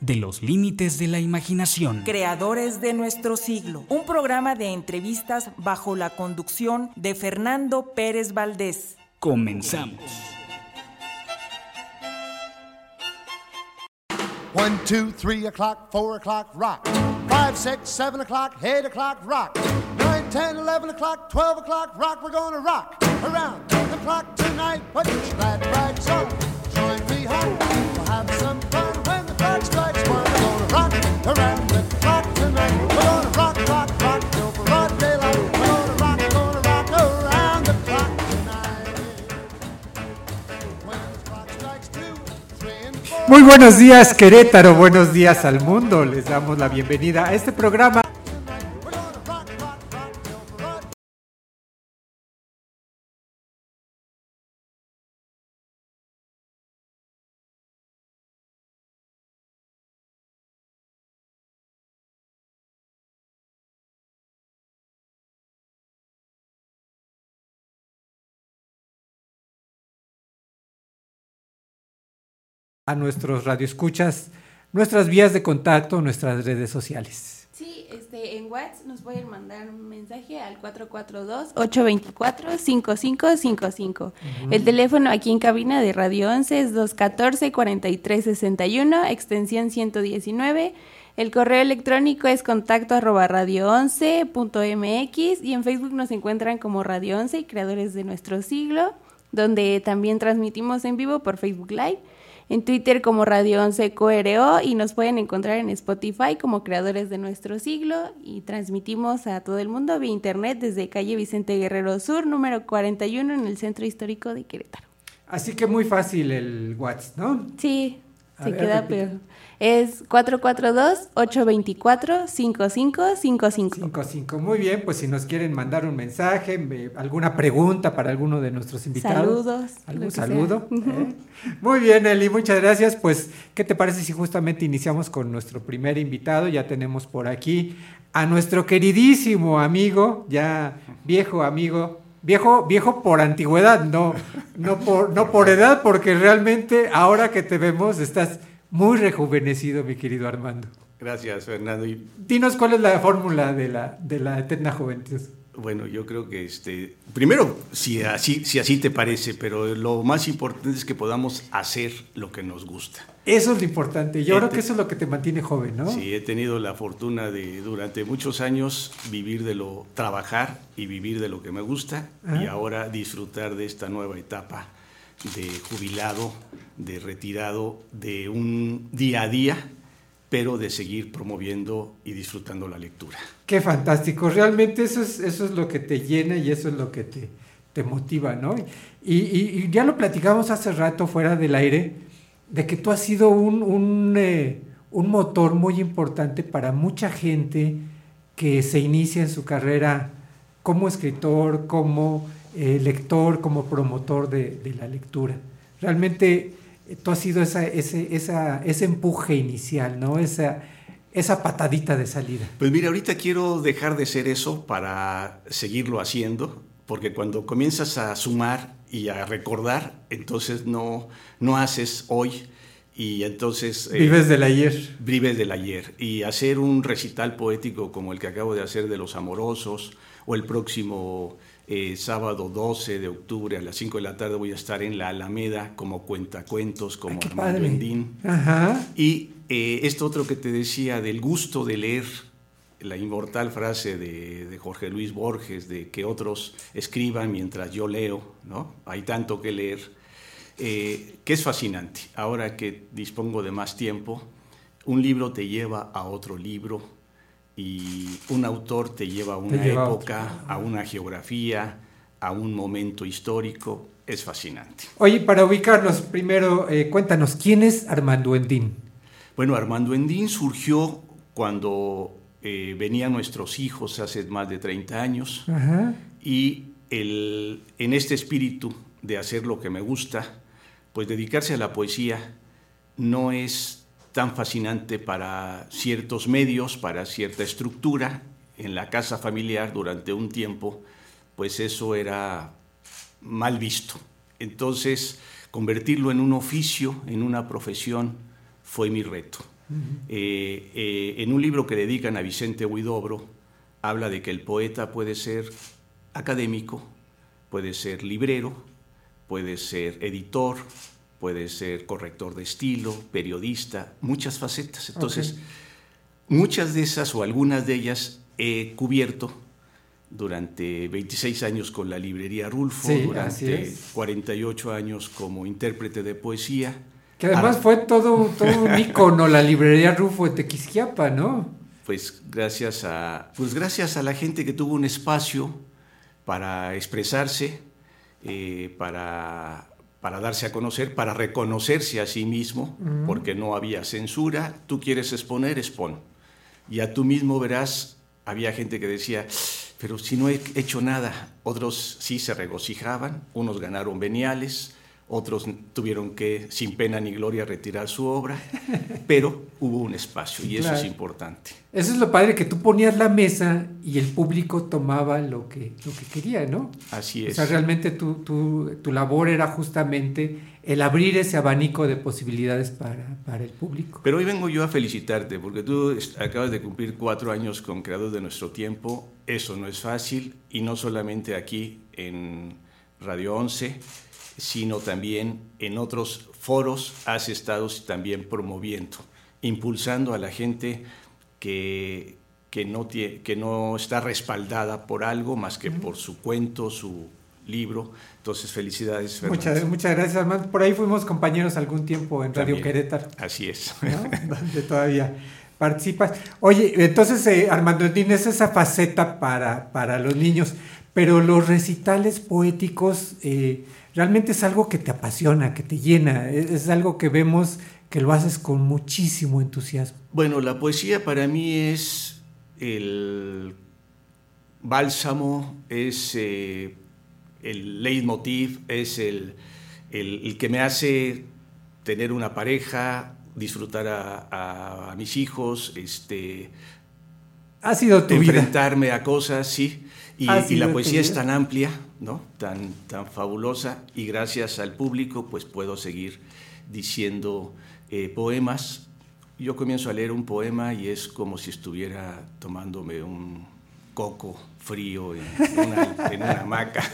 de los límites de la imaginación. Creadores de nuestro siglo, un programa de entrevistas bajo la conducción de Fernando Pérez Valdés. Comenzamos. One, two, three o'clock, four o'clock, rock. Five, six, seven o'clock, eight o'clock, rock. Nine, ten, eleven o'clock, twelve o'clock, rock. We're gonna rock around the clock tonight. Put your glad rags on. Join me home. Muy buenos días Querétaro, buenos días al mundo. Les damos la bienvenida a este programa. A nuestros radioescuchas, nuestras vías de contacto, nuestras redes sociales. Sí, este, en WhatsApp nos pueden mandar un mensaje al 442-824-5555. El teléfono aquí en cabina de Radio 11 es 214-4361, extensión 119. El correo electrónico es contacto arroba radio 11.mx y en Facebook nos encuentran como Radio 11 y Creadores de Nuestro Siglo, donde también transmitimos en vivo por Facebook Live en Twitter como Radio 11 CoRO y nos pueden encontrar en Spotify como Creadores de Nuestro Siglo y transmitimos a todo el mundo vía internet desde calle Vicente Guerrero Sur, número 41 en el Centro Histórico de Querétaro. Así que muy fácil el WhatsApp, ¿no? Sí, A se ver, queda peor. Es 442-824-5555. 55. Muy bien, pues si nos quieren mandar un mensaje, me- alguna pregunta para alguno de nuestros invitados. Saludos. ¿Algún saludo? ¿Eh? Muy bien, Eli, muchas gracias. Pues, ¿qué te parece si justamente iniciamos con nuestro primer invitado? Ya tenemos por aquí a nuestro queridísimo amigo, ya viejo amigo, viejo, viejo por antigüedad, no, no por, no por edad, porque realmente ahora que te vemos estás muy rejuvenecido, mi querido Armando. Gracias, Fernando. Y Dinos cuál es la fórmula de la, de la eterna juventud. bueno, yo creo que este, primero, si así, si así te parece, pero lo más importante es que podamos hacer lo que nos gusta. Eso es lo importante. Yo creo te- que eso es lo que te mantiene joven, ¿no? Sí, he tenido la fortuna de durante muchos años vivir de lo, trabajar y vivir de lo que me gusta y Ah. ahora disfrutar de esta nueva etapa de jubilado, de retirado, de un día a día, pero de seguir promoviendo y disfrutando la lectura. Qué fantástico. Realmente eso es, eso es lo que te llena y eso es lo que te, te motiva, ¿no? Y, ya lo platicamos hace rato fuera del aire, de que tú has sido un, un, eh, un motor muy importante para mucha gente que se inicia en su carrera como escritor, como eh, lector, como promotor de, de la lectura. Realmente eh, tú has sido esa, ese, esa, ese empuje inicial, ¿no? Esa, esa patadita de salida? Pues mira, ahorita quiero dejar de ser eso para seguirlo haciendo, porque cuando comienzas a sumar y a recordar, entonces no, no haces hoy y entonces... Eh, vives del ayer. Vives del ayer. Y hacer un recital poético como el que acabo de hacer de Los Amorosos, o el próximo eh, sábado 12 de octubre a las 5 de la tarde voy a estar en la Alameda como cuentacuentos, como Armando Endín. Y eh, esto otro que te decía del gusto de leer, la inmortal frase de, Jorge Luis Borges, de que otros escriban mientras yo leo, ¿no? Hay tanto que leer, eh, que es fascinante. Ahora que dispongo de más tiempo, un libro te lleva a otro libro, y un autor te lleva a una época, a, una geografía, a un momento histórico. Es fascinante. Oye, para ubicarnos, primero eh, cuéntanos, ¿quién es Armando Endín? Bueno, Armando Endín surgió cuando eh, venían nuestros hijos hace más de 30 años y el, en este espíritu de hacer lo que me gusta, pues dedicarse a la poesía no es tan fascinante para ciertos medios, para cierta estructura. En la casa familiar durante un tiempo, pues eso era mal visto. Entonces, convertirlo en un oficio, en una profesión, fue mi reto. Eh, eh, en un libro que dedican a Vicente Huidobro, habla de que el poeta puede ser académico, puede ser librero, puede ser editor, puede ser corrector de estilo, periodista, muchas facetas. Entonces, muchas de esas o algunas de ellas he cubierto durante 26 años con la librería Rulfo, durante 48 años como intérprete de poesía. Que además fue todo, todo un ícono la librería Rulfo de Tequisquiapa, ¿no? Pues gracias a, pues gracias a la gente que tuvo un espacio para expresarse, eh, para para darse a conocer, para reconocerse a sí mismo, porque no había censura. Tú quieres exponer, expon. Y a tú mismo verás, había gente que decía, pero si no he hecho nada, otros sí se regocijaban, unos ganaron veniales, otros tuvieron que, sin pena ni gloria, retirar su obra, pero hubo un espacio y eso es importante. Eso es lo padre, que tú ponías la mesa y el público tomaba lo que, lo que quería, ¿no? Así es. O sea, realmente tu, tu, tu labor era justamente el abrir ese abanico de posibilidades para, para, el público. Pero hoy vengo yo a felicitarte, porque tú acabas de cumplir cuatro años con Creadores de Nuestro Tiempo, eso no es fácil, y no solamente aquí en Radio 11, sino también en otros foros has estado también promoviendo, impulsando a la gente que, que, no, que no está respaldada por algo más que por su cuento, su libro. Entonces, felicidades. Muchas, muchas gracias, Armando. Por ahí fuimos compañeros algún tiempo en Radio Querétaro. Así es. Donde todavía participas. Oye, entonces, eh, Armando, tienes esa faceta para, para los niños, pero los recitales poéticos... Eh, realmente es algo que te apasiona, que te llena, es, algo que vemos que lo haces con muchísimo entusiasmo. Bueno, la poesía para mí es el bálsamo, es eh, el leitmotiv, es el, que me hace tener una pareja, disfrutar a, mis hijos, este, ha sido tu enfrentarme a cosas, sí. Y, la poesía es tan amplia, ¿no? Tan, tan fabulosa, y gracias al público, pues puedo seguir diciendo eh, poemas. Yo comienzo a leer un poema y es como si estuviera tomándome un coco frío en una, hamaca.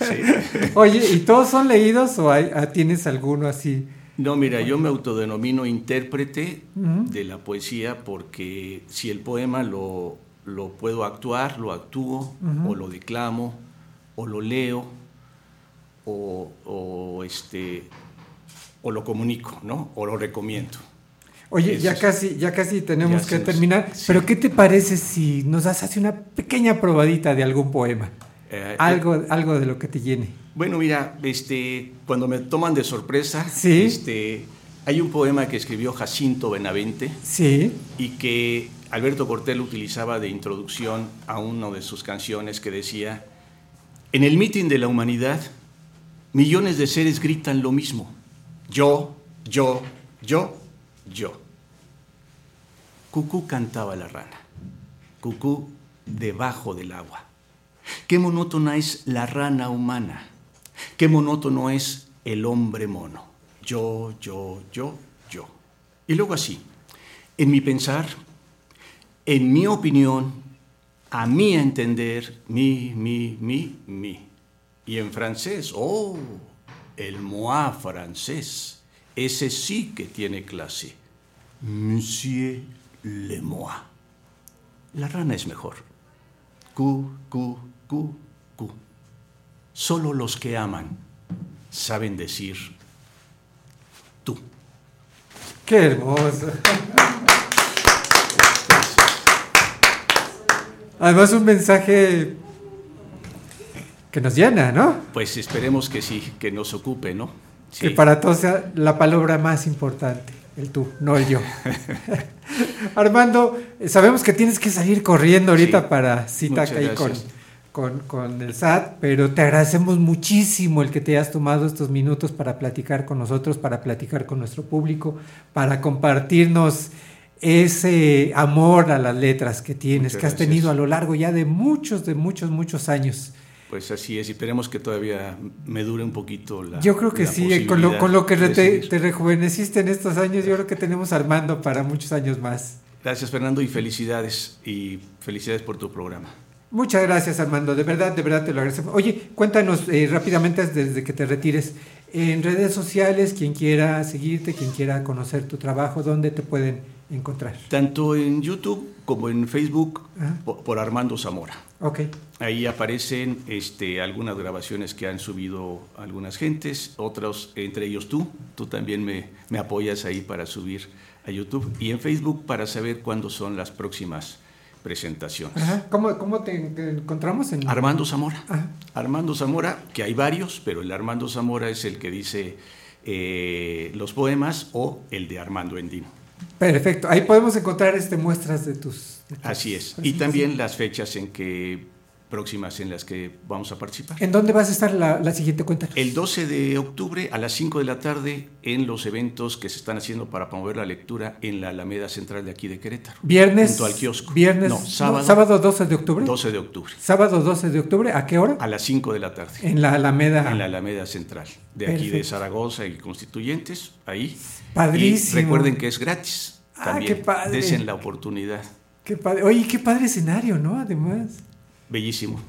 Oye, ¿y todos son leídos o hay, ah, tienes alguno así? No, mira, yo me autodenomino intérprete de la poesía porque si el poema lo, lo puedo actuar, lo actúo, o lo declamo, o lo leo, o, este, o lo comunico, ¿no? O lo recomiendo. Oye, ya casi, ya casi tenemos que terminar, pero ¿qué te parece si nos das así una pequeña probadita de algún poema? Eh, algo, eh, algo de lo que te llene. Bueno, mira, este, cuando me toman de sorpresa, este, hay un poema que escribió Jacinto Benavente sí. y que Alberto Cortés utilizaba de introducción a una de sus canciones que decía, en el mitin de la humanidad, millones de seres gritan lo mismo, yo, yo, yo, yo. Cucú cantaba la rana. Cucú debajo del agua. Qué monótona es la rana humana. Qué monótono es el hombre mono. Yo, yo, yo, yo. Y luego así, en mi pensar, en mi opinión, a mi entender, mi, mi, mi, mi. Y en francés, oh, el moi francés, ese sí que tiene clase. Monsieur le moi. La rana es mejor. Cu, cu, cu, cu. Solo los que aman saben decir tú. Qué hermoso. Además un mensaje que nos llena, ¿no? Pues esperemos que sí, que nos ocupe, ¿no? Que para todos sea la palabra más importante, el tú, no el yo. Armando, sabemos que tienes que salir corriendo ahorita para cita ahí con, con, con, el SAT, pero te agradecemos muchísimo el que te hayas tomado estos minutos para platicar con nosotros, para platicar con nuestro público, para compartirnos ese amor a las letras que tienes, que has tenido a lo largo ya de muchos, de muchos, muchos años. Pues así es, y esperemos que todavía me dure un poquito la. Yo creo que sí, con lo, con lo que te, te, rejuveneciste en estos años, yo creo que tenemos Armando para muchos años más. Gracias, Fernando, y felicidades, y felicidades por tu programa. Muchas gracias, Armando, de verdad, de verdad te lo agradecemos. Oye, cuéntanos eh, rápidamente desde que te retires, en redes sociales, quien quiera seguirte, quien quiera conocer tu trabajo, ¿dónde te pueden encontrar? Tanto en YouTube como en Facebook por, por, Armando Zamora. Ok. Ahí aparecen este, algunas grabaciones que han subido algunas gentes, otros, entre ellos tú. Tú también me, me apoyas ahí para subir a YouTube y en Facebook para saber cuándo son las próximas presentaciones. Ajá. ¿Cómo, ¿Cómo, te encontramos? En... Armando Zamora. Ajá. Armando Zamora, que hay varios, pero el Armando Zamora es el que dice eh, los poemas o el de Armando Endino. Perfecto, ahí podemos encontrar este, muestras de tus... De tus Así es, y también las fechas en que próximas en las que vamos a participar. ¿En dónde vas a estar la, la siguiente cuenta? El 12 de octubre a las 5 de la tarde en los eventos que se están haciendo para promover la lectura en la Alameda Central de aquí de Querétaro. Viernes. Junto al kiosco. Viernes. No, sábado. No, sábado 12 de octubre. 12 de octubre. Sábado 12 de octubre, ¿a qué hora? A las 5 de la tarde. En la Alameda. En la Alameda Central de aquí Perfecto. de Zaragoza y Constituyentes, ahí. Padrísimo. Y recuerden que es gratis. Ah, También qué padre. desen la oportunidad. Qué padre. Oye, qué padre escenario, ¿no? Además. Bellísimo.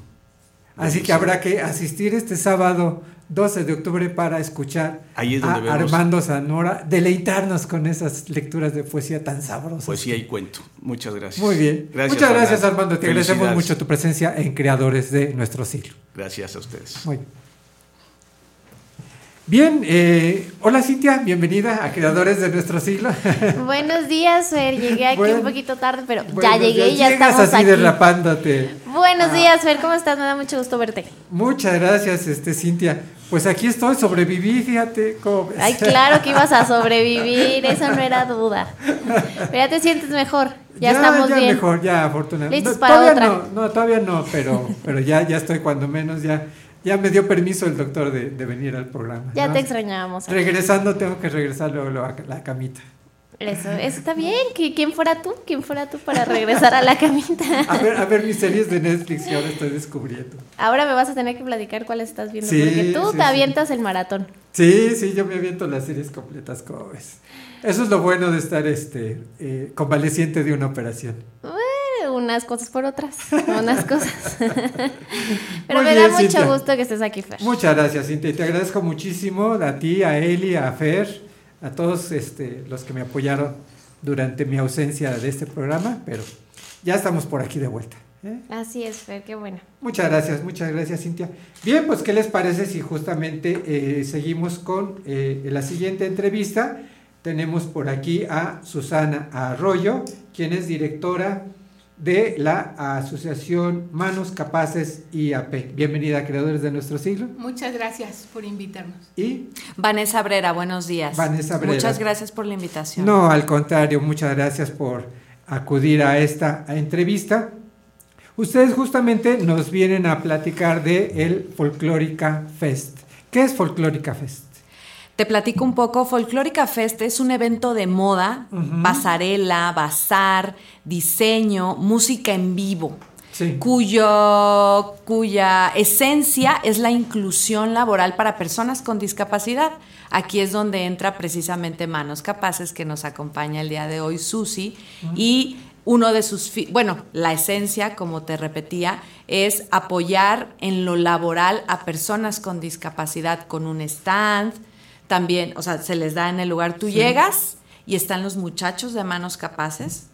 Así que habrá que asistir este sábado 12 de octubre para escuchar Ahí es donde a Armando Zanora, deleitarnos con esas lecturas de poesía tan sabrosas. Poesía y cuento. Muchas gracias. Muy bien. Gracias, Muchas gracias. Armando. Te agradecemos mucho tu presencia en Creadores de nuestro siglo. Gracias a ustedes. Muy bien. Bien, eh, hola Cintia, bienvenida a Creadores de nuestro siglo. Buenos días, Fer. Llegué aquí Bueno, un poquito tarde, pero ya llegué y ya estamos así aquí. derrapándote. Buenos Ah. días, Fer. ¿Cómo estás? Me da mucho gusto verte. Muchas gracias, este Cintia. Pues aquí estoy, sobreviví, fíjate cómo ves. Ay, claro que ibas a sobrevivir, eso no era duda. Pero ya te sientes mejor. Ya, estamos ya bien. mejor, ya afortunadamente. Listos No, para todavía otra. no, no, todavía no, pero, pero ya, ya estoy cuando menos, ya, ya me dio permiso el doctor de, de venir al programa. Ya ¿no? te extrañábamos. Regresando tengo que regresar luego, luego a la camita. Eso, eso está bien. que ¿Quién fuera tú? ¿Quién fuera tú para regresar a la camita? A ver, a ver mis series de Netflix que ahora estoy descubriendo. Ahora me vas a tener que platicar cuáles estás viendo, Sí, porque tú sí, te sí. avientas el maratón. Sí, sí, yo me aviento las series completas, como ves. Eso es lo bueno de estar este eh, convaleciente de una operación. Eh, Unas cosas por otras, unas cosas. Pero Muy me bien, da mucho Cintia. gusto que estés aquí, Fer. Muchas gracias, Cintia. Y te agradezco muchísimo a ti, a Eli, a Fer, a todos este, los que me apoyaron durante mi ausencia de este programa, pero ya estamos por aquí de vuelta. ¿eh? Así es, Fer, qué bueno. Muchas gracias, muchas gracias, Cintia. Bien, pues, ¿qué les parece si justamente eh, seguimos con eh, la siguiente entrevista? Tenemos por aquí a Susana Arroyo, quien es directora de la Asociación Manos Capaces IAP. Bienvenida a Creadores de Nuestro Siglo. Muchas gracias por invitarnos. Y Vanessa Brera, buenos días. Vanessa Brera. Muchas gracias por la invitación. no, al contrario, muchas gracias por acudir a esta entrevista. Ustedes justamente nos vienen a platicar de el Folclórica Fest. ¿Qué es Folclórica Fest? Te platico un poco, Folclórica Fest es un evento de moda, pasarela, bazar, diseño, música en vivo, cuyo, cuya esencia es la inclusión laboral para personas con discapacidad. Aquí es donde entra precisamente Manos Capaces, que nos acompaña el día de hoy, Susi, y uno de sus, bueno, la esencia, como te repetía, es apoyar en lo laboral a personas con discapacidad con un stand, también, o sea, se les da en el lugar, tú llegas y están los muchachos de manos capaces.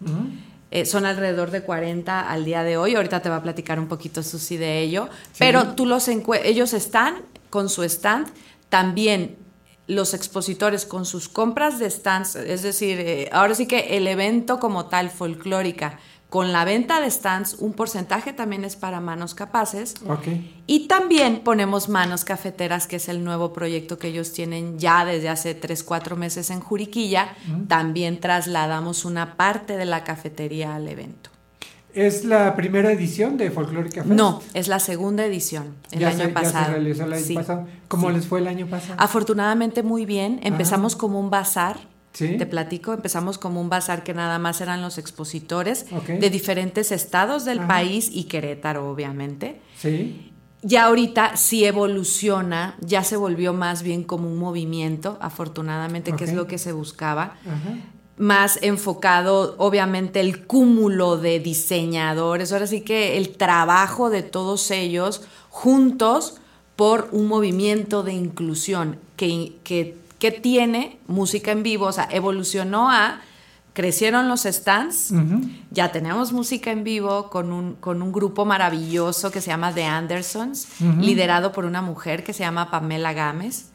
Eh, son alrededor de 40 al día de hoy. Ahorita te va a platicar un poquito Susi de ello. Pero tú los ellos están con su stand. También los expositores con sus compras de stands, es decir, eh, ahora sí que el evento como tal folclórica, con la venta de stands, un porcentaje también es para manos capaces. Y también ponemos manos cafeteras, que es el nuevo proyecto que ellos tienen ya desde hace 3, 4 meses en Juriquilla. También trasladamos una parte de la cafetería al evento. ¿Es la primera edición de Folclórica Fest? No, es la segunda edición, el año pasado. Ya se realizó el año pasado. ¿Cómo les fue el año pasado? Afortunadamente muy bien. Empezamos como un bazar. Te platico, empezamos como un bazar que nada más eran los expositores de diferentes estados del país y Querétaro, obviamente. Sí. Ya ahorita sí evoluciona, ya se volvió más bien como un movimiento, afortunadamente, que es lo que se buscaba. Ajá más enfocado, obviamente, el cúmulo de diseñadores, ahora sí que el trabajo de todos ellos juntos por un movimiento de inclusión que, que, tiene música en vivo, o sea, evolucionó a, crecieron los stands, ya tenemos música en vivo con un, con un grupo maravilloso que se llama The Andersons, liderado por una mujer que se llama Pamela Gámez.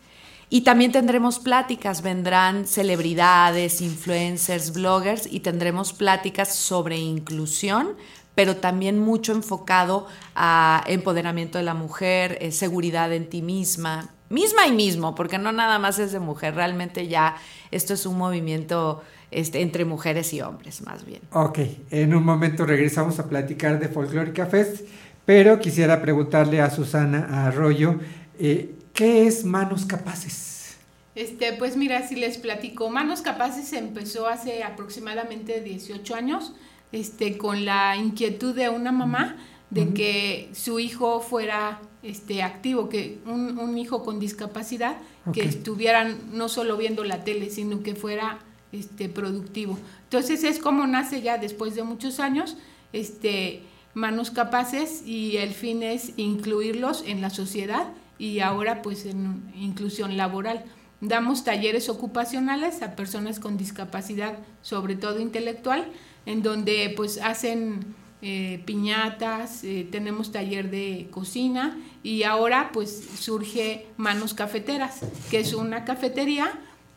Y también tendremos pláticas, vendrán celebridades, influencers, bloggers y tendremos pláticas sobre inclusión, pero también mucho enfocado a empoderamiento de la mujer, eh, seguridad en ti misma, misma y mismo, porque no nada más es de mujer, realmente ya esto es un movimiento este, entre mujeres y hombres, más bien. Ok, en un momento regresamos a platicar de Folclórica Fest, pero quisiera preguntarle a Susana Arroyo, eh, ¿Qué es Manos Capaces? Este, pues mira, si les platico, Manos Capaces empezó hace aproximadamente 18 años, este, con la inquietud de una mamá de que su hijo fuera este, activo, que un, hijo con discapacidad, que estuvieran no solo viendo la tele, sino que fuera este, productivo. Entonces es como nace ya después de muchos años, este, manos capaces y el fin es incluirlos en la sociedad y ahora pues en inclusión laboral. Damos talleres ocupacionales a personas con discapacidad, sobre todo intelectual, en donde pues hacen eh, piñatas, eh, tenemos taller de cocina y ahora pues surge Manos Cafeteras, que es una cafetería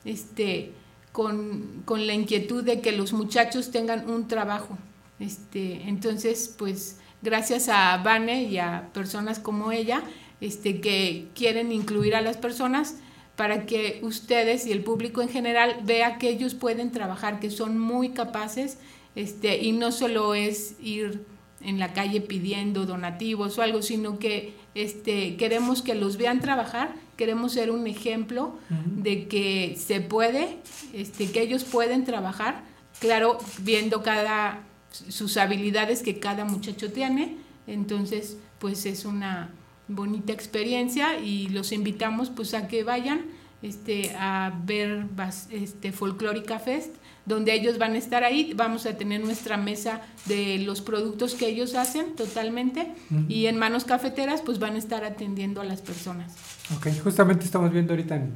este, con, con la inquietud de que los muchachos tengan un trabajo. Este, entonces, pues gracias a Vane y a personas como ella, este, que quieren incluir a las personas para que ustedes y el público en general vea que ellos pueden trabajar, que son muy capaces este, y no solo es ir en la calle pidiendo donativos o algo, sino que este, queremos que los vean trabajar, queremos ser un ejemplo de que se puede, este, que ellos pueden trabajar, claro, viendo cada sus habilidades que cada muchacho tiene, entonces pues es una bonita experiencia y los invitamos pues a que vayan este, a ver este, Folclórica Fest, donde ellos van a estar ahí. Vamos a tener nuestra mesa de los productos que ellos hacen totalmente y en manos cafeteras pues van a estar atendiendo a las personas. Ok, justamente estamos viendo ahorita en,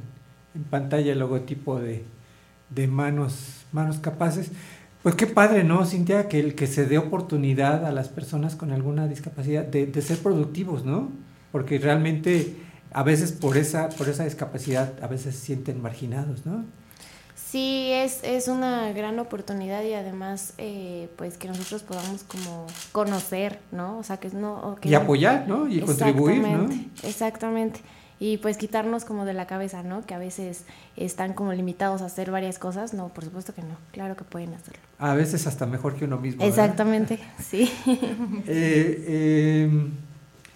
pantalla el logotipo de, de, manos, manos capaces. Pues qué padre, ¿no, Cintia? Que, el, que se dé oportunidad a las personas con alguna discapacidad de, de ser productivos, ¿no? porque realmente a veces por esa, por esa discapacidad a veces se sienten marginados, ¿no? Sí, es, es una gran oportunidad y además eh, pues que nosotros podamos como conocer, ¿no? O sea, que no... y apoyar, ¿no? Y contribuir, ¿no? Exactamente. Y pues quitarnos como de la cabeza, ¿no? Que a veces están como limitados a hacer varias cosas. No, por supuesto que no. Claro que pueden hacerlo. A veces hasta mejor que uno mismo. Exactamente, sí. Eh, em,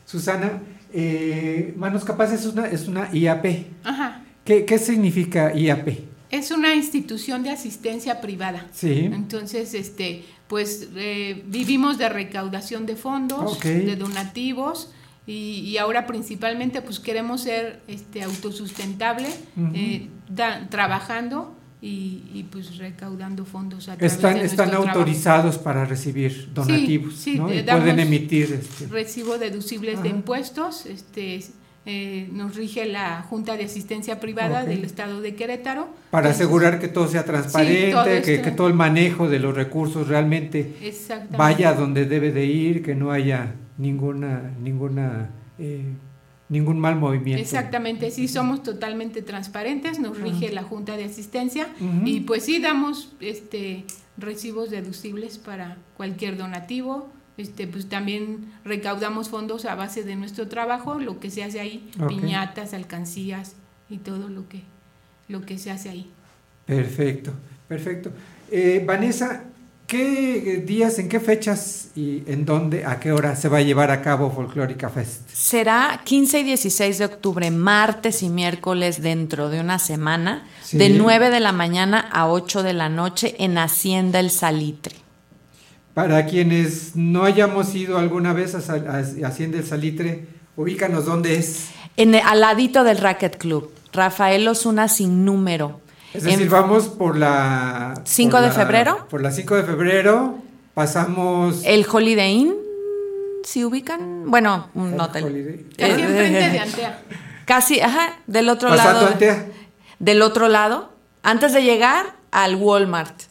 Susana, eh, Manos Capaces es una, es una IAP. Ajá. ¿Qué, qué significa IAP? Es una institución de asistencia privada. Sí. Entonces, este, pues eh, vivimos de recaudación de fondos, de donativos y, y ahora principalmente pues queremos ser este, autosustentable, eh, da- trabajando y, y, pues recaudando fondos a través Están, de están trabajo. autorizados para recibir donativos, sí, ¿no? eh, Y pueden emitir. este, Recibo deducibles de impuestos, este, eh, nos rige la Junta de Asistencia Privada del Estado de Querétaro. para Entonces, asegurar que todo sea transparente, todo que, todo el manejo de los recursos realmente vaya donde debe de ir, que no haya ninguna, ninguna, eh, ningún mal movimiento. Exactamente, sí, somos totalmente transparentes, nos rige la Junta de Asistencia y pues sí damos este recibos deducibles para cualquier donativo. Este, pues también recaudamos fondos a base de nuestro trabajo, lo que se hace ahí, piñatas, alcancías y todo lo que, lo que se hace ahí. Perfecto, perfecto. Eh, Vanessa, ¿qué días, en qué fechas y en dónde, a qué hora se va a llevar a cabo Folclórica Fest? Será 15 y 16 de octubre, martes y miércoles dentro de una semana, Sí. de 9 de la mañana a 8 de la noche en Hacienda El Salitre. Para quienes no hayamos ido alguna vez a, Sal- a Hacienda el Salitre, ubícanos dónde es. En, al ladito del Racket Club, Rafael Osuna sin número. Es decir, En- vamos por la... 5 por de la- febrero. Por la 5 de febrero, pasamos... El Holiday Inn, ¿si ubican? Bueno, un El hotel. Holiday. Casi Eh, enfrente de Antea. Casi, ajá, del otro Pasando lado. Antea. Del otro lado, antes de llegar al Walmart.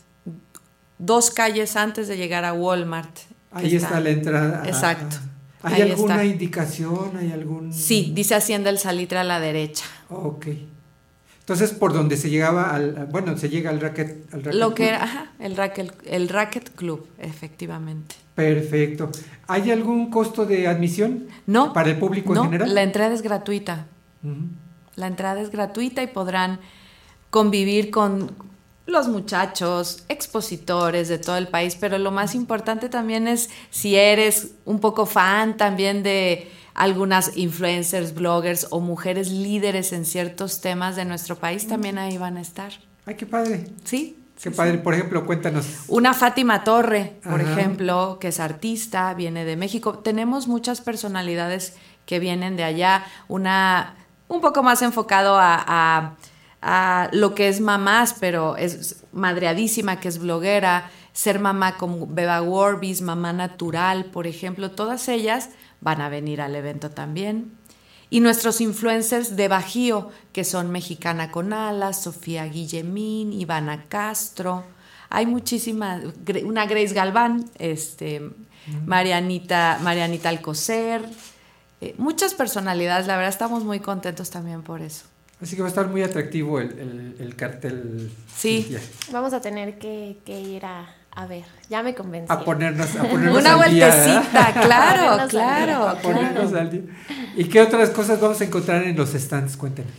Dos calles antes de llegar a Walmart. Ahí está, la entrada. Exacto. ¿Hay Ahí alguna está. indicación? ¿Hay algún...? Sí, dice Hacienda el Salitre a la derecha. Ok. Entonces, por donde se llegaba al... Bueno, se llega al racket... Al racket Lo que era, ajá, el racket, el racket Club, efectivamente. Perfecto. ¿Hay algún costo de admisión? No. ¿Para el público no, en general? la entrada es gratuita. La entrada es gratuita y podrán convivir con los muchachos, expositores de todo el país, pero lo más importante también es si eres un poco fan también de algunas influencers, bloggers o mujeres líderes en ciertos temas de nuestro país, también ahí van a estar. Ay, qué padre. ¿Sí? Qué sí, padre. sí. Por ejemplo, cuéntanos. Una Fátima Torre, por Ajá. ejemplo, que es artista, viene de México. Tenemos muchas personalidades que vienen de allá. Una un poco más enfocado a, a- a lo que es mamás, pero es madreadísima, que es bloguera. Ser mamá como Beba Warbis, mamá natural, por ejemplo. Todas ellas van a venir al evento también. Y nuestros influencers de Bajío, que son Mexicana con Alas, Sofía Guillemín, Ivana Castro. Hay muchísimas, una Grace Galván, este, Marianita, Marianita Alcocer, eh, muchas personalidades, la verdad estamos muy contentos también por eso. Así que va a estar muy atractivo el, el- el cartel. Sí. Cintia. Vamos a tener que, que ir a, a ver. Ya me convencí. A ponernos, a ponernos Una al día, vueltecita, claro, Ponernos al claro, A ponernos claro. al día. ¿Y qué otras cosas vamos a encontrar en los stands? Cuéntenos.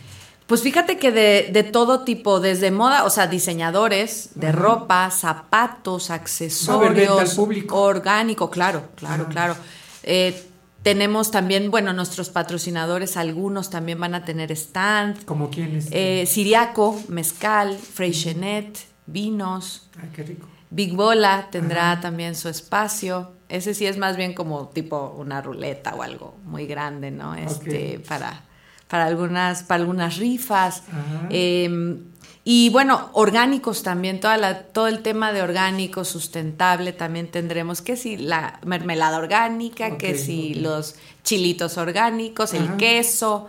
Pues fíjate que de, de todo tipo, desde moda, o sea, diseñadores de Ajá. ropa, zapatos, Va a haber venta al accesorios, público. orgánico, claro, claro, Ajá. claro. Eh, tenemos también, bueno, nuestros patrocinadores, algunos también van a tener stand. ¿Como quiénes? Eh, Siriaco, Mezcal, Freixenet, vinos. Ay, qué rico. Big Bola tendrá Ajá. también su espacio. Ese sí es más bien como tipo una ruleta o algo muy grande, ¿no? Este, para, para algunas, para algunas rifas. Eh, y bueno, orgánicos también, toda la, todo el tema de orgánico, sustentable, también tendremos que si la mermelada orgánica, que Ok, si los chilitos orgánicos, el queso,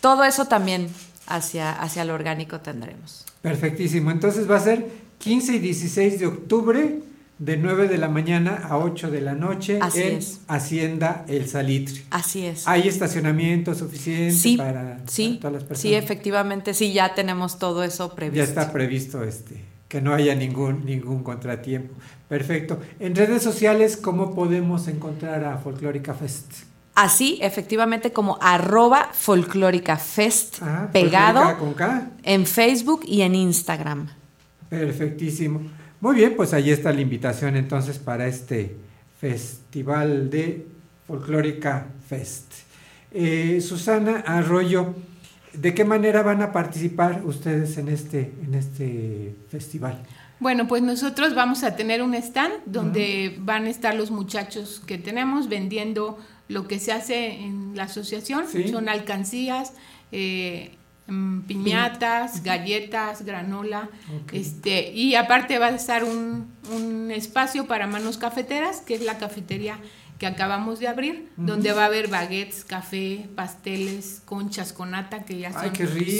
todo eso también hacia, hacia lo orgánico tendremos. Perfectísimo. Entonces va a ser 15 y 16 de octubre, de 9 de la mañana a 8 de la noche Así en es. Hacienda El Salitre. Así es. ¿Hay estacionamiento suficiente Sí, para, sí, para todas las personas? sí, efectivamente, sí, ya tenemos todo eso previsto. Ya está previsto este que no haya ningún ningún contratiempo. Perfecto. En redes sociales, ¿cómo podemos encontrar a Folclórica Fest? Así, efectivamente, como arroba folclórica fest, Ah, pegado Folclórica con K. en Facebook y en Instagram. Perfectísimo. Muy bien, pues ahí está la invitación entonces para este festival de Folclórica Fest. Eh, Susana Arroyo, ¿De qué manera van a participar ustedes en este, en este festival? Bueno, pues nosotros vamos a tener un stand donde van a estar los muchachos que tenemos vendiendo lo que se hace en la asociación. Son alcancías, eh, mm, piñatas, galletas, granola. Este, y aparte va a estar un, un espacio para manos cafeteras, que es la cafetería que acabamos de abrir, donde va a haber baguettes, café, pasteles, conchas con nata, que ya son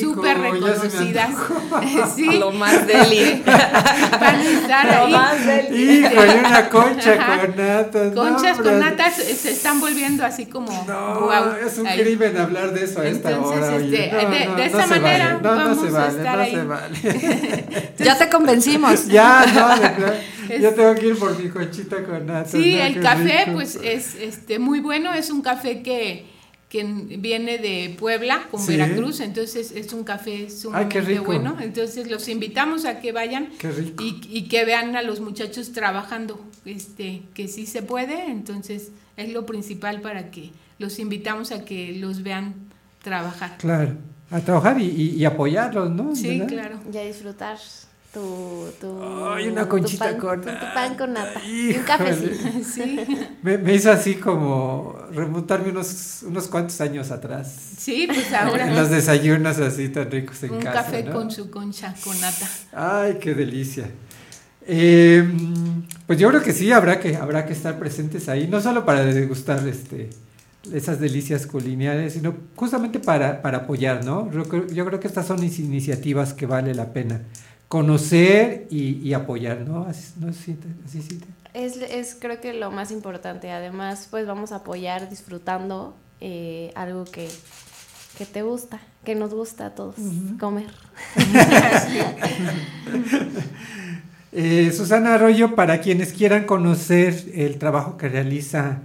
súper reconocidas. sí. Lo más deli. Van a estar Lo ahí. más deli. Híjole, una concha con nata. Conchas con nata se están volviendo así como no, wow, Es un crimen hablar de eso a esta Entonces, hora. Este, no, de, de esa manera vale. vamos se vale, a estar ahí. Se vale. ya te convencimos. ya, no, de Yo tengo que ir por mi conchita con nata. Sí, el café, pues es este, muy bueno. Es un café que, que viene de Puebla con Veracruz, entonces es un café sumamente bueno. Entonces los invitamos a que vayan y, y, que vean a los muchachos trabajando, este, que sí se puede. Entonces es lo principal para que los invitamos a que los vean trabajar. Claro, a trabajar y, y, apoyarlos, ¿no? Sí, claro. Y a disfrutar tu, tu, Ay, una conchita tu con tu pan con nata. un cafecito. Sí. Me, me, hizo así como remontarme unos, unos cuantos años atrás. Sí, pues ahora. En los desayunos así tan ricos en un casa. Un café ¿no? con su concha con nata. Ay, qué delicia. Eh, pues yo creo que sí, habrá que, habrá que estar presentes ahí, no solo para degustar este, esas delicias culinarias, sino justamente para, para apoyar, ¿no? Yo creo, yo creo que estas son iniciativas que vale la pena conocer y, y apoyar, ¿no? Así, ¿no? ¿Así, así, así, es, es creo que lo más importante. Además, pues vamos a apoyar disfrutando eh, algo que, que te gusta, que nos gusta a todos, uh -huh. comer. eh, Susana Arroyo, para quienes quieran conocer el trabajo que realiza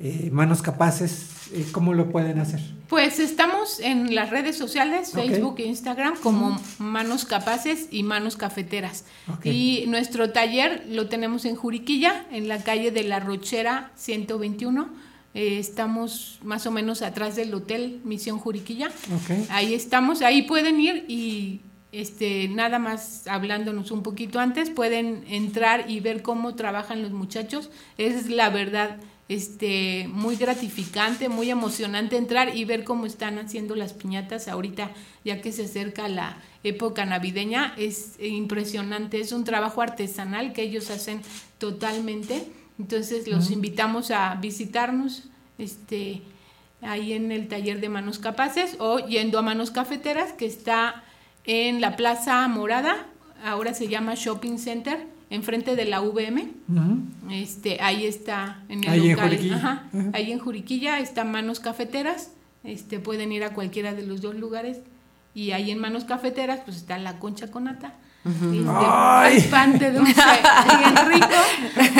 eh, Manos Capaces, eh, ¿cómo lo pueden hacer? Pues estamos en las redes sociales, Facebook e Instagram, como Manos Capaces y Manos Cafeteras. Okay. Y nuestro taller lo tenemos en Juriquilla, en la calle de La Rochera 121. Eh, estamos más o menos atrás del Hotel Misión Juriquilla. Okay. Ahí estamos, ahí pueden ir y este, nada más hablándonos un poquito antes, pueden entrar y ver cómo trabajan los muchachos. Es la verdad este, muy gratificante, muy emocionante entrar y ver cómo están haciendo las piñatas ahorita, ya que se acerca la época navideña. Es impresionante, es un trabajo artesanal que ellos hacen totalmente. Entonces los uh -huh. invitamos a visitarnos este, ahí en el taller de Manos Capaces o yendo a Manos Cafeteras, que está en la Plaza Morada, ahora se llama Shopping Center enfrente de la VM. Uh -huh. este, ahí está en el ahí local. En Juriquilla. Ajá, uh -huh. Ahí en Juriquilla están Manos Cafeteras. Este, pueden ir a cualquiera de los dos lugares. Y ahí en Manos Cafeteras, pues está la concha con nata. Uh -huh. este, pan de dulce bien rico.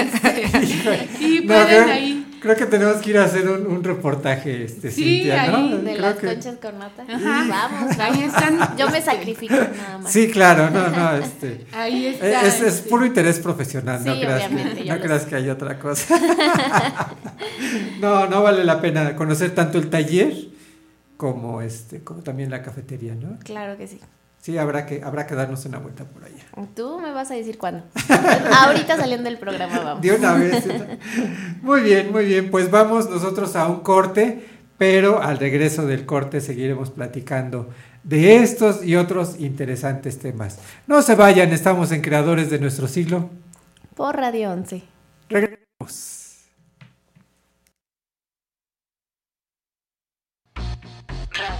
Este, y pueden ahí. Creo que tenemos que ir a hacer un, un reportaje, este, Sí, Cintia, ahí, ¿no? De Creo las que- conchas con nata. Ajá. Vamos, Ahí están. Yo me sacrifico nada más. Sí, claro, no, no, este... Ahí está. Es, es este, puro interés profesional, no creas, que, no creas que hay otra cosa. no, no vale la pena conocer tanto el taller como este, como también la cafetería, ¿no? Claro que sí. Sí, habrá que, habrá que darnos una vuelta por allá. Tú me vas a decir cuándo. Ahorita saliendo del programa vamos. De una vez. Muy bien, muy bien. Pues vamos nosotros a un corte, pero al regreso del corte seguiremos platicando de estos y otros interesantes temas. No se vayan, estamos en Creadores de nuestro siglo. Por Radio 11. Regresamos.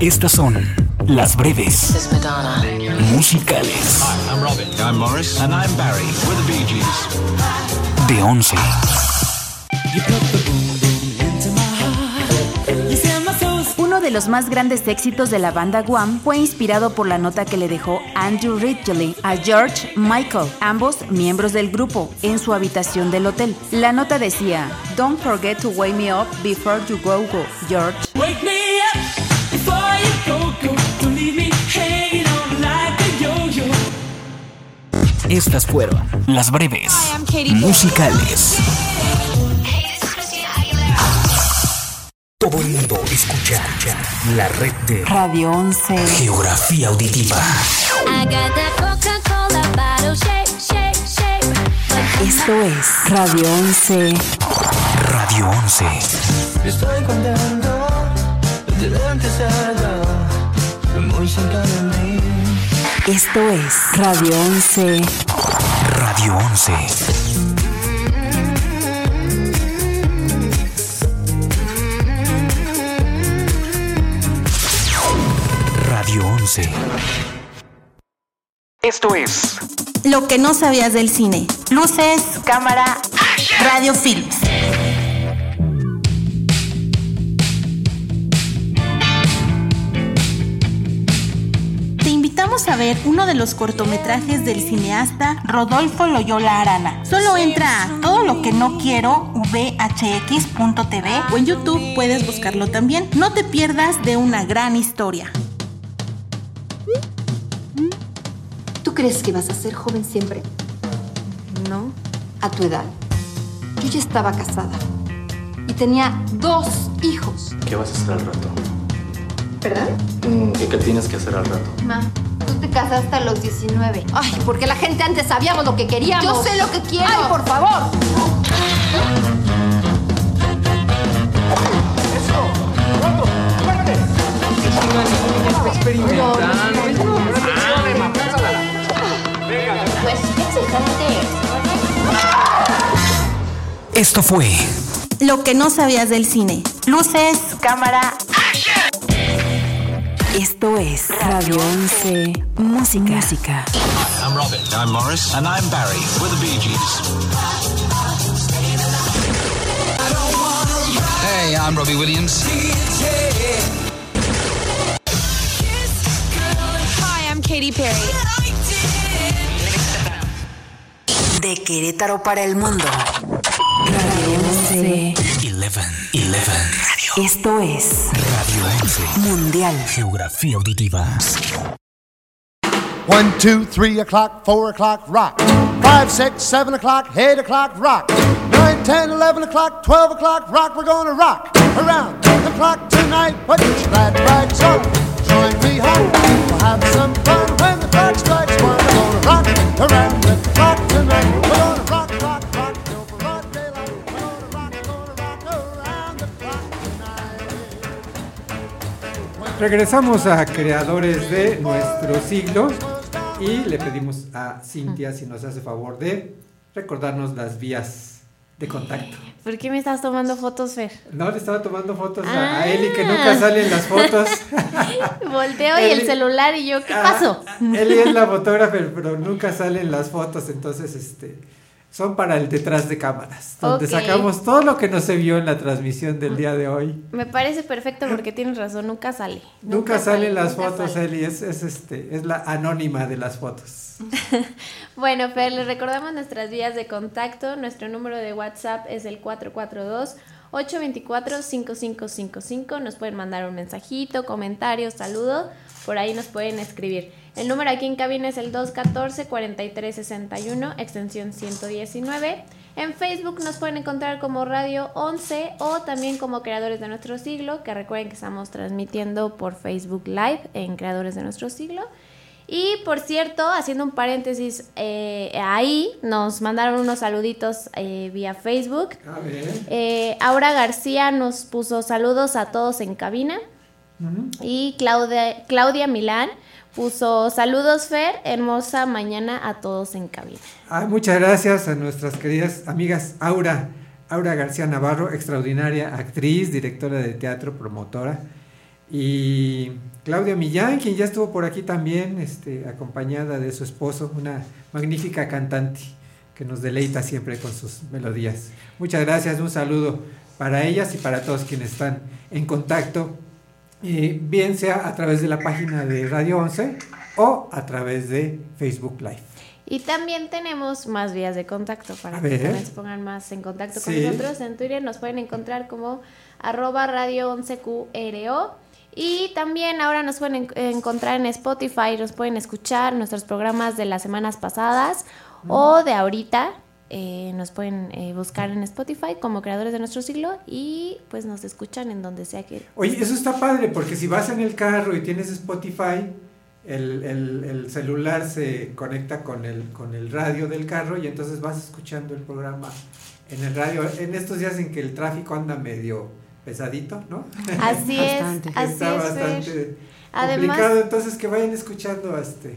Estas son las breves musicales I'm Robin. I'm Morris. And I'm Barry. We're the Bee Gees. de 11. Uno de de los más grandes éxitos de la banda Guam fue inspirado por la nota que le dejó Andrew Ridgely a George Michael, ambos miembros del grupo, en su habitación del hotel. La nota decía, Don't forget to wake me up before you go go, George. Wake me up Estas fueron las breves musicales. Todo el mundo escucha la red de Radio 11. Geografía Auditiva. Esto es Radio 11. Radio 11. Estoy contento de verte cerca, muy cerca de mí. Esto es Radio 11. Radio 11. Radio 11. Esto es Lo que no sabías del cine. Luces, cámara, radio films. Invitamos a ver uno de los cortometrajes del cineasta Rodolfo Loyola Arana. Solo entra a todo lo que no quiero vhx.tv o en YouTube puedes buscarlo también. No te pierdas de una gran historia. ¿Tú crees que vas a ser joven siempre? No, a tu edad. Yo ya estaba casada y tenía dos hijos. ¿Qué vas a hacer al rato? ¿Verdad? Mm, ¿Qué, qué tienes que hacer al rato? Ma, te casaste a los 19. Ay, porque la gente antes sabíamos lo que queríamos. Yo sé lo que quiero. Ay, por favor. Pues, Esto fue Lo que no sabías del cine. Luces, cámara. Esto es Radio 11. Música. Música. I'm Robin. I'm Morris. And I'm Barry. We're the Bee Gees. Hey, I'm Robbie Williams. Hi, I'm Katy Perry. De Querétaro para el mundo. Radio 11. 11. 11. Esto es Radio 11. Mundial. Geografía Auditiva. One, two, three o'clock, four o'clock, rock. Five, six, seven o'clock, eight o'clock, rock. Nine, ten, eleven o'clock, twelve o'clock, rock. We're gonna rock around the clock tonight. Put your glad rags on, join me home. We'll have some fun when the clock strikes one. We're gonna rock around the clock tonight. We're gonna rock, rock, rock Regresamos a creadores de nuestro siglo y le pedimos a Cintia si nos hace favor de recordarnos las vías de contacto. ¿Por qué me estás tomando fotos, Fer? No, le estaba tomando fotos a- Ah. a Eli que nunca salen las fotos. Volteo y el celular y yo, ¿qué Ah, pasó? Eli es la fotógrafa, pero nunca salen las fotos, entonces este son para el detrás de cámaras, donde sacamos todo lo que no se vio en la transmisión del día de hoy. Me parece perfecto porque tienes razón, nunca sale. Nunca, salen las nunca fotos, sale. Eli, es, es este, es la anónima de las fotos. Bueno, Fer, les recordamos nuestras vías de contacto. Nuestro número de WhatsApp es el 442-824-5555. Nos pueden mandar un mensajito, comentario, saludo. Por ahí nos pueden escribir. El número aquí en cabina es el 214-4361, extensión 119. En Facebook nos pueden encontrar como Radio 11 o también como Creadores de Nuestro Siglo, que recuerden que estamos transmitiendo por Facebook Live en Creadores de Nuestro Siglo. Y por cierto, haciendo un paréntesis, eh, ahí nos mandaron unos saluditos eh, vía Facebook. A ver. Eh, Aura García nos puso saludos a todos en cabina. Y Claudia, Claudia Milán puso saludos Fer, hermosa mañana a todos en cabina. Ah, muchas gracias a nuestras queridas amigas Aura, Aura García Navarro, extraordinaria actriz, directora de teatro, promotora, y Claudia Millán, quien ya estuvo por aquí también, este, acompañada de su esposo, una magnífica cantante que nos deleita siempre con sus melodías. Muchas gracias, un saludo para ellas y para todos quienes están en contacto eh, bien sea a través de la página de Radio 11 o a través de Facebook Live. Y también tenemos más vías de contacto para A que ver. se pongan más en contacto con Sí. nosotros. En Twitter nos pueden encontrar como arroba radio 11QRO. Y también ahora nos pueden en- encontrar en Spotify, nos pueden escuchar nuestros programas de las semanas pasadas o de ahorita. Eh, nos pueden eh, buscar en Spotify como creadores de nuestro siglo y pues nos escuchan en donde sea que... Oye, eso está padre porque si vas en el carro y tienes Spotify, el, el- el celular se conecta con el, con el radio del carro y entonces vas escuchando el programa en el radio. En estos días en que el tráfico anda medio pesadito, ¿no? Así es, Bastante. así Está es, bastante Además- complicado, entonces que vayan escuchando este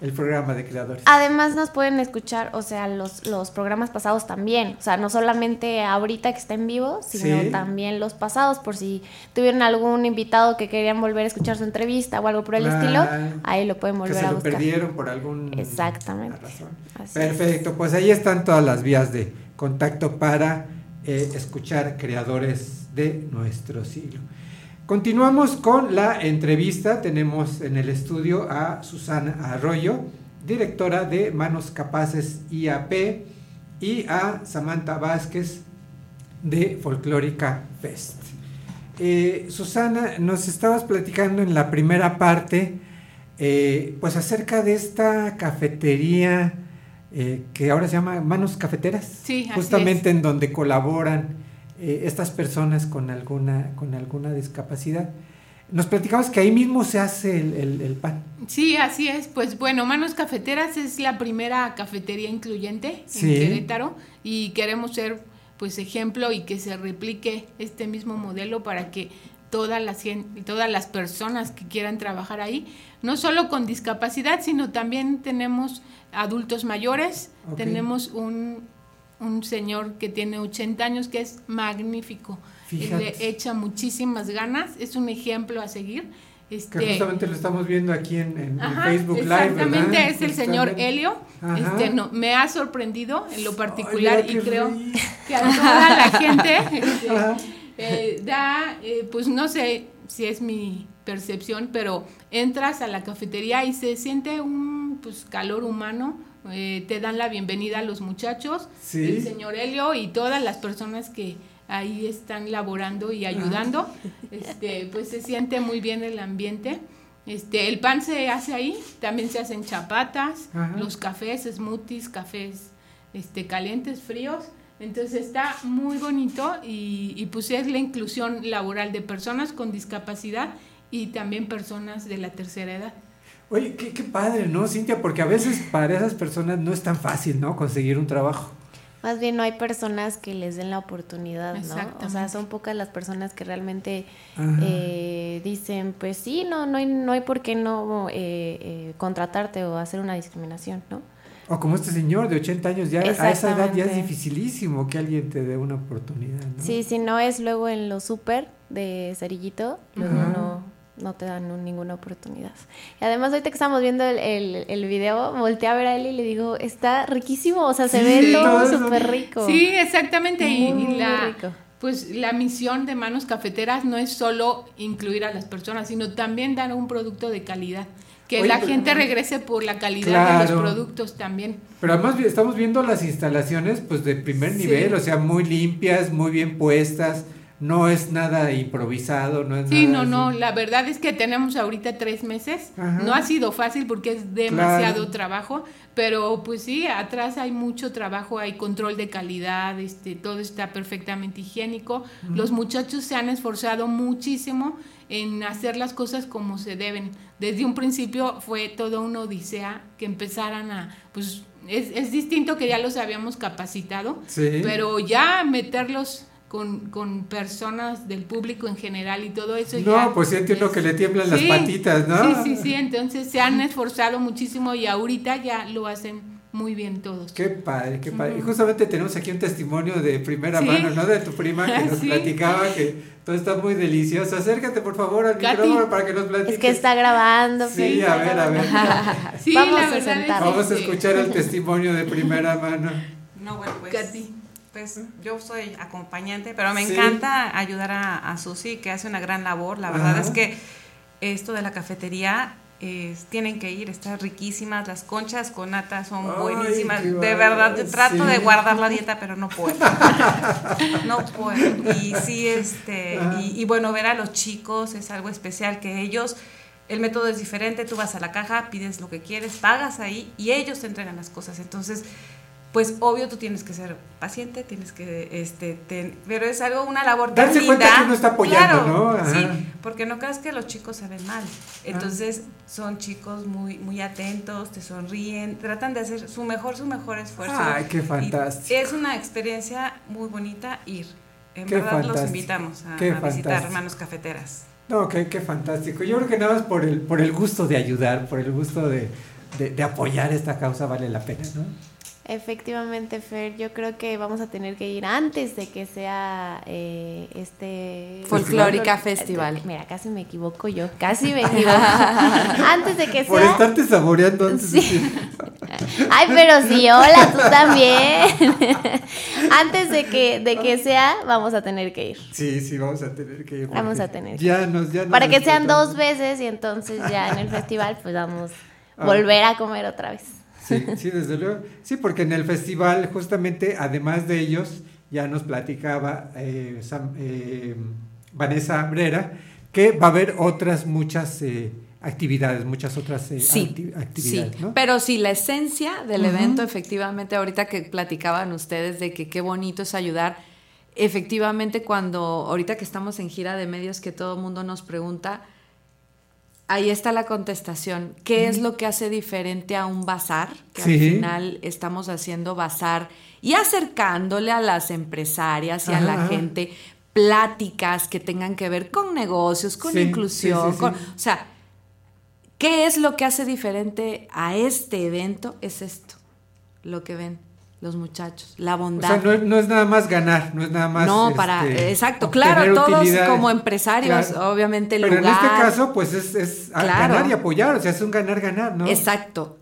el programa de creadores. Además nos pueden escuchar, o sea, los, los programas pasados también, o sea, no solamente ahorita que está en vivo, sino Sí. también los pasados, por si tuvieron algún invitado que querían volver a escuchar su entrevista o algo por el estilo, ahí lo pueden que volver se a lo buscar. perdieron por algún Exactamente. razón. Perfecto, pues ahí están todas las vías de contacto para eh, escuchar creadores de nuestro siglo. Continuamos con la entrevista. Tenemos en el estudio a Susana Arroyo, directora de Manos Capaces IAP, y a Samantha Vázquez de Folclórica Fest. Eh, Susana, nos estabas platicando en la primera parte, eh, pues acerca de esta cafetería eh, que ahora se llama Manos Cafeteras, Sí, justamente en donde colaboran eh, estas personas con alguna, con alguna discapacidad. Nos platicabas que ahí mismo se hace el, el- el pan. Sí, así es. Pues bueno, Manos Cafeteras es la primera cafetería incluyente Sí. en Querétaro y queremos ser pues ejemplo y que se replique este mismo modelo para que todas las, todas las personas que quieran trabajar ahí, no solo con discapacidad, sino también tenemos adultos mayores, tenemos un, un señor que tiene 80 años que es magnífico, Fíjate. le echa muchísimas ganas, es un ejemplo a seguir. Que Este, justamente lo estamos viendo aquí en, en- Ajá, Facebook Live. Exactamente, ¿verdad? es el señor. Helio. Este, no, me ha sorprendido en lo particular y creo que a toda la gente este, eh, da, eh, pues no sé si es mi percepción, pero entras a la cafetería y se siente un pues, calor humano. Eh, te dan la bienvenida a los muchachos, Sí. el señor Helio y todas las personas que ahí están laborando y ayudando. Este, pues se siente muy bien el ambiente. Este, el pan se hace ahí, también se hacen chapatas, Ajá. los cafés, smoothies, cafés este, calientes, fríos. Entonces está muy bonito y, y pues es la inclusión laboral de personas con discapacidad y también personas de la tercera edad. Oye, qué, qué padre, ¿no, Cintia? Porque a veces para esas personas no es tan fácil, ¿no? Conseguir un trabajo. Más bien no hay personas que les den la oportunidad, ¿no? O sea, son pocas las personas que realmente eh, dicen, pues sí, no, no hay, no hay por qué no eh, eh, contratarte o hacer una discriminación, ¿no? O como este señor de 80 años, ya a esa edad ya es dificilísimo que alguien te dé una oportunidad, ¿no? Sí, si no es luego en lo súper de cerillito, luego Ajá. no, no te dan un- ninguna oportunidad. Y además ahorita que estamos viendo el, el, el video, volteé a ver a él y le digo, está riquísimo, o sea, se Sí, ve todo súper rico. Sí, exactamente. y- y, Muy, muy la, rico. pues la misión de Manos Cafeteras no es solo incluir a las personas, sino también dar un producto de calidad. Que Oye, la pero- gente regrese por la calidad de los productos también. Pero además estamos viendo las instalaciones pues de primer Sí. nivel, o sea, muy limpias, muy bien puestas, no es nada improvisado, no es Sí, no, nada no, así. la verdad es que tenemos ahorita tres meses. Ajá. No ha sido fácil porque es demasiado Claro. trabajo, pero pues sí, atrás hay mucho trabajo, hay control de calidad, este, todo está perfectamente higiénico. Los muchachos se han esforzado muchísimo en hacer las cosas como se deben. Desde un principio fue toda una odisea que empezaran a, pues es, es distinto que ya los habíamos capacitado, Sí. pero ya meterlos con, con personas del público en general y todo eso. No, ya pues siente uno que le tiemblan las Sí, patitas, ¿no? Sí, sí, sí, entonces se han esforzado muchísimo y ahorita ya lo hacen muy bien todos. Qué padre, qué padre. Y justamente tenemos aquí un testimonio de primera Sí. mano, ¿no? De tu prima que nos Sí. platicaba que todo está muy delicioso. Acércate, por favor, al Katy. micrófono para que nos platiques. Es que está grabando. Sí, a ver, a ver. Vamos la a es. Vamos a escuchar el testimonio de primera mano. No, bueno, pues. Katy. Pues yo soy acompañante, pero me Sí. encanta ayudar a, a Susi, que hace una gran labor. La verdad Ajá. es que esto de la cafetería es- tienen que ir, están riquísimas. Las conchas con nata son Ay, buenísimas. De verdad, yo trato de guardar la dieta, pero no puedo. No puedo. Y sí, este, y, y bueno, ver a los chicos es algo especial que ellos. El método es diferente, tú vas a la caja, pides lo que quieres, pagas ahí y ellos te entregan las cosas. Entonces, pues obvio tú tienes que ser paciente, tienes que, este, ten- pero es algo, una labor tan Darse cuenta linda. que uno está apoyando, Claro, ¿no? Ajá. Sí, porque no creas que los chicos se ven mal. Entonces, son chicos muy, muy atentos, te sonríen, tratan de hacer su mejor, su mejor esfuerzo. Ay, qué Y fantástico. es una experiencia muy bonita ir. En Qué verdad los invitamos a, visitar fantástico. Manos Cafeteras. No, qué, qué fantástico. Yo creo que nada más por el, por el gusto de ayudar, por el gusto de, de- de apoyar esta causa vale la pena, ¿no? Efectivamente, Fer, yo creo que vamos a tener que ir antes de que sea eh, este... Folclórica Folclor- Festival. Mira, casi me equivoco yo, casi me equivoco. antes de que Por sea... estarte saboreando antes de Sí. Ay, pero sí, hola, tú también. antes de que, de que sea, vamos a tener que ir. Sí, sí, vamos a tener que ir. Vamos a tener que Ya nos, ya nos Para que sean dos veces y entonces ya en el festival pues vamos a Ah. volver a comer otra vez. Sí, sí, desde luego. Sí, porque en el festival, justamente, además de ellos, ya nos platicaba eh, Sam- eh, Vanessa Brera que va a haber otras muchas eh, actividades, muchas otras eh, Sí, acti- sí, actividades, ¿no? pero sí, la esencia del evento, efectivamente, ahorita que platicaban ustedes de que qué bonito es ayudar, efectivamente cuando, ahorita que estamos en gira de medios que todo el mundo nos pregunta, ahí está la contestación. ¿Qué es lo que hace diferente a un bazar? Que Sí. al final estamos haciendo bazar y acercándole a las empresarias y a la gente pláticas que tengan que ver con negocios, con Sí, inclusión, sí. con- o sea, ¿Qué es lo que hace diferente a este evento? Es esto, lo que ven los muchachos, la O bondad. sea, no, es- no es nada más ganar, no es nada más. no, para, este, exacto, claro, todos como empresarios, Claro. obviamente el Pero lugar. en este caso, pues es, es a- Claro. ganar y apoyar, o sea, es un ganar-ganar, ¿no? Exacto.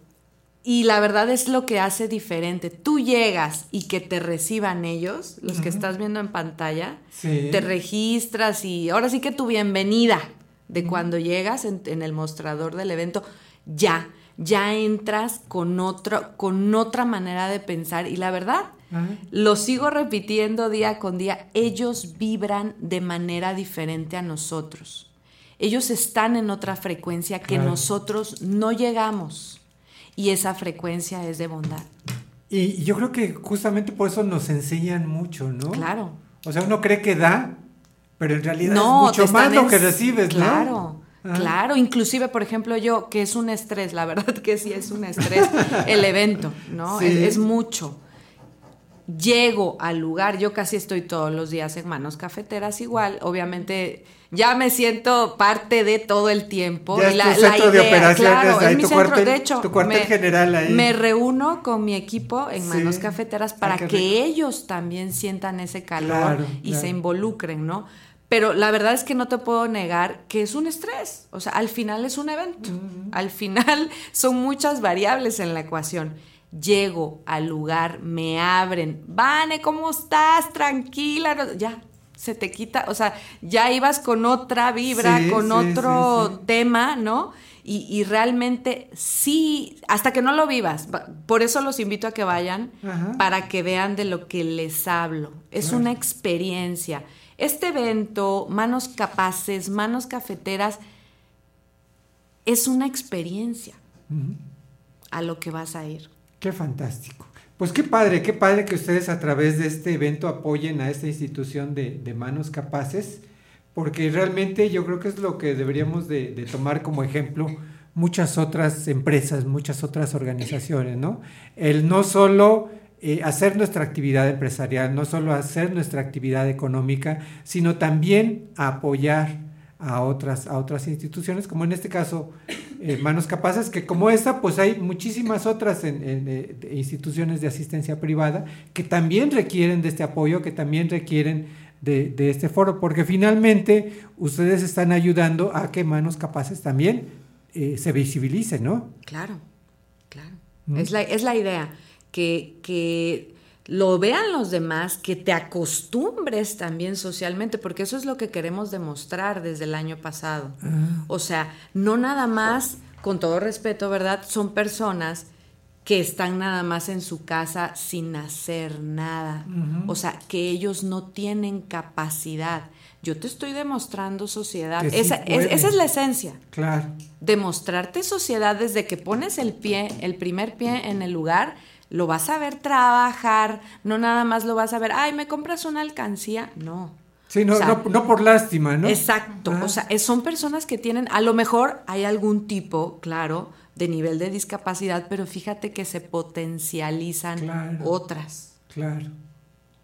Y la verdad es lo que hace diferente. Tú llegas y que te reciban ellos, los que estás viendo en pantalla, Sí. te registras y ahora sí que tu bienvenida de cuando llegas en, en el mostrador del evento, ya, ya entras con, otro, con otra manera de pensar y la verdad, Ajá. lo sigo repitiendo día con día, ellos vibran de manera diferente a nosotros. Ellos están en otra frecuencia que Claro. nosotros no llegamos. Y esa frecuencia es de bondad. Y yo creo que justamente por eso nos enseñan mucho, ¿no? Claro. O sea, uno cree que da, pero en realidad No, es mucho más lo que recibes, ¿no? Claro, Ajá. claro. Inclusive, por ejemplo, yo, que es un estrés, la verdad que sí es un estrés el evento, ¿no? Sí. Es, es mucho. Llego al lugar, yo casi estoy todos los días en manos cafeteras igual, obviamente ya me siento parte de todo el tiempo. Ya y es la, centro de idea, operaciones claro, ahí, es mi tu centro, cuartel- de hecho, tu cuartel me, general ahí. me reúno con mi equipo en Sí. manos cafeteras para que ellos también sientan ese calor Claro, y claro. se involucren, ¿no? Pero la verdad es que no te puedo negar que es un estrés. O sea, al final es un evento. Al final son muchas variables en la ecuación. Llego al lugar, me abren. Vane, ¿cómo estás? Tranquila. Ya, se te quita. O sea, ya ibas con otra vibra, Sí, con sí, otro sí, tema, ¿no? Y, y realmente sí, hasta que no lo vivas. va- Por eso los invito a que vayan Ajá. para que vean de lo que les hablo. Es Claro. una experiencia. Este evento, Manos Capaces, Manos Cafeteras, es una experiencia a lo que vas a ir. Qué fantástico. Pues qué padre, qué padre que ustedes a través de este evento apoyen a esta institución de, de manos capaces, porque realmente yo creo que es lo que deberíamos de, de tomar como ejemplo muchas otras empresas, muchas otras organizaciones, ¿no? El no solo eh, hacer nuestra actividad empresarial, no solo hacer nuestra actividad económica, sino también apoyar a otras, a otras instituciones, como en este caso eh, Manos Capaces, que como esta, pues hay muchísimas otras en- en, eh, de instituciones de asistencia privada que también requieren de este apoyo, que también requieren de, de este foro, porque finalmente ustedes están ayudando a que Manos Capaces también eh, se visibilice, ¿no? Claro, claro. Mm. Es, la, es la idea, que, que lo vean los demás, que te acostumbres también socialmente, porque eso es lo que queremos demostrar desde el año pasado. Ah. O sea, no nada más, con todo respeto, ¿verdad? Son personas que están nada más en su casa sin hacer nada. O sea, que ellos no tienen capacidad. Yo te estoy demostrando sociedad. Sí esa, es- esa es la esencia. Claro. Demostrarte sociedad desde que pones el pie, el primer pie en el lugar, lo vas a ver trabajar, no nada más lo vas a ver, ay, me compras una alcancía. No. Sí, no, O sea, no, no por lástima, ¿no? Exacto. Ah. O sea, son personas que tienen, a lo mejor hay algún tipo, claro, de nivel de discapacidad, pero fíjate que se potencializan Claro. otras. Claro.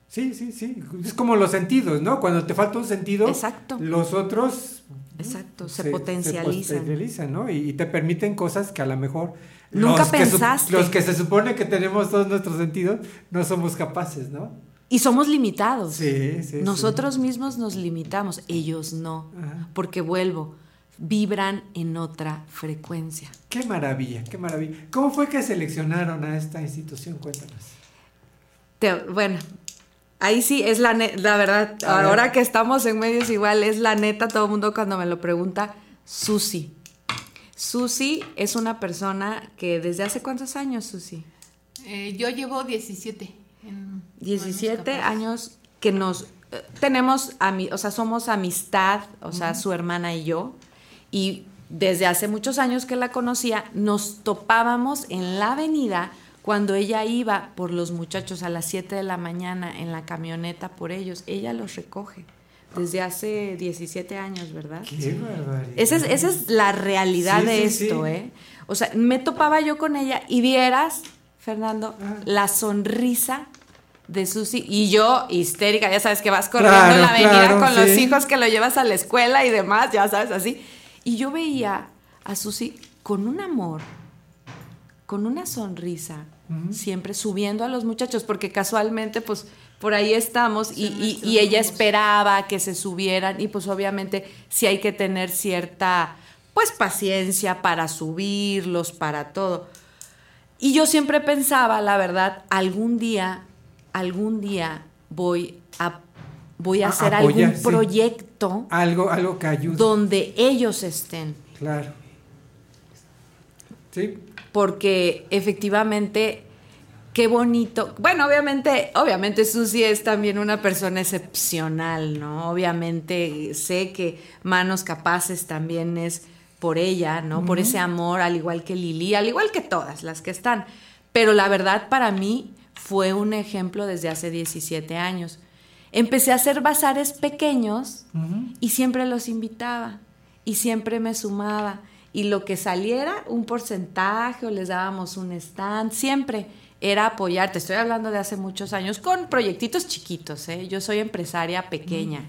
Sí, sí, sí. Es como los sentidos, ¿no? Cuando te falta un sentido, Exacto. los otros Exacto, se, potencializan. potencializan, ¿no? Y, y te permiten cosas que a lo mejor Nunca los que su- pensaste. los que se supone que tenemos todos nuestros sentidos no somos capaces, ¿no? Y somos limitados. Sí, sí. Nosotros mismos nos limitamos, ellos no. Ajá. Porque vuelvo, vibran en otra frecuencia. Qué maravilla, qué maravilla. ¿Cómo fue que seleccionaron a esta institución? Cuéntanos. Te- bueno, ahí sí es la, la verdad, A ver. ahora que estamos en medios igual, es la neta, todo el mundo cuando me lo pregunta, Susi. Susi es una persona que desde hace cuántos años, Susi? Eh, yo llevo 17. en 17 Manos Capaces. años que nos eh, tenemos, o sea, somos amistad, o sea, su hermana y yo, y desde hace muchos años que la conocía, nos topábamos en la avenida cuando ella iba por los muchachos a las 7 de la mañana en la camioneta por ellos, ella los recoge. Desde hace 17 años, ¿verdad? Qué barbaridad. Esa es, esa es la realidad Sí, de sí, esto, sí. ¿eh? O sea, me topaba yo con ella y vieras, Fernando, la sonrisa de Susi y yo histérica, ya sabes que vas corriendo Claro, en la avenida claro, con los hijos que lo llevas a la escuela y demás, ya sabes, así. Y yo veía a Susi con un amor, con una sonrisa, siempre subiendo a los muchachos, porque casualmente, pues, por ahí estamos y, y- y ella esperaba que se subieran y pues obviamente sí hay que tener cierta, pues, paciencia para subirlos, para todo. Y yo siempre pensaba, la verdad, algún día, algún día voy a, voy a A- hacer apoyar, algún sí. proyecto Algo, algo que ayude. donde ellos estén. Claro. Sí. porque efectivamente qué bonito. Bueno, obviamente, obviamente Susi es también una persona excepcional, ¿no? Obviamente sé que Manos Capaces también es por ella, ¿no? Por ese amor, al igual que Lili, al igual que todas las que están. Pero la verdad para mí fue un ejemplo desde hace 17 años. Empecé a hacer bazares pequeños y siempre los invitaba y siempre me sumaba y lo que saliera, un porcentaje o les dábamos un stand, siempre era apoyar. Te estoy hablando de hace muchos años con proyectitos chiquitos, ¿eh? yo soy empresaria pequeña.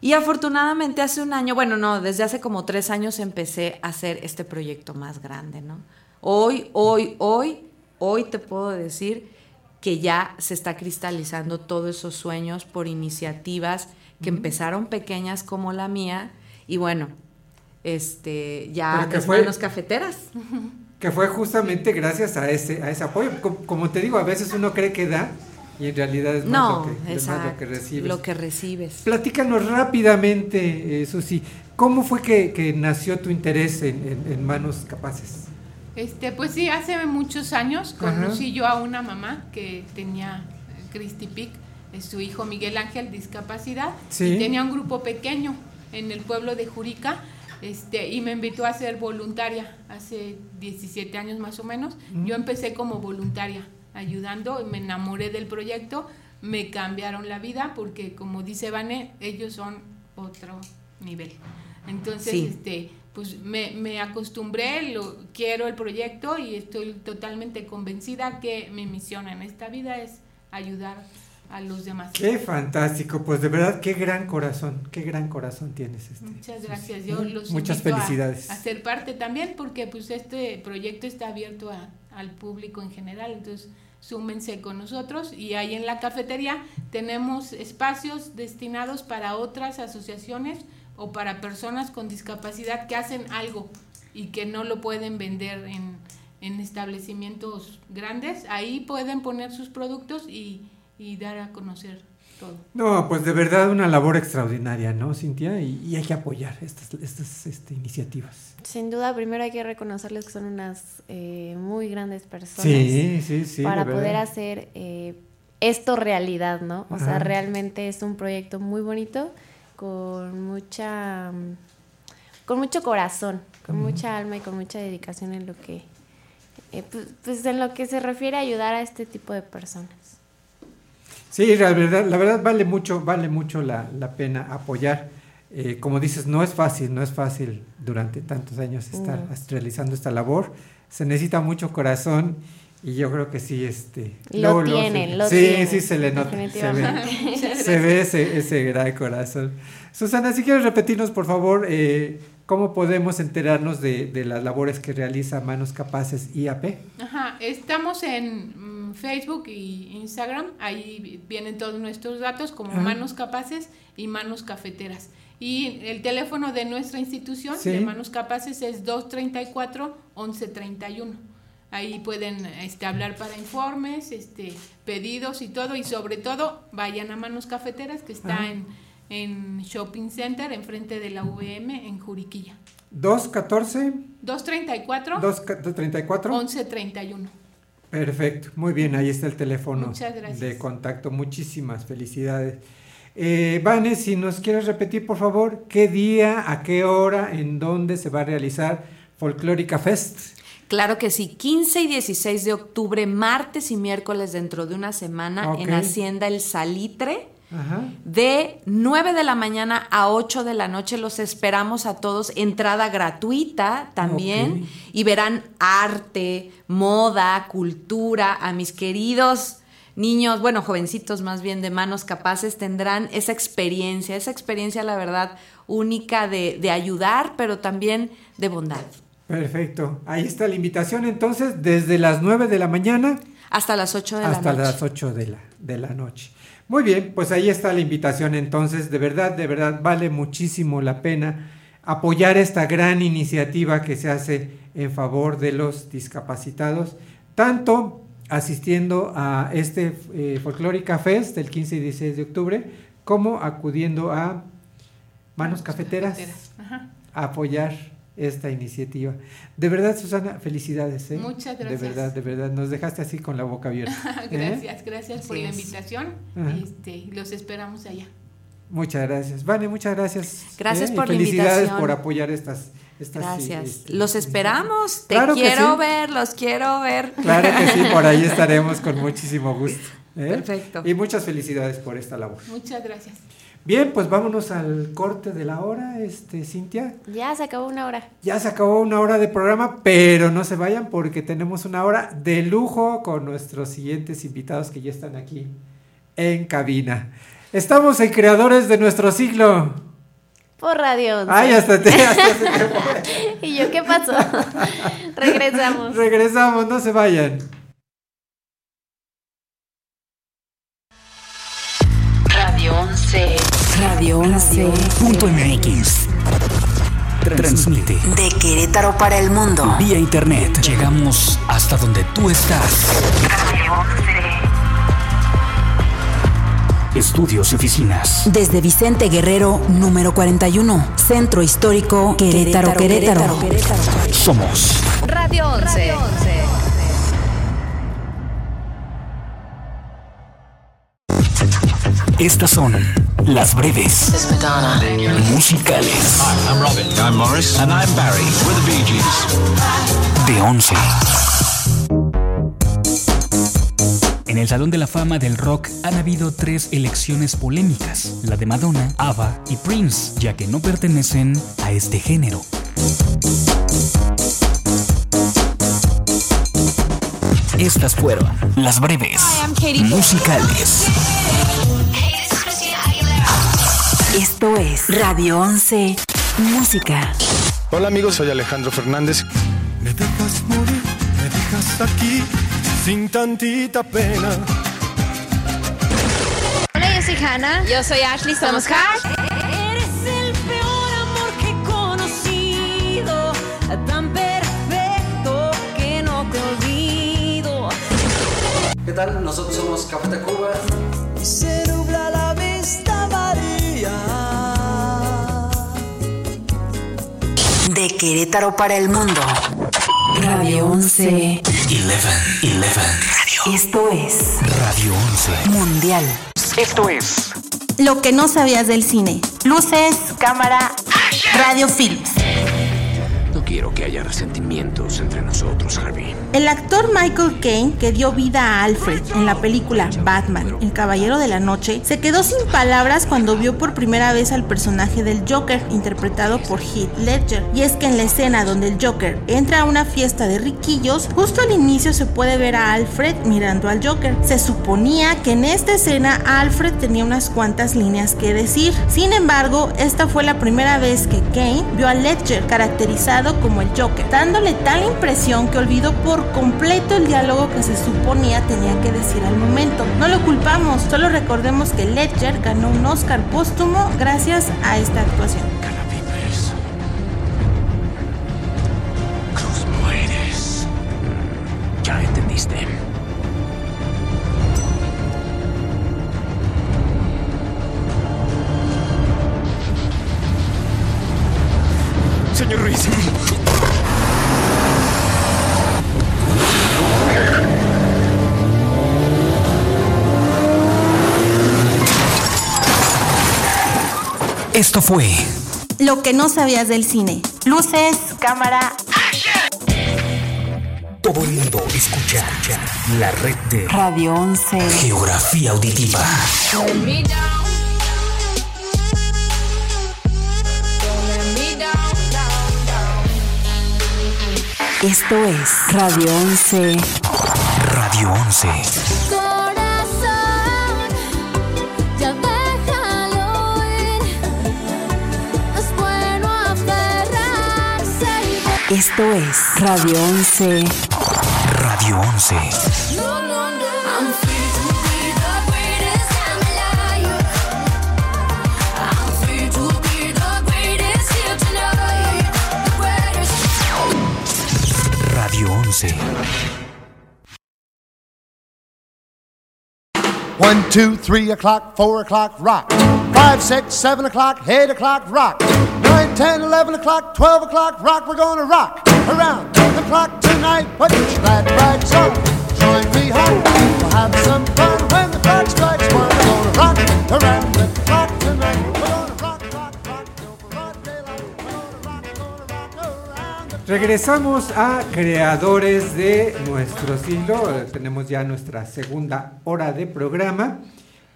Y afortunadamente hace un año, bueno, no, desde hace como tres años empecé a hacer este proyecto más grande, ¿no? Hoy, hoy, hoy, hoy te puedo decir que ya se está cristalizando todos esos sueños por iniciativas que empezaron pequeñas como la mía y bueno, este, ya fue- manos cafeteras. Que fue justamente gracias a ese, a ese apoyo. Como, como te digo, a veces uno cree que da y en realidad es más, No, lo, que, más lo que recibes. lo que recibes. Platícanos rápidamente, eh, Susi, ¿cómo fue que, que nació tu interés en, en- en Manos Capaces? Este, pues sí, hace muchos años Ajá. conocí yo a una mamá que tenía eh, Christy Pick, es su hijo Miguel Ángel, discapacidad, Sí. y tenía un grupo pequeño en el pueblo de Jurica, este, y me invitó a ser voluntaria hace 17 años más o menos. Yo empecé como voluntaria, ayudando, me enamoré del proyecto, me cambiaron la vida, porque como dice Vane, ellos son otro nivel. Entonces, Sí. este, pues me, me acostumbré, lo, quiero el proyecto y estoy totalmente convencida que mi misión en esta vida es ayudar a los demás. Qué fantástico, pues de verdad, qué gran corazón, qué gran corazón tienes. Este. Muchas gracias. Yo los Muchas invito a- felicidades. A, ser parte también porque pues este proyecto está abierto a- al público en general, entonces súmense con nosotros y ahí en la cafetería tenemos espacios destinados para otras asociaciones o para personas con discapacidad que hacen algo y que no lo pueden vender en, en establecimientos grandes, ahí pueden poner sus productos y, y dar a conocer todo. No, pues de verdad una labor extraordinaria, ¿no, Cintia? Y, y hay que apoyar estas, estas este, iniciativas. Sin duda, primero hay que reconocerles que son unas eh, muy grandes personas. Sí, sí, sí, Para poder hacer eh, esto realidad, ¿no? O sea, realmente es un proyecto muy bonito, con mucha. con mucho corazón, con mucha alma y con mucha dedicación en lo que. eh, pues, pues en lo que se refiere a ayudar a este tipo de personas. Sí, la verdad, la verdad vale mucho, vale mucho la, la pena apoyar. Eh, como dices, no es fácil, no es fácil durante tantos años estar No. realizando esta labor. Se necesita mucho corazón y yo creo que sí, este. Lo luego tienen, se- lo sí, tienen, sí se le nota, se definitivamente. ve, se ve ese, ese gran corazón. Susana, si quieres repetirnos, por favor, eh, cómo podemos enterarnos de, de las labores que realiza Manos Capaces IAP. Ajá, estamos en mm, Facebook y Instagram, ahí vi- vienen todos nuestros datos como. Manos Capaces y Manos Cafeteras. Y el teléfono de nuestra institución Sí. de Manos Capaces es 234-1131. Ahí pueden este, hablar para informes, este, pedidos y todo. Y sobre todo, vayan a Manos Cafeteras, que está en, en Shopping Center, enfrente de la VM en Juriquilla. 214 234 234 1131. Perfecto, muy bien, ahí está el teléfono de contacto. Muchísimas felicidades. Eh, Vane, si nos quieres repetir, por favor, qué día, a qué hora, en dónde se va a realizar Folclórica Fest. Claro que sí, 15 y 16 de octubre, martes y miércoles dentro de una semana en Hacienda El Salitre. Ajá. De 9 de la mañana a 8 de la noche los esperamos a todos, entrada gratuita también, y verán arte, moda, cultura, a mis queridos niños, bueno, jovencitos más bien de manos capaces, tendrán esa experiencia, esa experiencia, la verdad, única de, de ayudar, pero también de bondad. Perfecto, ahí está la invitación entonces, desde las 9 de la mañana Hasta las 8 de hasta la noche. las 8 de la, de la noche. Muy bien, pues ahí está la invitación entonces, de verdad, de verdad, vale muchísimo la pena apoyar esta gran iniciativa que se hace en favor de los discapacitados, tanto asistiendo a este eh, Folclórica Fest del 15 y 16 de octubre, como acudiendo a Manos Cafeteras Ajá. a apoyar esta iniciativa. De verdad, Susana, felicidades. ¿eh? Muchas De gracias. verdad, de verdad, nos dejaste así con la boca abierta. ¿eh? gracias, gracias por la invitación. Ajá. Este, los esperamos allá. Muchas gracias. Vane, muchas gracias. Gracias ¿eh? por y la felicidades invitación. por apoyar estas. estas Gracias. este, Los esperamos. Te Claro quiero sí. ver, los quiero ver. Claro que sí, por ahí estaremos con muchísimo gusto. ¿eh? Perfecto. Y muchas felicidades por esta labor. Muchas gracias. Bien, pues vámonos al corte de la hora, este, Cintia. Ya se acabó una hora. Ya se acabó una hora de programa, pero no se vayan porque tenemos una hora de lujo con nuestros siguientes invitados que ya están aquí en cabina. Estamos en Creadores de nuestro siglo. Por Radio 11. Ay, hasta te, hasta y yo, ¿qué pasó? Regresamos. Regresamos, no se vayan. Radio 11. Punto MX. Transmite De Querétaro para el mundo. vía internet. Llegamos hasta donde tú estás. Radio 11. Estudios y oficinas. Desde Vicente Guerrero, número 41. Centro Histórico Querétaro, Querétaro. Somos Radio 11. Estas son las breves musicales Hi, I'm Robin. I'm Morris. And I'm Barry. We're the Bee Gees. de 11. En el Salón de la Fama del Rock han habido tres elecciones polémicas, la de Madonna, ABBA y Prince, ya que no pertenecen a este género. Estas fueron las breves musicales. Esto es Radio 11 Música. Hola amigos, soy Alejandro Fernández. Me dejas morir, me dejas aquí sin tantita pena. Hola, yo soy Hannah. Yo soy Ashley, somos Hash. Eres el peor amor que he conocido, tan perfecto que no te olvido. ¿Qué tal? Nosotros somos Café Tacuba. De Querétaro para el mundo. Radio 11. 11, 11. Esto es Radio 11. Mundial. Esto es Lo que no sabías del cine. Luces, cámara, radio films. No quiero que haya resentimientos entre nosotros, Harvey. El actor Michael Caine, que dio vida a Alfred en la película Batman, El Caballero de la Noche, se quedó sin palabras cuando vio por primera vez al personaje del Joker, interpretado por Heath Ledger. Y es que en la escena donde el Joker entra a una fiesta de riquillos, justo al inicio se puede ver a Alfred mirando al Joker. Se suponía que en esta escena Alfred tenía unas cuantas líneas que decir. Sin embargo, esta fue la primera vez que Kane vio a Ledger caracterizado como el Joker, dándole tal impresión que olvidó por completo el diálogo que se suponía tenía que decir al momento. No lo culpamos, solo recordemos que Ledger ganó un Oscar póstumo gracias a esta actuación. Esto fue Lo que no sabías del cine. Luces, cámara, Todo el mundo escucha la red de Radio 11. Geografía Auditiva. Esto es Radio 11. Radio 11. Esto es Radio 11. Radio 11. No, no, no. I'm free to be the greatest I'm alive. I'm free to be the greatest here tonight. The greatest. Radio 11. One, two, three o'clock, four o'clock, rock. Five, six, seven o'clock, eight o'clock, rock. Nine, ten, eleven o'clock, twelve o'clock, rock. We're gonna rock around the clock tonight. Put your glad rags on, join me home. We'll have some fun when the clock strikes one. We're gonna rock around the clock tonight. Regresamos a Creadores de nuestro siglo. Tenemos ya nuestra segunda hora de programa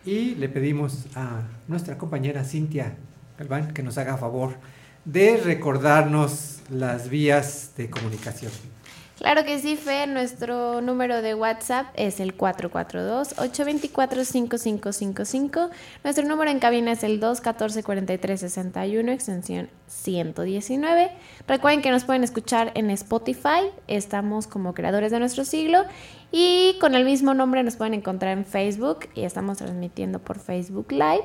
y le pedimos a nuestra compañera Cintia Galván que nos haga favor de recordarnos las vías de comunicación. Claro que sí, Fe. Nuestro número de WhatsApp es el 442-824-5555. Nuestro número en cabina es el 214-4361, extensión 119. Recuerden que nos pueden escuchar en Spotify. Estamos como creadores de nuestro siglo. Y con el mismo nombre nos pueden encontrar en Facebook. Y estamos transmitiendo por Facebook Live.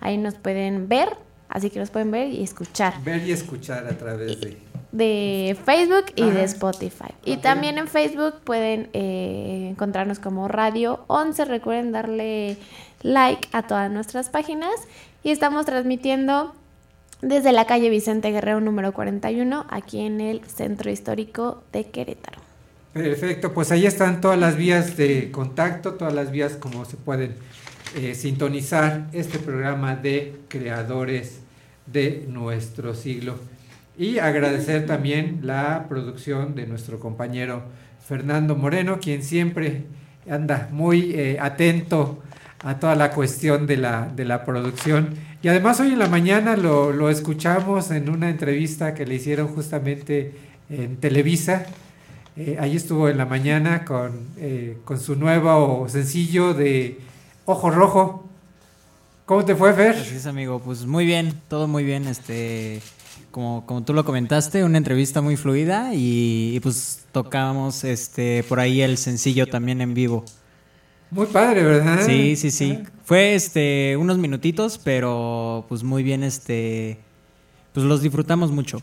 Ahí nos pueden ver. Así que nos pueden ver y escuchar Ver y escuchar a través de... de Facebook y Ajá. de Spotify. Y también en Facebook pueden eh, encontrarnos como Radio 11. Recuerden darle like a todas nuestras páginas. Y estamos transmitiendo desde la calle Vicente Guerrero número 41, aquí en el Centro Histórico de Querétaro. Perfecto, pues ahí están todas las vías de contacto, todas las vías como se pueden eh, sintonizar este programa de creadores de nuestro siglo. Y agradecer también la producción de nuestro compañero Fernando Moreno, quien siempre anda muy eh, atento a toda la cuestión de la, de la producción. Y además hoy en la mañana lo, lo escuchamos en una entrevista que le hicieron justamente en Televisa. Eh, ahí estuvo en la mañana con, con su nuevo sencillo de Ojo Rojo. ¿Cómo te fue, Fer? Así es, amigo. Pues muy bien, todo muy bien. Este, como, como tú lo comentaste, una entrevista muy fluida y, y, pues tocamos este por ahí el sencillo también en vivo. Muy padre, ¿verdad? Sí, sí, sí. Fue este unos minutitos, pero pues muy bien, este, pues los disfrutamos mucho.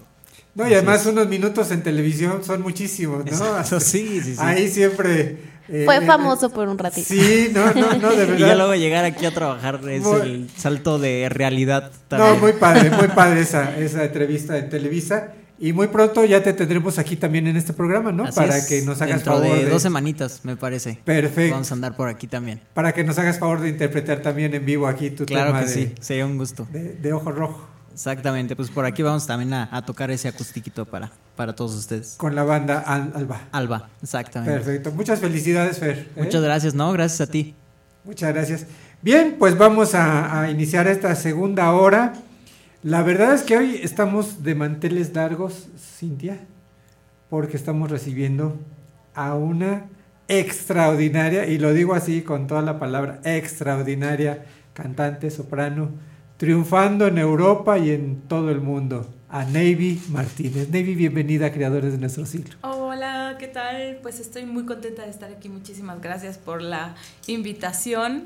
No, y además unos minutos en televisión son muchísimos, ¿no? Exacto, sí, sí, sí. Ahí siempre Fue eh, famoso por un ratito. Sí, no, no, no, de verdad. Y ya luego llegar aquí a trabajar es Muy- el salto de realidad No, también. muy padre, muy padre esa, esa entrevista en Televisa. Y muy pronto ya te tendremos aquí también en este programa, ¿no? Así para es, que nos hagas dentro favor de de, dos semanitas, me parece. Perfecto. Vamos a andar por aquí también. para que nos hagas favor de interpretar también en vivo aquí tu Claro tema que de, sí, sería un gusto. de, de ojo rojo Exactamente, pues por aquí vamos también a, a tocar ese acustiquito para, para todos ustedes. con la banda Al- Alba. Alba, exactamente. Perfecto. Muchas felicidades, Fer. ¿eh? Muchas gracias, ¿no? Gracias a ti. Muchas gracias. Bien, pues vamos a, a iniciar esta segunda hora. La verdad es que hoy estamos de manteles largos, Cintia, porque estamos recibiendo a una extraordinaria, y lo digo así con toda la palabra, extraordinaria cantante, soprano, triunfando en Europa y en todo el mundo, a Navy Martínez. Navy, bienvenida a Creadores de Nuestro Siglo. Hola, ¿qué tal? Pues estoy muy contenta de estar aquí. Muchísimas gracias por la invitación.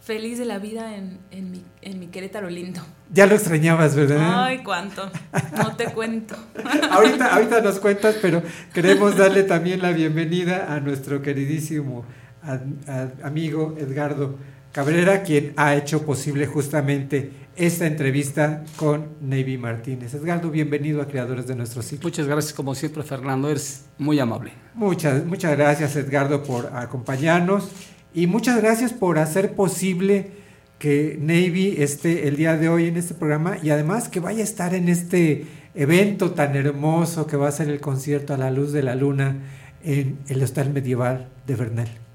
Feliz de la vida en, en mi, en mi Querétaro lindo. Ya lo extrañabas, ¿verdad? Ay, cuánto. No te cuento. ahorita, ahorita nos cuentas, pero queremos darle también la bienvenida a nuestro queridísimo a- a- amigo Edgardo Cabrera, quien ha hecho posible justamente esta entrevista con Navy Martínez. Edgardo, bienvenido a Creadores de Nuestro Ciclo. Muchas gracias, como siempre, Fernando, eres muy amable. Muchas, muchas gracias, Edgardo, por acompañarnos y muchas gracias por hacer posible que Navy esté el día de hoy en este programa y además que vaya a estar en este evento tan hermoso que va a ser el concierto a la luz de la luna en el Hostal Medieval de Bernal.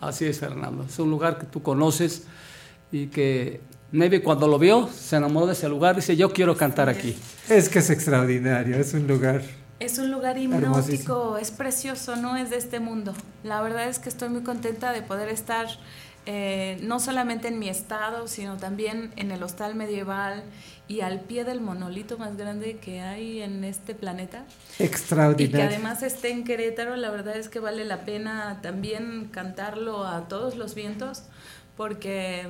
Así es, Fernando. Es un lugar que tú conoces y que Neve cuando lo vio se enamoró de ese lugar. Dice, yo quiero cantar aquí. Es que es extraordinario, es un lugar Es un lugar Hermosísimo. hipnótico, es precioso, no es de este mundo. La verdad es que estoy muy contenta de poder estar eh, no solamente en mi estado, sino también en el hostal medieval y al pie del monolito más grande que hay en este planeta. Y que extraordinario. además esté en Querétaro, la verdad es que vale la pena también cantarlo a todos los vientos, porque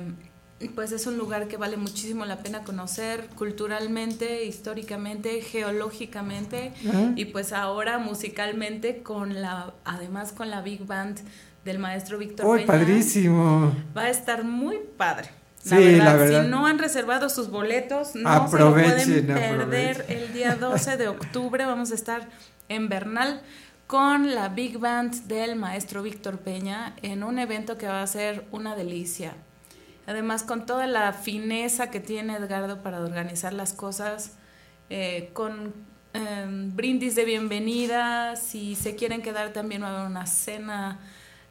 pues es un lugar que vale muchísimo la pena conocer culturalmente, históricamente, geológicamente Ajá. y pues ahora musicalmente con la además con la big band del maestro Víctor ¡Uy, Peña. padrísimo! Va a estar muy padre. Sí, la verdad. Si no han reservado sus boletos, no Aprovechen, se lo pueden perder. aprovechen. El día 12 de octubre vamos a estar en Bernal con la Big Band del maestro Víctor Peña en un evento que va a ser una delicia. Además, con toda la fineza que tiene Edgardo para organizar las cosas, eh, con eh, brindis de bienvenida, si se quieren quedar también va a haber una cena.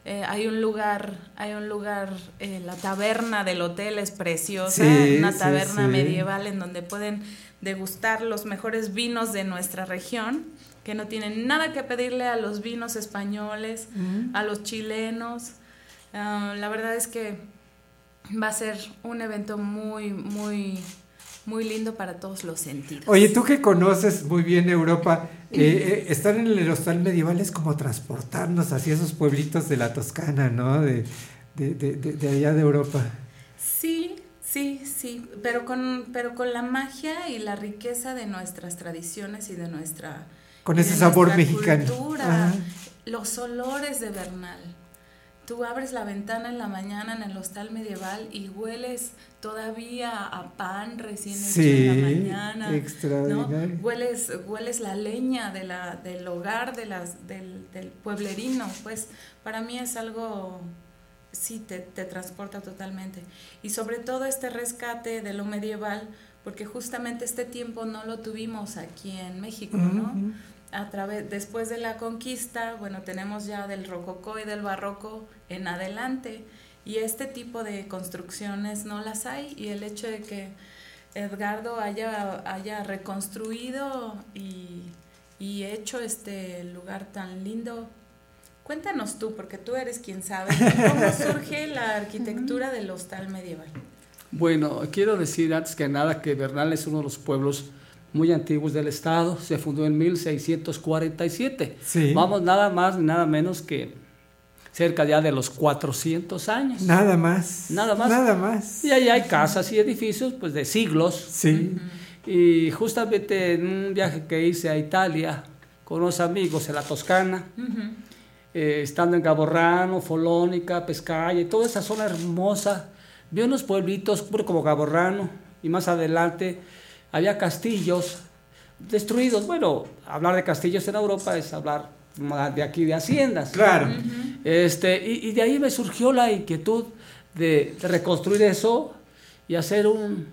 Eh, hay un lugar, hay un lugar, eh, la taberna del hotel es preciosa, Sí, una taberna sí. medieval en donde pueden degustar los mejores vinos de nuestra región, que no tienen nada que pedirle a los vinos españoles, Mm. a los chilenos. Ah, la verdad es que va a ser un evento muy, muy, muy lindo para todos los sentidos. Oye, tú que conoces muy bien Europa, eh, eh, estar en el hostal medieval es como transportarnos hacia esos pueblitos de la Toscana, ¿no? De, de, de, de- allá de Europa. Sí, sí, sí, pero con, pero con la magia y la riqueza de nuestras tradiciones y de nuestra Con y ese de sabor nuestra mexicano. cultura, los olores de Bernal. Tú abres la ventana en la mañana en el hostal medieval y hueles todavía a pan recién hecho Sí, en la mañana. Hueles, hueles la leña de la, del hogar de las, del, del pueblerino. Pues para mí es algo, sí, te, te transporta totalmente. Y sobre todo este rescate de lo medieval, porque justamente este tiempo no lo tuvimos aquí en México, ¿no? A través después de la conquista, bueno, tenemos ya del rococó y del barroco en adelante y este tipo de construcciones no las hay y el hecho de que Edgardo haya, haya reconstruido y, y hecho este lugar tan lindo. Cuéntanos tú, porque tú eres quien sabe, cómo surge la arquitectura del hostal medieval. Bueno, quiero decir antes que nada que Bernal es uno de los pueblos muy antiguos del estado. Se fundó en 1647. Sí. Vamos nada más ni nada menos que cerca ya de los 400 años. Nada más. Nada más. Nada más. Y ahí hay casas y edificios pues de siglos. Sí. Y justamente en un viaje que hice a Italia con unos amigos en la Toscana, eh, estando en Gaborrano, Folónica, Pescaya, y toda esa zona hermosa, vi unos pueblitos como Gaborrano, y más adelante había castillos destruidos. Bueno, hablar de castillos en Europa es hablar de aquí de haciendas. Claro. Este, y, y de ahí me surgió la inquietud de, de reconstruir eso y hacer un,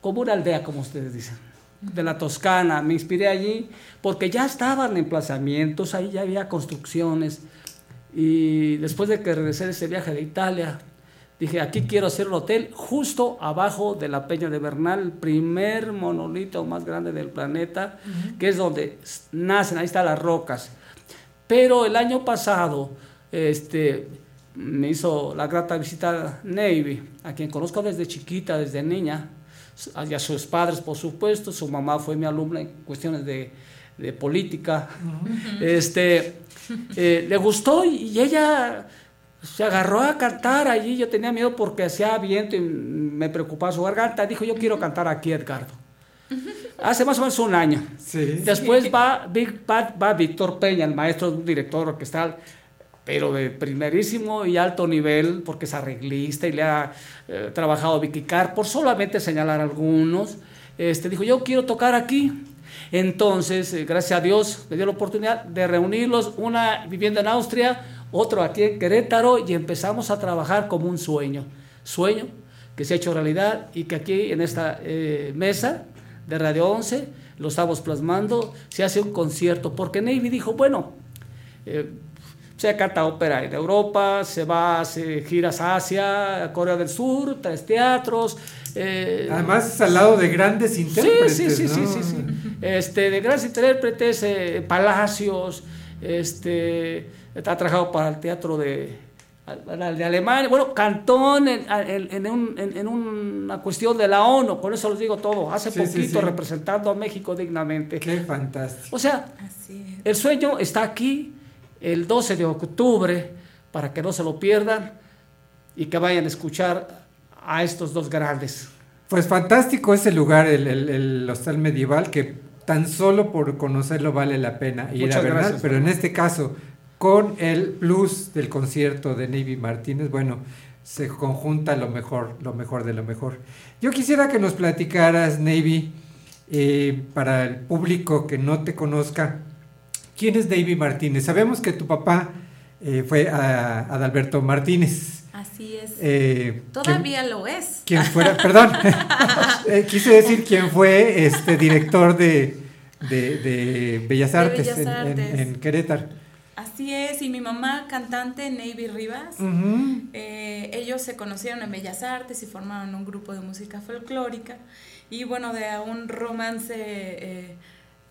como una aldea, como ustedes dicen, de la Toscana. Me inspiré allí porque ya estaban emplazamientos, ahí ya había construcciones. Y después de que regresé de ese viaje de Italia, dije, aquí quiero hacer un hotel justo abajo de la Peña de Bernal, el primer monolito más grande del planeta, que es donde nacen, ahí están las rocas. Pero el año pasado, este, me hizo la grata visita Navy, a quien conozco desde chiquita, desde niña, y a sus padres, por supuesto. Su mamá fue mi alumna en cuestiones de, de política. este, eh, le gustó y ella se agarró a cantar allí. Yo tenía miedo porque hacía viento y me preocupaba su garganta. Dijo, yo quiero cantar aquí, Edgardo. Hace más o menos un año. Después va, Vic- va, va Víctor Peña, el maestro, un director orquestal, pero de primerísimo y alto nivel, porque es arreglista y le ha eh, trabajado Vicky Carr, por solamente señalar algunos. Este, dijo, yo quiero tocar aquí. Entonces, eh, gracias a Dios, me dio la oportunidad de reunirlos, una viviendo en Austria, otro aquí en Querétaro, y empezamos a trabajar como un sueño. Sueño que se ha hecho realidad y que aquí en esta eh, mesa de Radio 11 lo estamos plasmando, se hace un concierto, porque Navy dijo, bueno, eh, se canta ópera en Europa, se va, hace giras a Asia, a Corea del Sur, tres teatros. eh, Además, es al lado de grandes intérpretes. Sí, sí, sí, sí, sí, sí. Este, de grandes intérpretes, eh, Palacios, este, ha trabajado para el teatro de, de Alemania, bueno, Cantón en, en- un- en- en una cuestión de la ONU, con eso les digo todo, hace Sí, sí, poquito sí. representando a México dignamente. Qué fantástico. O sea, el sueño está aquí el 12 de octubre para que no se lo pierdan y que vayan a escuchar a estos dos grandes. Pues fantástico ese lugar, el, el- el hostal medieval, que tan solo por conocerlo vale la pena ir Muchas a Bernal, gracias, pero en este caso, con el plus del concierto de Navy Martínez, bueno, se conjunta lo mejor, lo mejor de lo mejor. Yo quisiera que nos platicaras, Navy, eh, para el público que no te conozca, ¿quién es Navy Martínez? Sabemos que tu papá eh, fue a- Adalberto Martínez. Así es. Eh, Todavía lo es. quien fuera, perdón, quise decir quién fue este director de, de, de Bellas De Artes, Bellas en- en, Artes. en Querétaro. Así es, y mi mamá cantante Navy Rivas. Eh, ellos se conocieron en Bellas Artes y formaron un grupo de música folclórica. Y bueno, de un romance eh,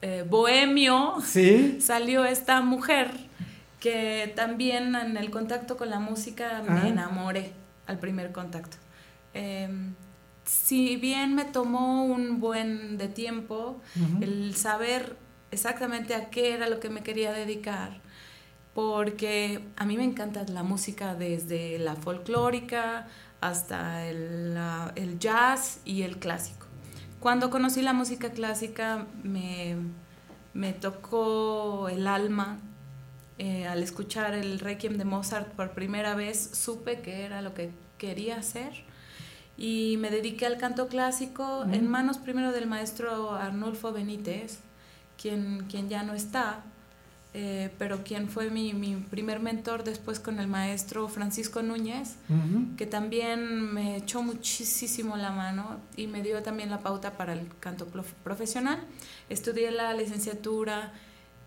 eh, bohemio Sí. salió esta mujer que también en el contacto con la música Ah. me enamoré al primer contacto. Eh, si bien me tomó un buen de tiempo el saber exactamente a qué era lo que me quería dedicar, porque a mí me encanta la música desde la folclórica hasta el, la- el jazz y el clásico. Cuando conocí la música clásica me, me tocó el alma. eh, al escuchar el Requiem de Mozart por primera vez supe que era lo que quería hacer y me dediqué al canto clásico en manos primero del maestro Arnulfo Benítez, quien, quien ya no está, eh, pero quien fue mi, mi primer mentor después con el maestro Francisco Núñez, Ujú. que también me echó muchísimo la mano y me dio también la pauta para el canto prof- profesional. Estudié la licenciatura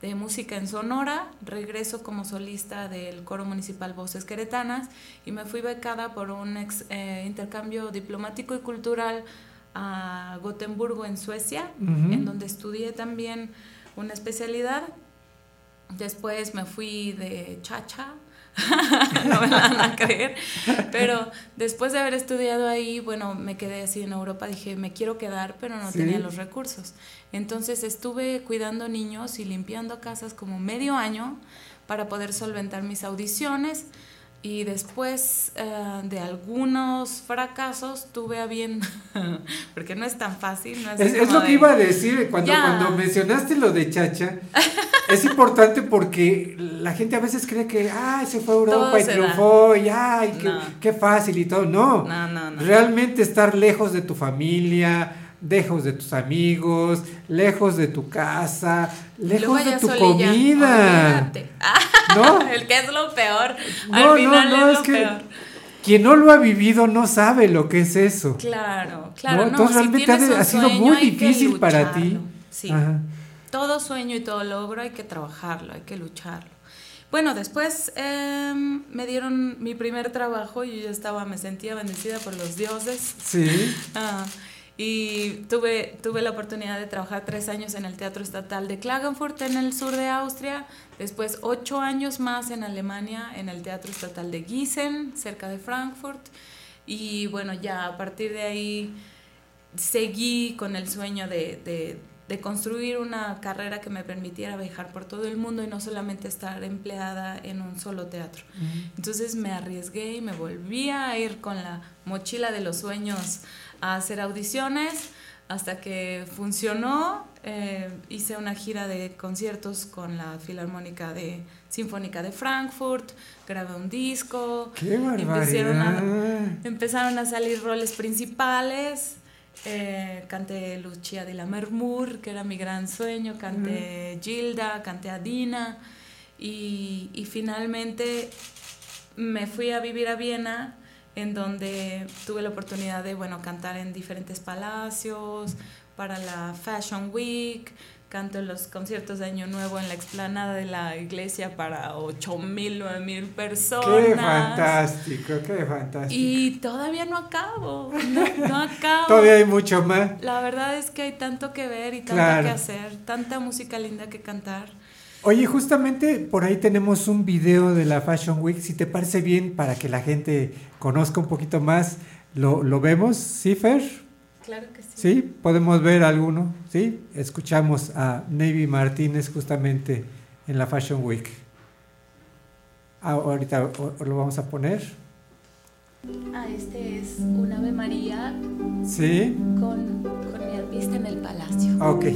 de música en Sonora, regreso como solista del Coro Municipal Voces Queretanas y me fui becada por un ex- eh, intercambio diplomático y cultural a Gotemburgo en Suecia, Ujú. en donde estudié también una especialidad. Después me fui de chacha, no me van a creer, pero después de haber estudiado ahí, bueno, me quedé así en Europa, dije, me quiero quedar, pero no Sí. tenía los recursos. Entonces estuve cuidando niños y limpiando casas como medio año para poder solventar mis audiciones. Y después eh, de algunos fracasos tuve a bien, porque no es tan fácil. No es, Es, es lo que iba a decir cuando, cuando mencionaste lo de Chacha. es importante porque la gente a veces cree que, ah, se fue a Europa Todo y da. triunfó, y ay, qué, No. qué fácil y todo. No. No, no, no. Realmente estar lejos de tu familia, lejos de tus amigos, lejos de tu casa, lejos de tu comida. olvídate. ¿No? El que es lo peor. No, Al no, final no, es es lo que peor. quien no lo ha vivido no sabe lo que es eso. Claro, claro. ¿no? No, Entonces si realmente ha, sido muy difícil para ti. Sí. Ajá. Todo sueño y todo logro hay que trabajarlo, hay que lucharlo. Bueno, después em, me dieron mi primer trabajo y yo ya estaba, me sentía bendecida por los dioses. Sí. Ah, y tuve, tuve la oportunidad de trabajar tres años en el Teatro Estatal de Klagenfurt en el sur de Austria, después ocho años más en Alemania en el Teatro Estatal de Gießen, cerca de Frankfurt. Y bueno, ya a partir de ahí seguí con el sueño de, de- de construir una carrera que me permitiera viajar por todo el mundo y no solamente estar empleada en un solo teatro. Entonces me arriesgué y me volví a ir con la mochila de los sueños a hacer audiciones hasta que funcionó. eh, hice una gira de conciertos con la Filarmónica de Sinfónica de Frankfurt, grabé un disco. ¡Qué empezaron a- empezaron a salir roles principales. eh, canté Lucia de la Mermur, que era mi gran sueño, canté Gilda, canté a Dina y, y finalmente me fui a vivir a Viena en donde tuve la oportunidad de bueno cantar en diferentes palacios para la Fashion Week canto en los conciertos de Año Nuevo en la explanada de la iglesia para 8.000, 9.000 personas. Qué fantástico, qué fantástico. Y todavía no acabo, no, no acabo. Todavía hay mucho más. La verdad es que hay tanto que ver y tanto Claro. que hacer, tanta música linda que cantar. Oye, justamente por ahí tenemos un video de la Fashion Week. Si te parece bien, para que la gente conozca un poquito más, ¿lo, lo vemos? ¿Sí, Fer? Claro que sí. ¿Sí? ¿Podemos ver alguno? ¿Sí? Escuchamos a Navy Martínez justamente en la Fashion Week. Ah, ahorita lo vamos a poner. Ah, este es un Ave María ¿Sí? con, con mi artista en el palacio. Ok.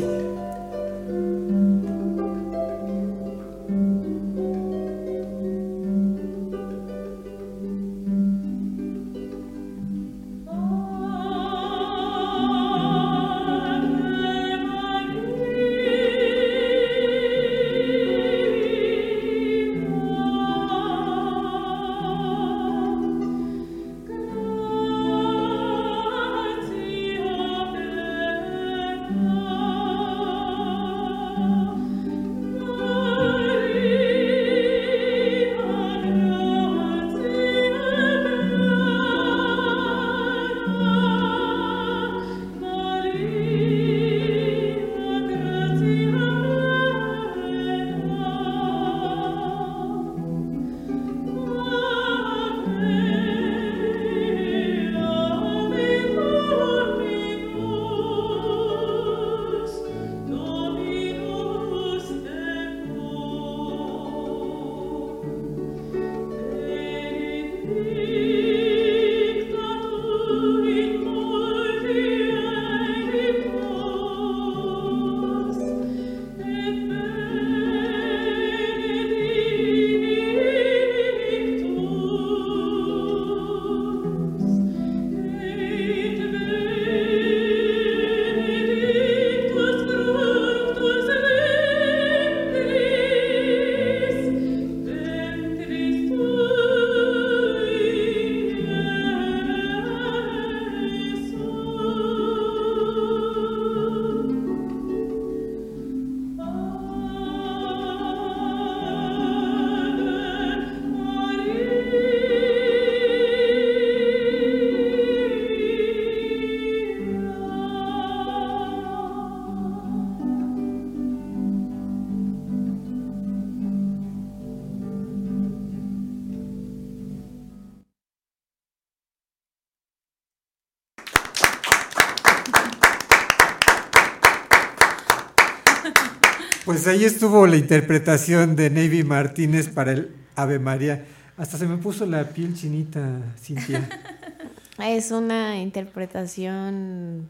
Pues ahí estuvo la interpretación de Navy Martínez para el Ave María. Hasta se me puso la piel chinita, Cintia. Es una interpretación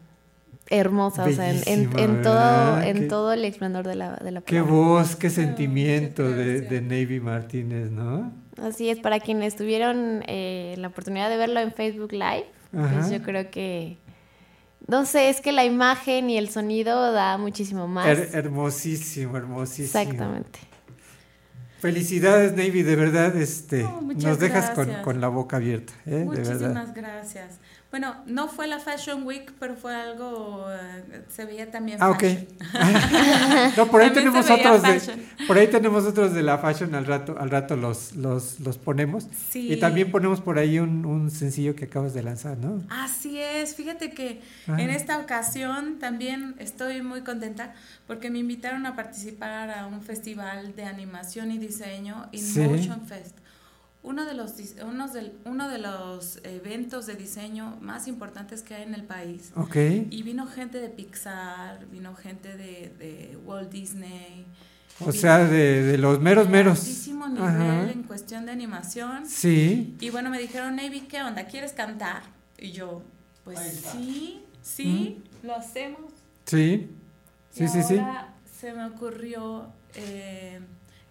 hermosa, o sea, en, en- Bellísima, en todo, en Qué- todo el esplendor de la, de la Qué voz, qué sentimiento de, de Navy Martínez, ¿no? Así es, para quienes tuvieron eh, la oportunidad de verlo en Facebook Live, Ajá. pues yo creo que, no sé, es que la imagen y el sonido da muchísimo más. Her- hermosísimo, hermosísimo. Exactamente. Felicidades, Navy, de verdad, este, nos dejas con, con la boca abierta, ¿eh? de Muchísimas verdad. gracias. Bueno, no fue la Fashion Week, pero fue algo, eh, se veía también Ah, ok. fashion. no, por ahí También tenemos otros de, por ahí tenemos otros de la fashion al rato, al rato los, los, los ponemos. Sí. Y también ponemos por ahí un, un sencillo que acabas de lanzar, ¿no? Así es, fíjate que Ah. en esta ocasión también estoy muy contenta porque me invitaron a participar a un festival de animación y diseño, In Sí. Motion Fest. Uno de, los, unos del- uno de los eventos de diseño más importantes que hay en el país. Ok. Y vino gente de Pixar, vino gente de, de Walt Disney. O sea, de, de los meros meros. altísimo nivel Ajá. en cuestión de animación. Sí. Y bueno, me dijeron, Navy, ¿qué onda? ¿Quieres cantar? Y yo, pues sí, sí, lo hacemos. Sí. Sí, y sí, sí. ahora se me ocurrió eh,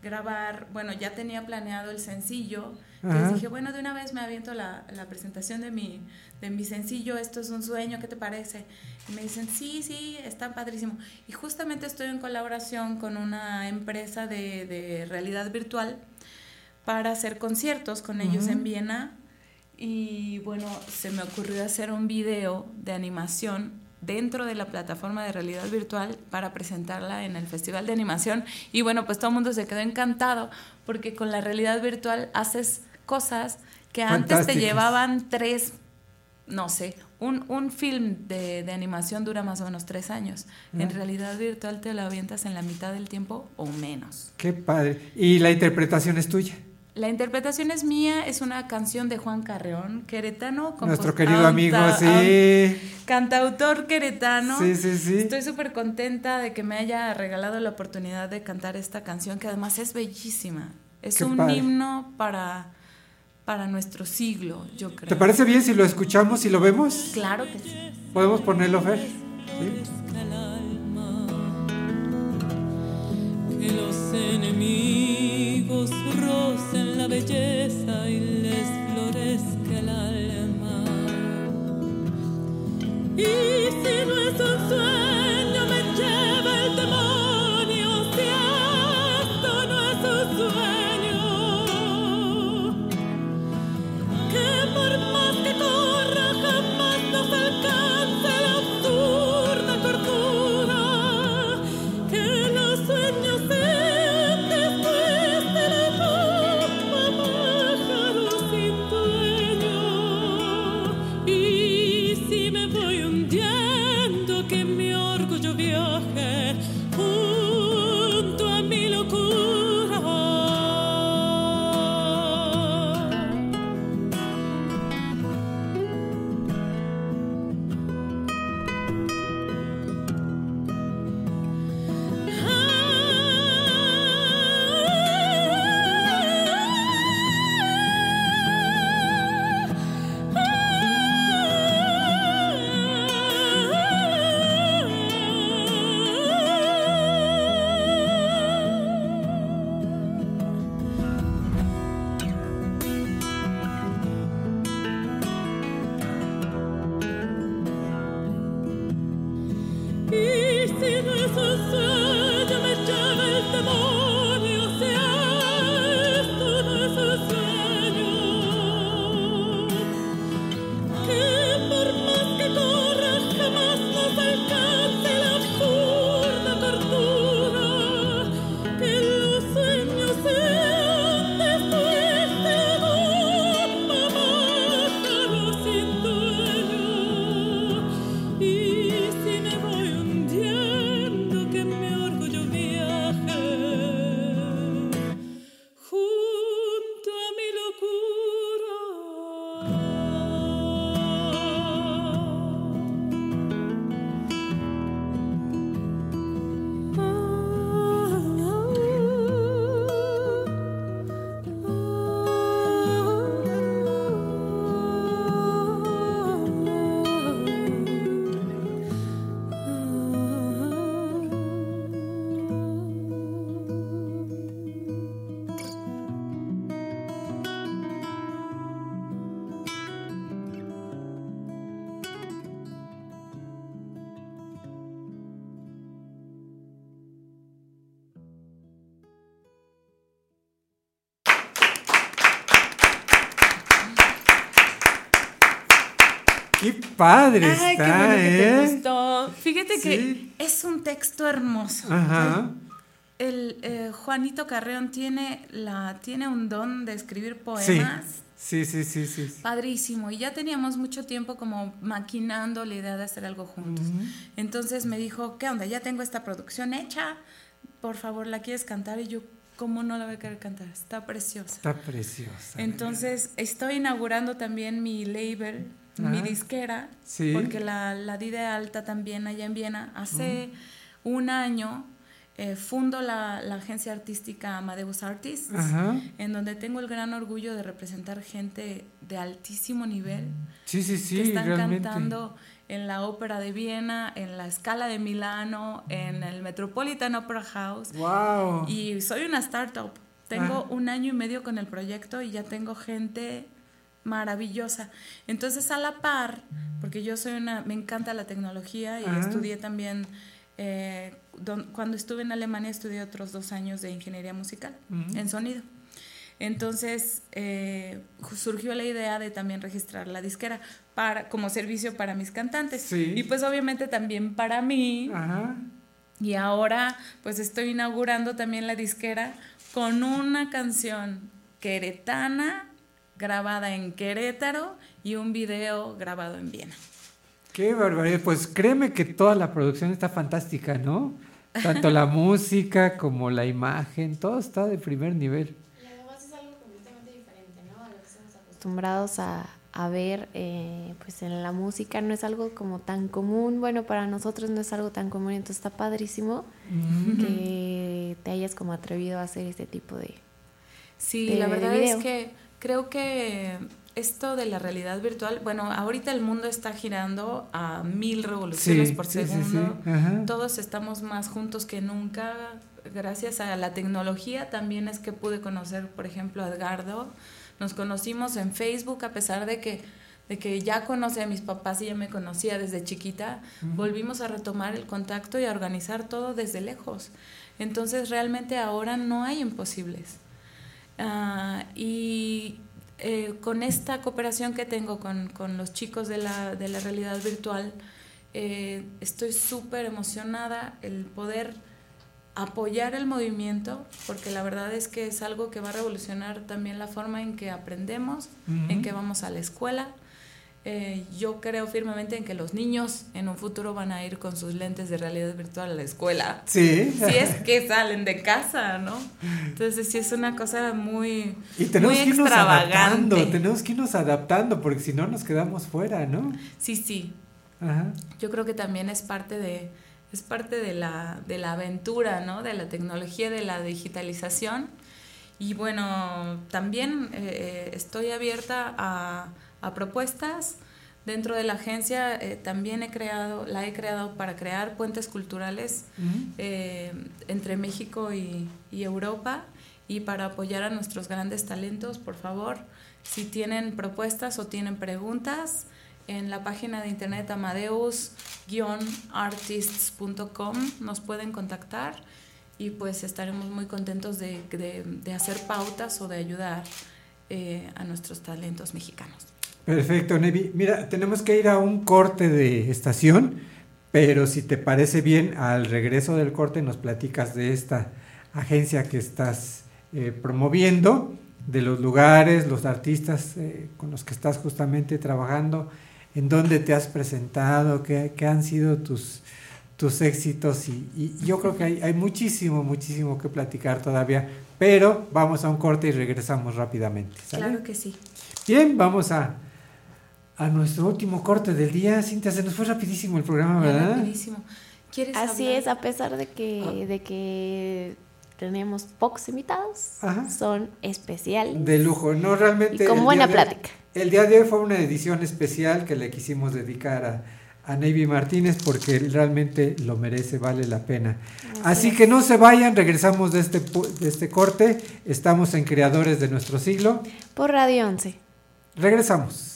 grabar, bueno, ya tenía planeado el sencillo. Entonces dije, bueno, de una vez me aviento la, la presentación de mi, de mi sencillo, esto es un sueño, ¿qué te parece? Y me dicen, sí, sí, está padrísimo. Y justamente estoy en colaboración con una empresa de, de realidad virtual para hacer conciertos con ellos en Viena. Y bueno, se me ocurrió hacer un video de animación dentro de la plataforma de realidad virtual para presentarla en el Festival de Animación. Y bueno, pues todo el mundo se quedó encantado porque con la realidad virtual haces cosas que antes te llevaban tres, no sé, un, un film de, de animación dura más o menos tres años. En realidad virtual te lo avientas en la mitad del tiempo o menos. Qué padre. Y la interpretación es tuya. La interpretación es mía, es una canción de Juan Carreón, queretano. Nuestro querido amigo, sí. Cantautor queretano. Sí, sí, sí. Estoy súper contenta de que me haya regalado la oportunidad de cantar esta canción, que además es bellísima. Es Qué un padre. himno para, para nuestro siglo, yo creo. ¿Te parece bien si lo escuchamos y lo vemos? Claro que sí. ¿Podemos ponerlo, Fer? ¿Sí? Los enemigos rocen la belleza y les florezca el alma. Y si no es un sueño, me lleva el demonio. Padre Ay, qué está, bueno que te ¿eh? gustó. Fíjate Sí. que es un texto hermoso. Ajá. El eh, Juanito Carreón tiene la tiene un don de escribir poemas. Sí, sí, sí, sí. sí. Padrísimo, y ya teníamos mucho tiempo como maquinando la idea de hacer algo juntos. Entonces me dijo, ¿qué onda? Ya tengo esta producción hecha, por favor, ¿la quieres cantar? Y yo, ¿cómo no la voy a querer cantar? Está preciosa. Está preciosa. Entonces, estoy inaugurando también mi label, mi Ah, disquera, sí. porque la, la di de alta también allá en Viena. Hace un año eh, fundo la, la agencia artística Amadeus Artists, Ajá. en donde tengo el gran orgullo de representar gente de altísimo nivel Sí, sí, sí, que están realmente. cantando en la Ópera de Viena, en la Scala de Milano, en el Metropolitan Opera House. Wow. Y soy una startup. Tengo Ajá. un año y medio con el proyecto y ya tengo gente maravillosa. Entonces, a la par, porque yo soy una, me encanta la tecnología y Ajá. estudié también, eh, don- cuando estuve en Alemania estudié otros dos años de ingeniería musical Ujú. en sonido. Entonces eh, surgió la idea de también registrar la disquera para, como servicio para mis cantantes. Sí. Y pues obviamente también para mí. Ajá. Y ahora pues estoy inaugurando también la disquera con una canción queretana grabada en Querétaro y un video grabado en Viena. Qué barbaridad. Pues créeme que toda la producción está fantástica, ¿no? Tanto la música como la imagen, todo está de primer nivel. acostumbrados a, a ver eh, pues en la música no es algo como tan común bueno para nosotros no es algo tan común entonces está padrísimo Ujú. que te hayas como atrevido a hacer este tipo de Sí, de- la de verdad video. es que creo que esto de la realidad virtual, bueno, ahorita el mundo está girando a mil revoluciones Sí, por sí, sí, sí. segundo. Ajá. Todos estamos más juntos que nunca. Gracias a la tecnología también es que pude conocer, por ejemplo, a Edgardo. Nos conocimos en Facebook a pesar de que de que ya conocí a mis papás y ya me conocía desde chiquita, volvimos a retomar el contacto y a organizar todo desde lejos. Entonces realmente ahora no hay imposibles. Ah, y eh, con esta cooperación que tengo con, con los chicos de la, de la realidad virtual, eh, estoy súper emocionada el poder apoyar el movimiento, porque la verdad es que es algo que va a revolucionar también la forma en que aprendemos, en que vamos a la escuela. Eh, yo creo firmemente en que los niños en un futuro van a ir con sus lentes de realidad virtual a la escuela. Sí. Si es que salen de casa, ¿no? Entonces sí es una cosa muy, Y tenemos muy que irnos adaptando, tenemos que irnos adaptando, porque si no nos quedamos fuera, ¿no? Sí, sí. Ajá. Yo creo que también es parte de es parte de la, de la aventura, ¿no? De la tecnología, de la digitalización. Y bueno, también eh, eh, estoy abierta a, a propuestas. Dentro de la agencia eh, también he creado, la he creado para crear puentes culturales eh, entre México y, y Europa y para apoyar a nuestros grandes talentos, por favor, si tienen propuestas o tienen preguntas, en la página de internet amadeus-artists.com nos pueden contactar y pues estaremos muy contentos de, de- de hacer pautas o de ayudar eh, a nuestros talentos mexicanos. Perfecto, Nevi. Mira, tenemos que ir a un corte de estación, pero si te parece bien, al regreso del corte nos platicas de esta agencia que estás eh, promoviendo, de los lugares, los artistas eh, con los que estás justamente trabajando, en dónde te has presentado, qué, qué han sido tus, tus éxitos y, y yo creo que hay, hay muchísimo, muchísimo que platicar todavía, pero vamos a un corte y regresamos rápidamente. ¿sale? Claro que sí. Bien, vamos a, a nuestro último corte del día. Cintia, se nos fue rapidísimo el programa, ¿verdad? rapidísimo. ¿Quieres así hablar? es a pesar de que de que tenemos pocos invitados son especiales De lujo, no realmente. Y con buena plática. el día de hoy fue una edición especial que le quisimos dedicar a, a Navy Martínez porque realmente lo merece, vale la pena. Así que no se vayan, regresamos de este, pu- de este corte. Estamos en Creadores de nuestro siglo. por Radio 11 Regresamos.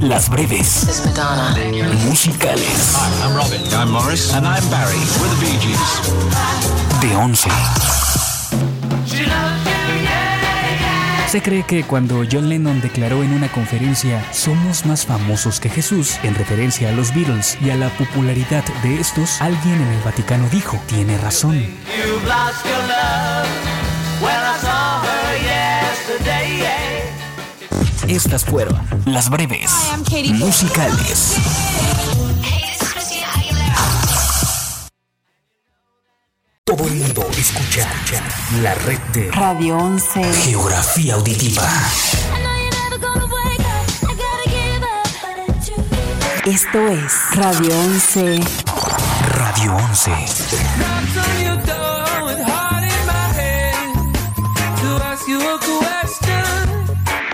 las breves musicales Hi, I'm Robin. I'm Morris. And I'm Barry. We're the Bee Gees. de 11. Se cree que cuando John Lennon declaró en una conferencia somos más famosos que Jesús, en referencia a los Beatles y a la popularidad de estos, alguien en el Vaticano dijo, tiene razón. Estas fueron las breves musicales. Todo el mundo escucha la red de Radio 11. Geografía Auditiva. Esto es Radio 11. Radio 11.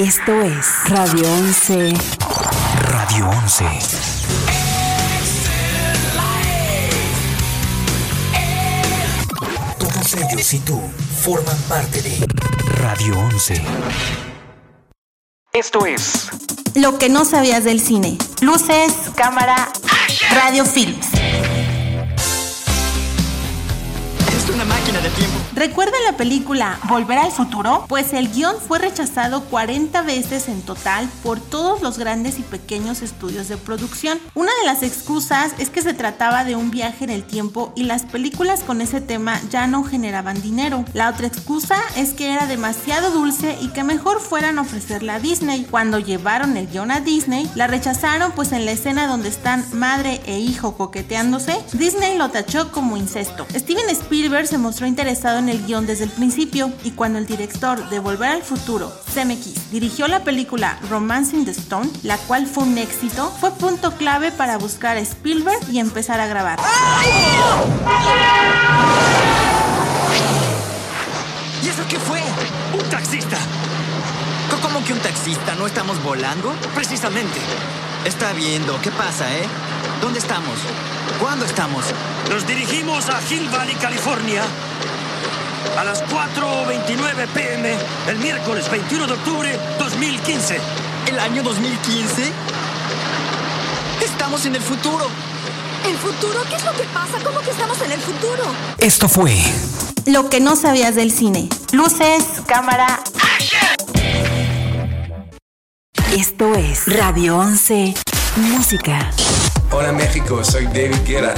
Esto es Radio 11. Radio 11. Todos ellos y tú forman parte de Radio 11. Esto es Lo que no sabías del cine. Luces, cámara, radio films. ¿Recuerda la película Volver al futuro? Pues el guion fue rechazado 40 veces en total por todos los grandes y pequeños estudios de producción. Una de las excusas es que se trataba de un viaje en el tiempo y las películas con ese tema ya no generaban dinero. La otra excusa es que era demasiado dulce y que mejor fueran a ofrecerla a Disney. Cuando llevaron el guion a Disney, la rechazaron pues en la escena donde están madre e hijo coqueteándose, Disney lo tachó como incesto. Steven Spielberg se mostró interesado en el guion desde el principio y cuando el director de Volver al Futuro, Zemeckis, dirigió la película Romancing the Stone, la cual fue un éxito, fue punto clave para buscar a Spielberg y empezar a grabar. ¿Y eso qué fue? Que un taxista? ¿No estamos volando? Precisamente. Está viendo. ¿Qué pasa, eh? ¿Dónde estamos? ¿Cuándo estamos? Nos dirigimos a Hill Valley, California, a las 4.29 pm el miércoles 21 de octubre 2015. ¿El año 2015? Estamos en el futuro. ¿El futuro? ¿Qué es lo que pasa? ¿Cómo que estamos en el futuro? Esto fue Lo que no sabías del cine. Luces, cámara, Esto es Radio 11. Música. Hola México, soy David Guerra.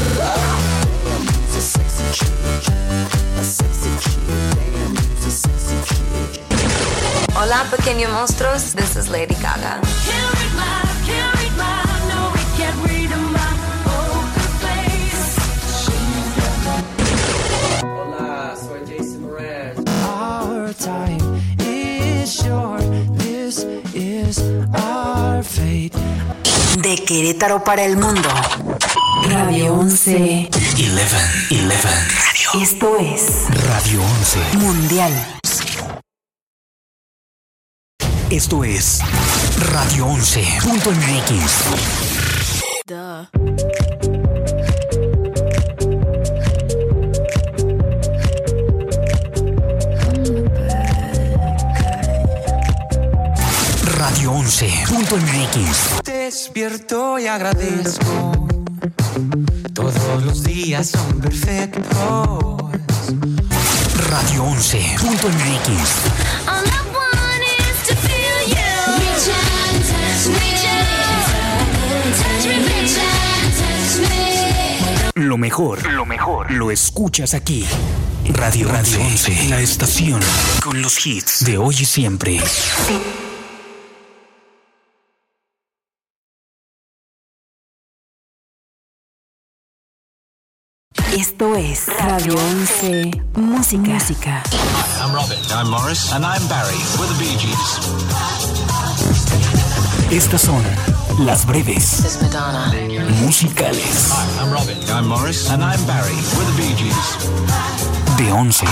Hola, pequeños monstruos. This is Lady Gaga. De Querétaro para el mundo. Radio 11. 11. 11. Esto es Radio 11. Mundial. Esto es Radio 11.mx. 11.mx. Despierto y agradezco. Todos los días son perfectos. Radio 11.mx. Lo mejor, lo mejor, lo escuchas aquí. Radio, Radio 11, la estación con los hits de hoy y siempre. Esto es Radio 11. Música. Música. Hi, I'm Robin. I'm Morris. And I'm Barry. We're the Bee Gees. Estas son las breves musicales Hi, I'm Robin. I'm Morris. And I'm Barry. We're the Bee Gees. de 11.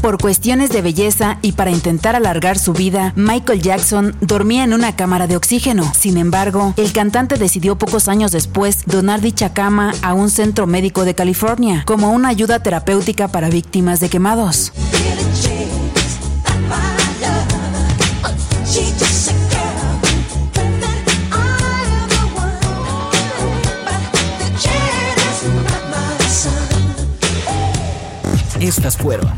Por cuestiones de belleza y para intentar alargar su vida, Michael Jackson dormía en una cámara de oxígeno. Sin embargo, el cantante decidió pocos años después donar dicha cama a un centro médico de California como una ayuda terapéutica para víctimas de quemados. Estas fueron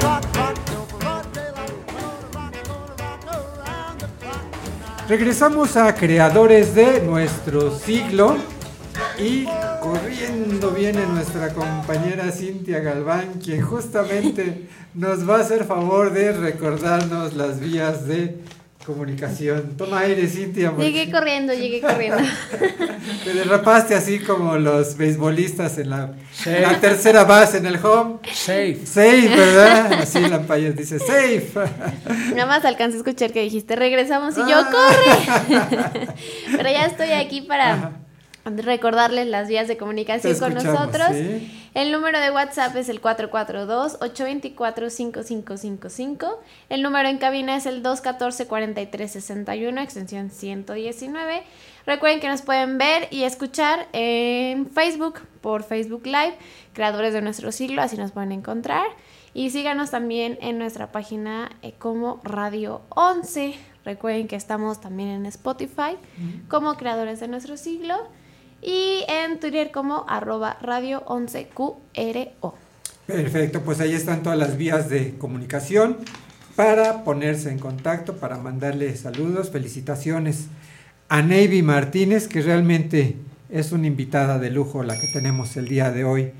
Regresamos a creadores de nuestro siglo y corriendo viene nuestra compañera Cintia Galván, quien justamente nos va a hacer favor de recordarnos las vías de comunicación. Toma aire, Cintia. porque Llegué corriendo, llegué corriendo. Te derrapaste así como los beisbolistas en la, en la tercera base en el home. Safe. Safe, ¿verdad? Así la payas dice safe. Nada más alcancé a escuchar que dijiste regresamos y yo corre. Pero ya estoy aquí para recordarles las vías de comunicación con nosotros. sí. El número de WhatsApp es el 442-824-5555. El número en cabina es el 214-4361, extensión 119. Recuerden que nos pueden ver y escuchar en Facebook, por Facebook Live, Creadores de Nuestro Siglo, así nos pueden encontrar. Y síganos también en nuestra página eh, como Radio 11. Recuerden que estamos también en Spotify como Creadores de Nuestro Siglo y en Twitter como arroba Radio 11QRO. Perfecto, pues ahí están todas las vías de comunicación para ponerse en contacto, para mandarle saludos, felicitaciones a Navy Martínez, que realmente es una invitada de lujo la que tenemos el día de hoy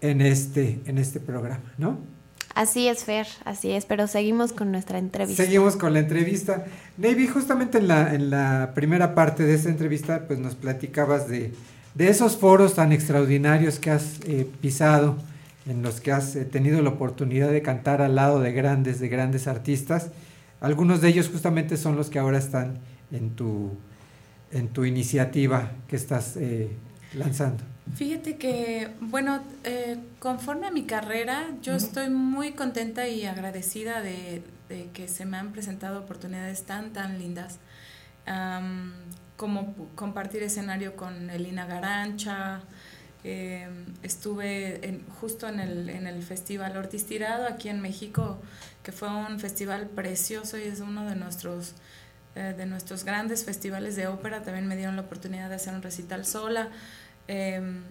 en este, en este programa, ¿no? Así es, Fer, así es, pero seguimos con nuestra entrevista. Seguimos con la entrevista. Navy, justamente en la, en la primera parte de esta entrevista, pues nos platicabas de, de esos foros tan extraordinarios que has eh, pisado, en los que has eh, tenido la oportunidad de cantar al lado de grandes, de grandes artistas. Algunos de ellos justamente son los que ahora están en tu, en tu iniciativa que estás eh, lanzando. Fíjate que, bueno, eh, conforme a mi carrera, yo estoy muy contenta y agradecida de, de que se me han presentado oportunidades tan, tan lindas, Am, como compartir escenario con Elina Garancha, eh, estuve en- justo en el, en el Festival Ortiz Tirado aquí en México, que fue un festival precioso y es uno de nuestros, eh, de nuestros grandes festivales de ópera. También me dieron la oportunidad de hacer un recital sola. Em,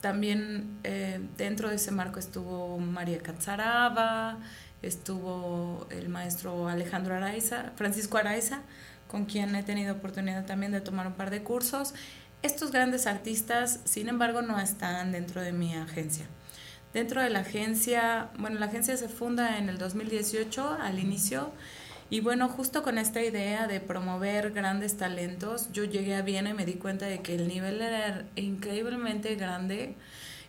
también eh, dentro de ese marco estuvo María Catzaraba, estuvo el maestro Alejandro Araiza, Francisco Araiza, con quien he tenido oportunidad también de tomar un par de cursos. Estos grandes artistas, sin embargo, no están dentro de mi agencia. Dentro de la agencia, bueno, la agencia se funda en el 2018 al inicio y bueno, justo con esta idea de promover grandes talentos, yo llegué a Viena y me di cuenta de que el nivel era increíblemente grande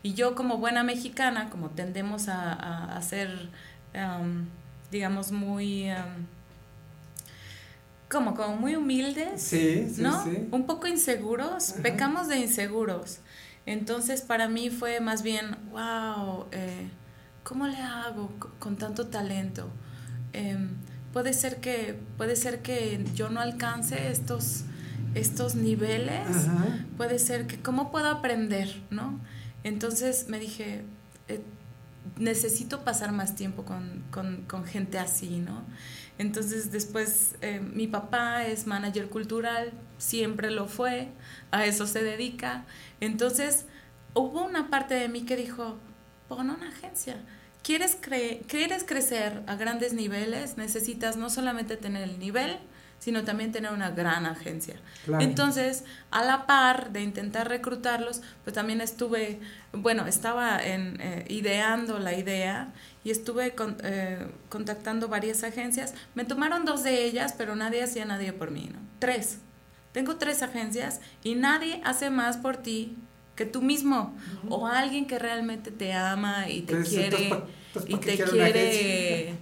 y yo como buena mexicana, como tendemos a, a, a ser, um, digamos, muy... um, como, como muy humildes, Sí, sí, ¿no? sí. Un poco inseguros, pecamos de inseguros. Entonces para mí fue más bien, wow, eh, ¿cómo le hago co- con tanto talento? Em, puede ser que puede ser que yo no alcance estos estos niveles. Ajá. puede ser que cómo puedo aprender no entonces me dije eh, necesito pasar más tiempo con, con- con gente así no entonces después eh, mi papá es manager cultural siempre lo fue a eso se dedica. Entonces hubo una parte de mí que dijo pon una agencia ¿Quieres, cre- ¿Quieres crecer a grandes niveles? Necesitas no solamente tener el nivel, sino también tener una gran agencia. Claro. Entonces, a la par de intentar reclutarlos, pues también estuve, bueno, estaba en, eh, ideando la idea y estuve con- eh, contactando varias agencias. Me tomaron dos de ellas, pero nadie hacía nadie por mí, ¿no? Tres. Tengo tres agencias y nadie hace más por ti que tú mismo o alguien que realmente te ama y te quiere pa- y ¿para qué te quiere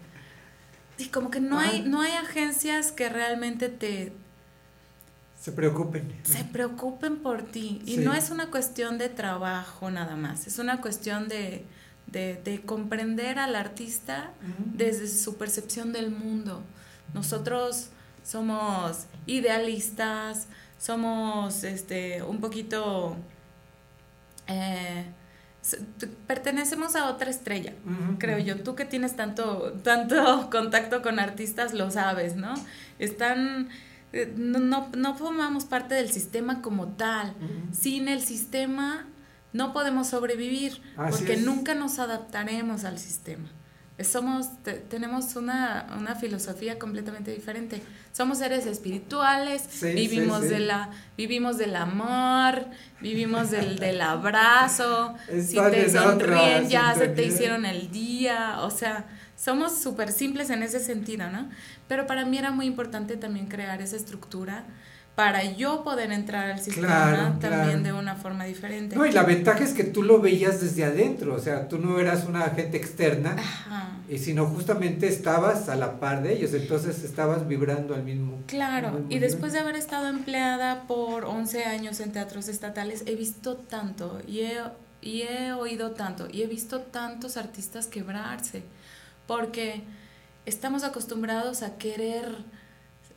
y como que no Ajá. hay no hay agencias que realmente te Se preocupen. se preocupen por ti. Y Sí. no es una cuestión de trabajo nada más, es una cuestión de, de, de comprender al artista desde su percepción del mundo. Nosotros somos idealistas, somos este, un poquito... eh, pertenecemos a otra estrella, creo yo. Tú que tienes tanto, tanto contacto con artistas lo sabes, ¿no? Están, eh, no, no, no formamos parte del sistema como tal. Sin el sistema no podemos sobrevivir Así porque es. nunca nos adaptaremos al sistema. Somos, te- tenemos una, una filosofía completamente diferente. Somos seres espirituales, Sí, vivimos, sí, sí. De la, vivimos del amor, vivimos del, del abrazo. si te sonríen, ya se te hicieron el día. O sea, somos súper simples en ese sentido, ¿no? Pero para mí era muy importante también crear esa estructura para yo poder entrar al sistema Claro, también claro. de una forma diferente. No, y la ventaja es que tú lo veías desde adentro, o sea, tú no eras una agente externa, Ajá. y sino justamente estabas a la par de ellos, entonces estabas vibrando al mismo. al Claro, mismo y después de haber estado empleada por 11 años en teatros estatales, he visto tanto y he, y he oído tanto y he visto tantos artistas quebrarse, porque estamos acostumbrados a querer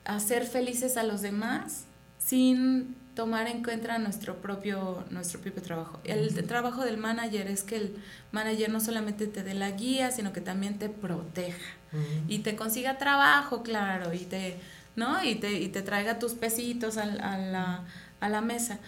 hacer felices a los demás sin tomar en cuenta nuestro propio, nuestro propio trabajo. El trabajo del manager es que el manager no solamente te dé la guía, sino que también te proteja y te consiga trabajo, claro, y te, ¿no? Y te, y te traiga tus pesitos al- a, la, a la mesa.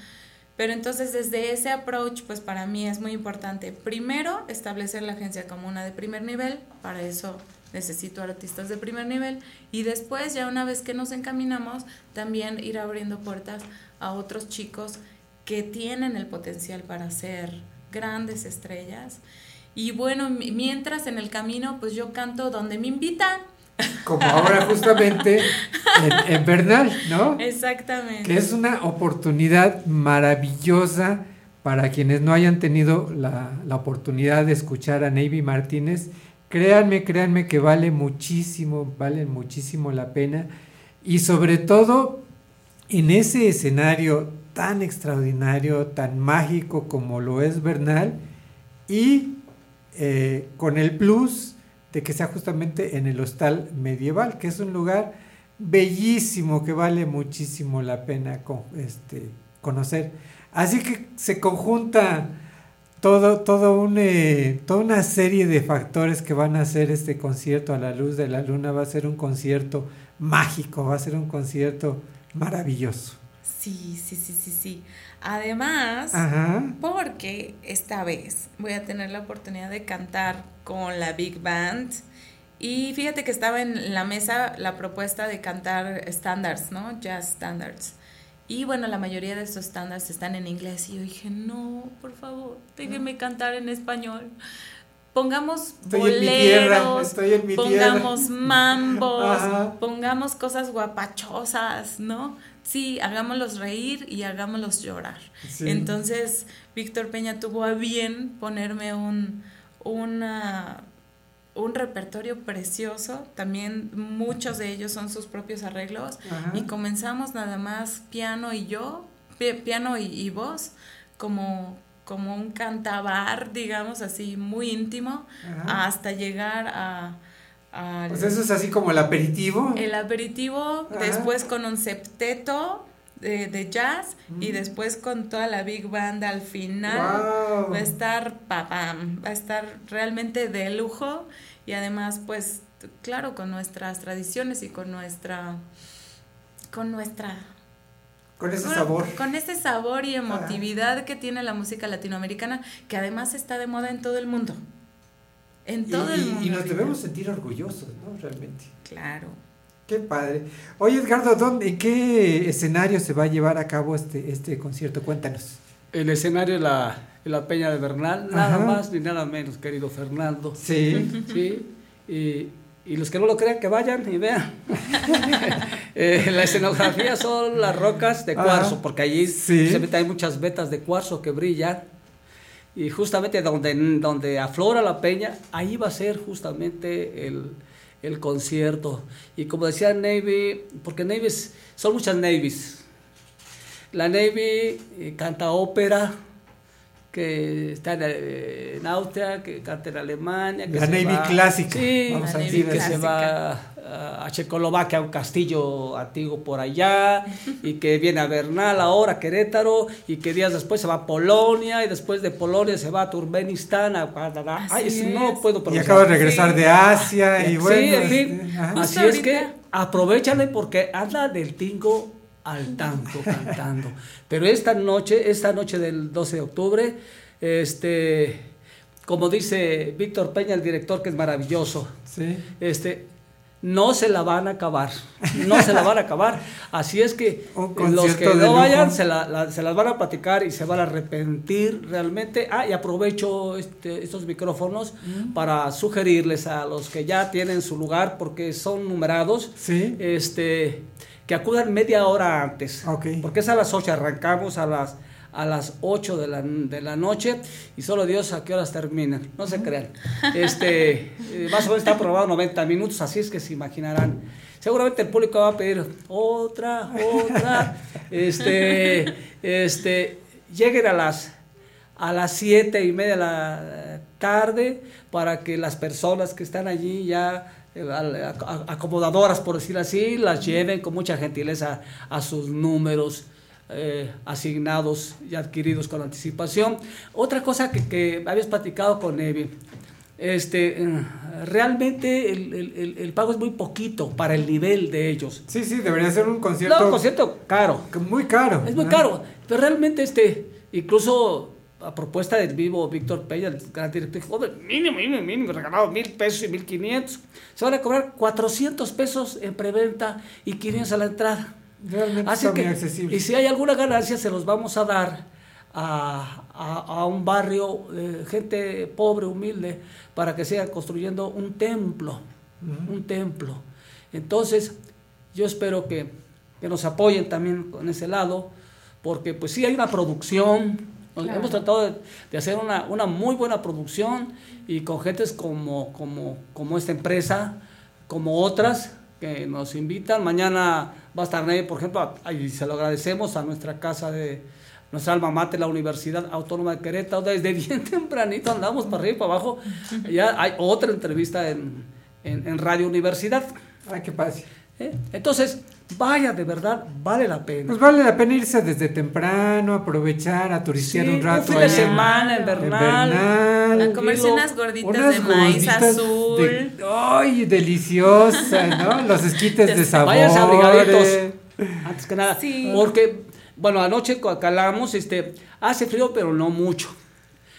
Pero entonces desde ese approach, pues para mí es muy importante, primero, establecer la agencia como una de primer nivel, para eso necesito artistas de primer nivel, y después, ya una vez que nos encaminamos, también ir abriendo puertas a otros chicos que tienen el potencial para ser grandes estrellas. Y bueno, mi- mientras en el camino, pues yo canto donde me invitan. Como ahora justamente en, en Bernal, ¿no? Exactamente. Que es una oportunidad maravillosa para quienes no hayan tenido la, la oportunidad de escuchar a Navy Martínez. Créanme, créanme que vale muchísimo, vale muchísimo la pena. Y sobre todo en ese escenario tan extraordinario, tan mágico como lo es Bernal, y eh, con el plus de que sea justamente en el hostal medieval, que es un lugar bellísimo que vale muchísimo la pena co- este, conocer. Así que se conjunta todo, todo un, eh, toda una serie de factores que van a hacer este concierto a la luz de la luna. Va a ser un concierto mágico, va a ser un concierto maravilloso. Sí, sí, sí, sí, sí. Además, Ajá. porque esta vez voy a tener la oportunidad de cantar con la Big Band. Y fíjate que estaba en la mesa la propuesta de cantar standards, ¿no? Jazz standards. Y bueno, la mayoría de estos standards están en inglés. Y yo dije, no, por favor, déjenme cantar en español. Pongamos Estoy en mi tierra, boleros, estoy en mi pongamos tierra. mambos, Ajá. pongamos cosas guapachosas, ¿no? Sí, hagámoslos reír y hagámoslos llorar. Sí. Entonces, Víctor Peña tuvo a bien ponerme un, una, un repertorio precioso. También muchos de ellos son sus propios arreglos. Ajá. Y comenzamos nada más piano y yo, pi- piano y, y voz, como, como un cantabar, digamos así, muy íntimo, Ajá. hasta llegar a... al- Pues eso es así como el aperitivo. el aperitivo, Ajá. después con un septeto de, de jazz y Mm. después con toda la big band al final. Va a estar papam, va a estar realmente de lujo y además pues claro con nuestras tradiciones y con nuestra con nuestra Con ese sabor. Con ese sabor y emotividad que tiene la música latinoamericana, que además está de moda en todo el mundo. En todo y, el mundo. y nos debemos sentir orgullosos, ¿no? Realmente. Claro. Qué padre. Oye, Edgardo, ¿dónde, ¿en qué escenario se va a llevar a cabo este, este concierto? Cuéntanos. El escenario de la, de la Peña de Bernal, nada Ajá. más ni nada menos, querido Fernando. Sí. Sí. Y, y los que no lo crean, que vayan y vean. Eh, la escenografía son las rocas de Ajá. cuarzo, porque allí Sí. se hay muchas vetas de cuarzo que brillan. Y justamente donde, donde aflora la peña, ahí va a ser justamente el, el concierto. Y como decía Navy, porque Navy son muchas Navies. La Navy eh, canta ópera, que está en, eh, en Austria, que canta en Alemania. Que La se Navy va- clásica, Sí, vamos a decir que se va a, a Checoslovaquia, a un castillo antiguo por allá, y que viene a Bernal ahora, Querétaro, y que días después se va a Polonia, y después de Polonia se va a Turkmenistán, a Guadalajara. Ay, no puedo Y pronunciar. acaba de regresar de Asia y bueno. Sí, en este, fin. ajá. Así es que aprovechale porque anda del tingo al tango cantando. Pero esta noche, esta noche del 12 de octubre, este, como dice Víctor Peña, el director, que es maravilloso, Sí. este, no se la van a acabar, no se la van a acabar. Así es que los que no vayan se, la- la- se las van a platicar y se van a arrepentir realmente. Ah, y aprovecho este- estos micrófonos para sugerirles a los que ya tienen su lugar, porque son numerados, este, que acudan media hora antes. Porque es a las 8, arrancamos a las a las 8 de la, de la noche y solo Dios a qué horas terminan, no se crean. Este, eh, más o menos está aprobado 90 minutos, así es que se imaginarán. Seguramente el público va a pedir otra, otra. Este, este, lleguen a las a las siete y media de la tarde para que las personas que están allí ya acomodadoras por decir así las lleven con mucha gentileza a sus números eh, asignados y adquiridos con anticipación. Otra cosa que, que habías platicado con Evi, este, eh, realmente el, el- el- el pago es muy poquito para el nivel de ellos. Sí, sí, debería ser un concierto. No, un concierto caro. Muy caro. Es muy ¿no? caro. Pero realmente, este, incluso a propuesta del vivo Víctor Peña, el gran director, dijo, "Hombre, mínimo, mínimo, mínimo, regalado mil pesos y mil quinientos. Se van a cobrar 400 pesos en preventa y 500 a la entrada. Realmente Así está que, muy accesible. y si hay alguna ganancia, se los vamos a dar a, a- a un barrio, de gente pobre, humilde, para que sigan construyendo un templo, un templo. Entonces, yo espero que, que nos apoyen también con ese lado, porque pues sí hay una producción, Claro. hemos tratado de, de hacer una, una muy buena producción y con gentes como, como, como esta empresa, como otras que nos invitan. Mañana va a estar Ney, por ejemplo, y se lo agradecemos a nuestra casa de nuestra alma mater, la Universidad Autónoma de Querétaro. Desde bien tempranito andamos para arriba y para abajo. Ya hay otra entrevista en, en, en Radio Universidad. Ay, qué pasa. Entonces, vaya, de verdad, vale la pena. Pues vale la pena irse desde temprano, aprovechar, a turistear Sí, un rato. un fin de allá semana en Bernal. Bernal. A comerse unas gorditas Unas de maíz azul. de- ¡Ay, deliciosa! ¿no? Los esquites de sabor. Váyanse abrigaditos. Antes que nada. Porque, bueno, anoche calamos, este, hace frío, pero no mucho.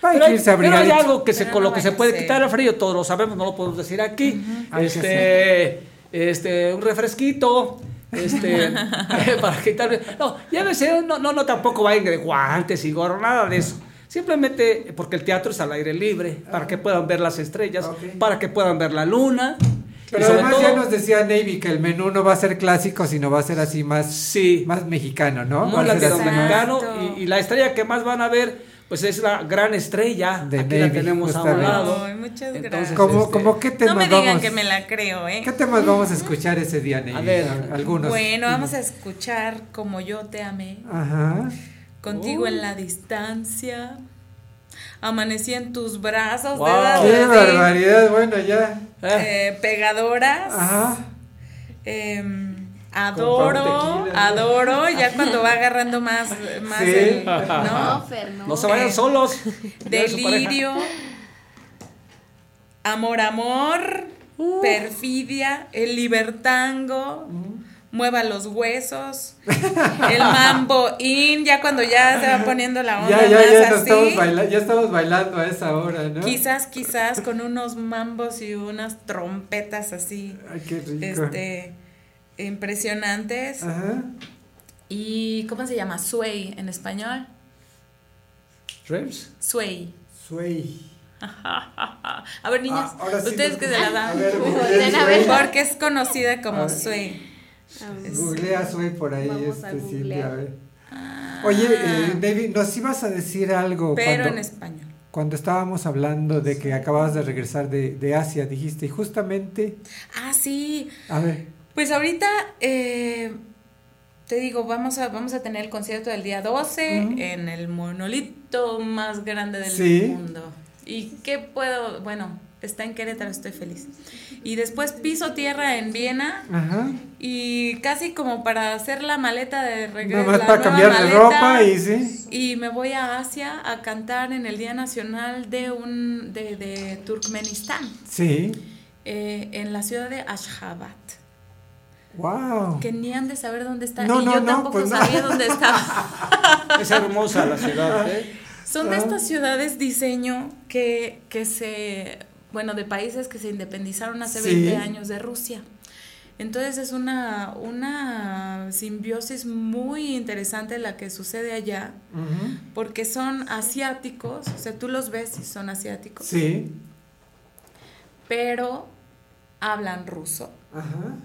Hay Pero que hay, irse pero hay algo que se, Pero con no lo que se puede ser. quitar el frío, todos lo sabemos, no lo podemos decir aquí. Este, este, un refresquito, este, para quitarle. No, llévese, no, no, no, tampoco vayan de guantes y gorro, nada de eso. Simplemente porque el teatro es al aire libre, para que puedan ver las estrellas, para que puedan ver la luna. Pero además todo, ya nos decía Navy que el menú no va a ser clásico, sino va a ser así más, más mexicano, ¿no? muy latinoamericano y, y la estrella que más van a ver pues es la gran estrella De aquí la Navy, tenemos a un lado Ay, muchas Entonces, gracias. ¿Cómo, este, cómo qué temas No me digan vamos? que me la creo, ¿eh? ¿Qué temas vamos a escuchar ese día, Navy? A ver. algunos. Bueno, vamos a escuchar Como yo te amé. Ajá. Contigo Oh. en la distancia. Amanecí en tus brazos. Wow. dedas Qué barbaridad, bueno, ya. eh, pegadoras. Ajá. Con adoro, adoro, ya cuando va agarrando más, más Sí. el- No, ¿no? Fer, no. no se vayan solos. Delirio, amor, amor, perfidia, el libertango, mueva los huesos, el mambo in, ya cuando ya se va poniendo la onda Ya, ya, más ya, así. estamos ya estamos bailando a esa hora, ¿no? Quizás, quizás con unos mambos y unas trompetas así. Ay, qué rico. Este, impresionantes. Ajá. ¿Y cómo se llama? Sway en español. Rems. Sway. Sway. A ver, niñas, Ah, sí ustedes que se la dan. A ver, a ver. Porque es conocida como A ver. Sway. Es- Googlea Sway por ahí, Vamos a este, Silvia, a ver. Oye, eh, David, nos ibas a decir algo Pero cuando, en español. cuando estábamos hablando de que acababas de regresar de, de Asia, dijiste, y justamente, Ah, sí. a ver, Pues ahorita, eh, te digo, vamos a, vamos a tener el concierto del día 12 Ujú. en el monolito más grande del Sí. mundo. ¿Y qué puedo? Bueno, está en Querétaro, estoy feliz. Y después piso tierra en Viena ajá, y casi como para hacer la maleta de regreso. más para cambiar de ropa y sí. Y me voy a Asia a cantar en el Día Nacional de, un, de, de Turkmenistán, Sí, eh, en la ciudad de Ashgabat. Wow. Que ni han de saber dónde está. No, y no, yo no, tampoco pues no. sabía dónde estaba. Es hermosa la ciudad, ¿eh? Son de Ah. estas ciudades diseño que, que se, bueno, de países que se independizaron hace Sí. 20 años de Rusia. Entonces es una, una simbiosis muy interesante la que sucede allá, porque son asiáticos, o sea, tú los ves y son asiáticos, Sí, pero hablan ruso, ajá,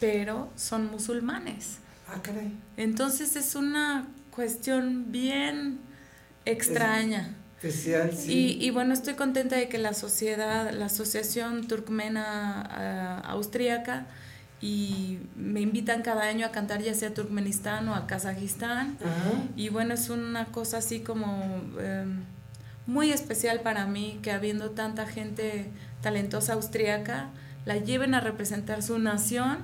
pero son musulmanes. ah, caray. Entonces es una cuestión bien extraña. Especial, sí. Y, y bueno, estoy contenta de que la sociedad, la Asociación Turkmena ah, Austríaca, y me invitan cada año a cantar ya sea a Turkmenistán o a Kazajistán. Ajá. Y bueno, es una cosa así como eh, muy especial para mí que habiendo tanta gente talentosa austríaca, la lleven a representar su nación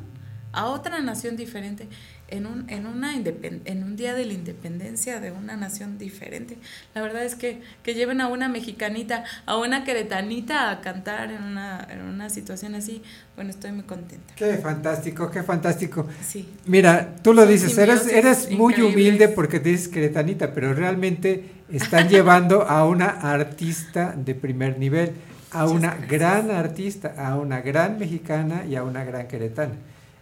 a otra nación diferente en un, en, una en un día de la independencia de una nación diferente. La verdad es que, que lleven a una mexicanita, a una queretanita a cantar en una, en una situación así, bueno, estoy muy contenta. Qué fantástico, qué fantástico. Sí. Mira, tú lo Son dices, eres, eres muy increíbles. humilde porque te dices queretanita, pero realmente están llevando a una artista de primer nivel, a una gran artista, a una gran mexicana y a una gran queretana.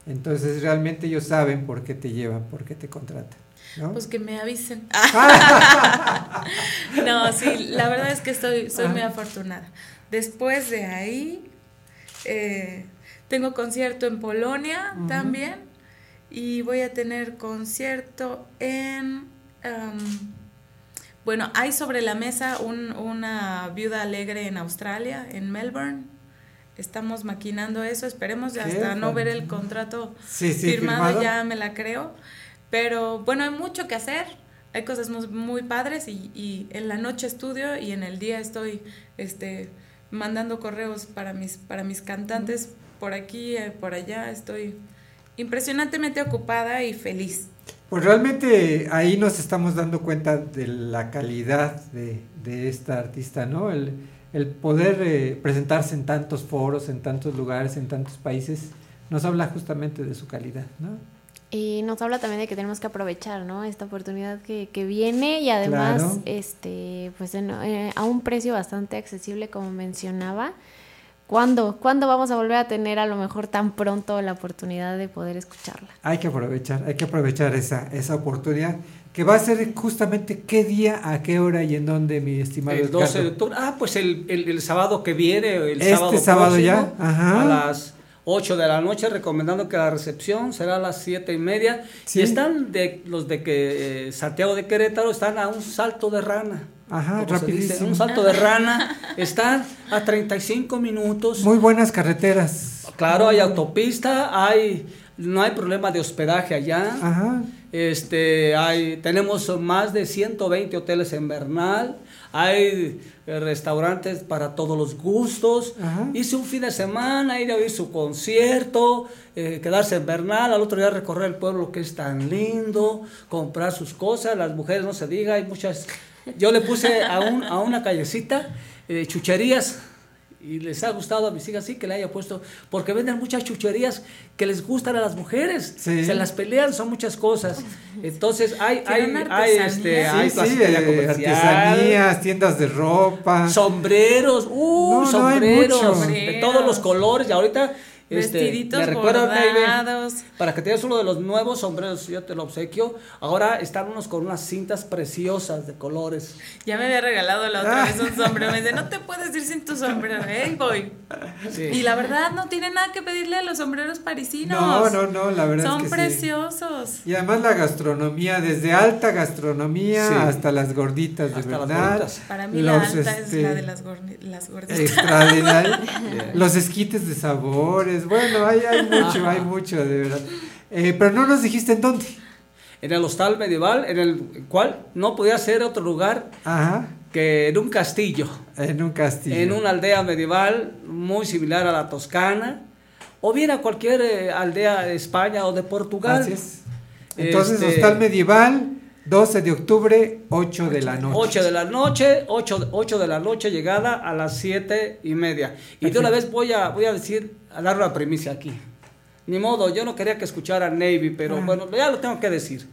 Entonces realmente ellos saben por qué te llevan, por qué te contratan. ¿no? Pues que me avisen. no, sí, la verdad es que estoy, soy muy Ah. afortunada. Después de ahí, eh, tengo concierto en Polonia también y voy a tener concierto en... em, bueno, hay sobre la mesa un- una viuda alegre en Australia, en Melbourne. Estamos maquinando eso, esperemos ya hasta no ver el contrato Sí, sí, firmado, firmado. ya me la creo. Pero bueno, hay mucho que hacer, hay cosas muy, muy padres y, y en la noche estudio y en el día estoy este, mandando correos para mis, para mis cantantes por aquí, eh, por allá. Estoy impresionantemente ocupada y feliz. Pues realmente ahí nos estamos dando cuenta de la calidad de, de esta artista, ¿no? El, el poder eh, presentarse en tantos foros, en tantos lugares, en tantos países, nos habla justamente de su calidad, ¿no? Y nos habla también de que tenemos que aprovechar, ¿no? Esta oportunidad que, que viene y además, Claro. este, pues en- eh, a un precio bastante accesible, como mencionaba. ¿Cuándo? ¿Cuándo vamos a volver a tener a lo mejor tan pronto la oportunidad de poder escucharla? Hay que aprovechar, hay que aprovechar esa, esa oportunidad, que va a ser justamente qué día, a qué hora y en dónde, mi estimado El 12 de octubre. Ah, pues el, el- el sábado que viene, el Este sábado, sábado próximo, ya, ajá. a las 8 de la noche, recomendando que la recepción será a las 7 y media. Sí. Y están de los de que eh, Santiago de Querétaro están a un salto de rana. Ajá, como se dice, rapidísimo. un salto de rana. Están a 35 minutos. Muy buenas carreteras. Claro, hay autopista, hay no hay problema de hospedaje allá. Ajá. Este, hay tenemos más de 120 hoteles en Bernal, hay eh, restaurantes para todos los gustos. Ajá. Hice un fin de semana, ir a oír su concierto, eh, quedarse en Bernal, al otro día recorrer el pueblo que es tan lindo, comprar sus cosas, las mujeres no se diga, hay muchas. Yo le puse a, un, a una callecita eh, chucherías y les ha gustado a mis hijas, sí, que le haya puesto, porque venden muchas chucherías que les gustan a las mujeres, Sí. se las pelean, son muchas cosas. Entonces hay, hay, hay, este, hay Sí, eh, artesanías, tiendas de ropa. sombreros, uh, No, no, hay sombreros de todos los colores, y ahorita Vestiditos me recuerda Navy, bordados. para que tengas uno de los nuevos sombreros, yo te lo obsequio. Ahora están unos con unas cintas preciosas de colores. Ya me había regalado la otra vez un sombrero. Me dice, no te puedes ir sin tu sombrero, ¿eh? Voy. Sí. Y la verdad, no tiene nada que pedirle a los sombreros parisinos. No, no, no, la verdad Son es que sí. preciosos. Y además la gastronomía, desde alta gastronomía Sí. hasta las gorditas de Hasta las verdad. gorditas. Para mí los, la alta es este, la de las, las gorditas. extraordinario. Los esquites de sabores. Bueno, hay, hay mucho, hay mucho, de verdad. Eh, pero no nos dijiste en dónde. En el hostal medieval, en el cual no podía ser otro lugar Ajá. que en un castillo. En un castillo. en una aldea medieval muy similar a la Toscana, o bien a cualquier eh, aldea de España o de Portugal. Así es. Entonces, Este, hostal medieval, 12 de octubre, 8 de la noche. 8 de la noche, 8, de la noche, llegada a las 7 y media. Y de una vez voy a, voy a decir, a dar una primicia aquí. Ni modo, yo no quería que escuchara Navy, pero Ah. bueno, ya lo tengo que decir.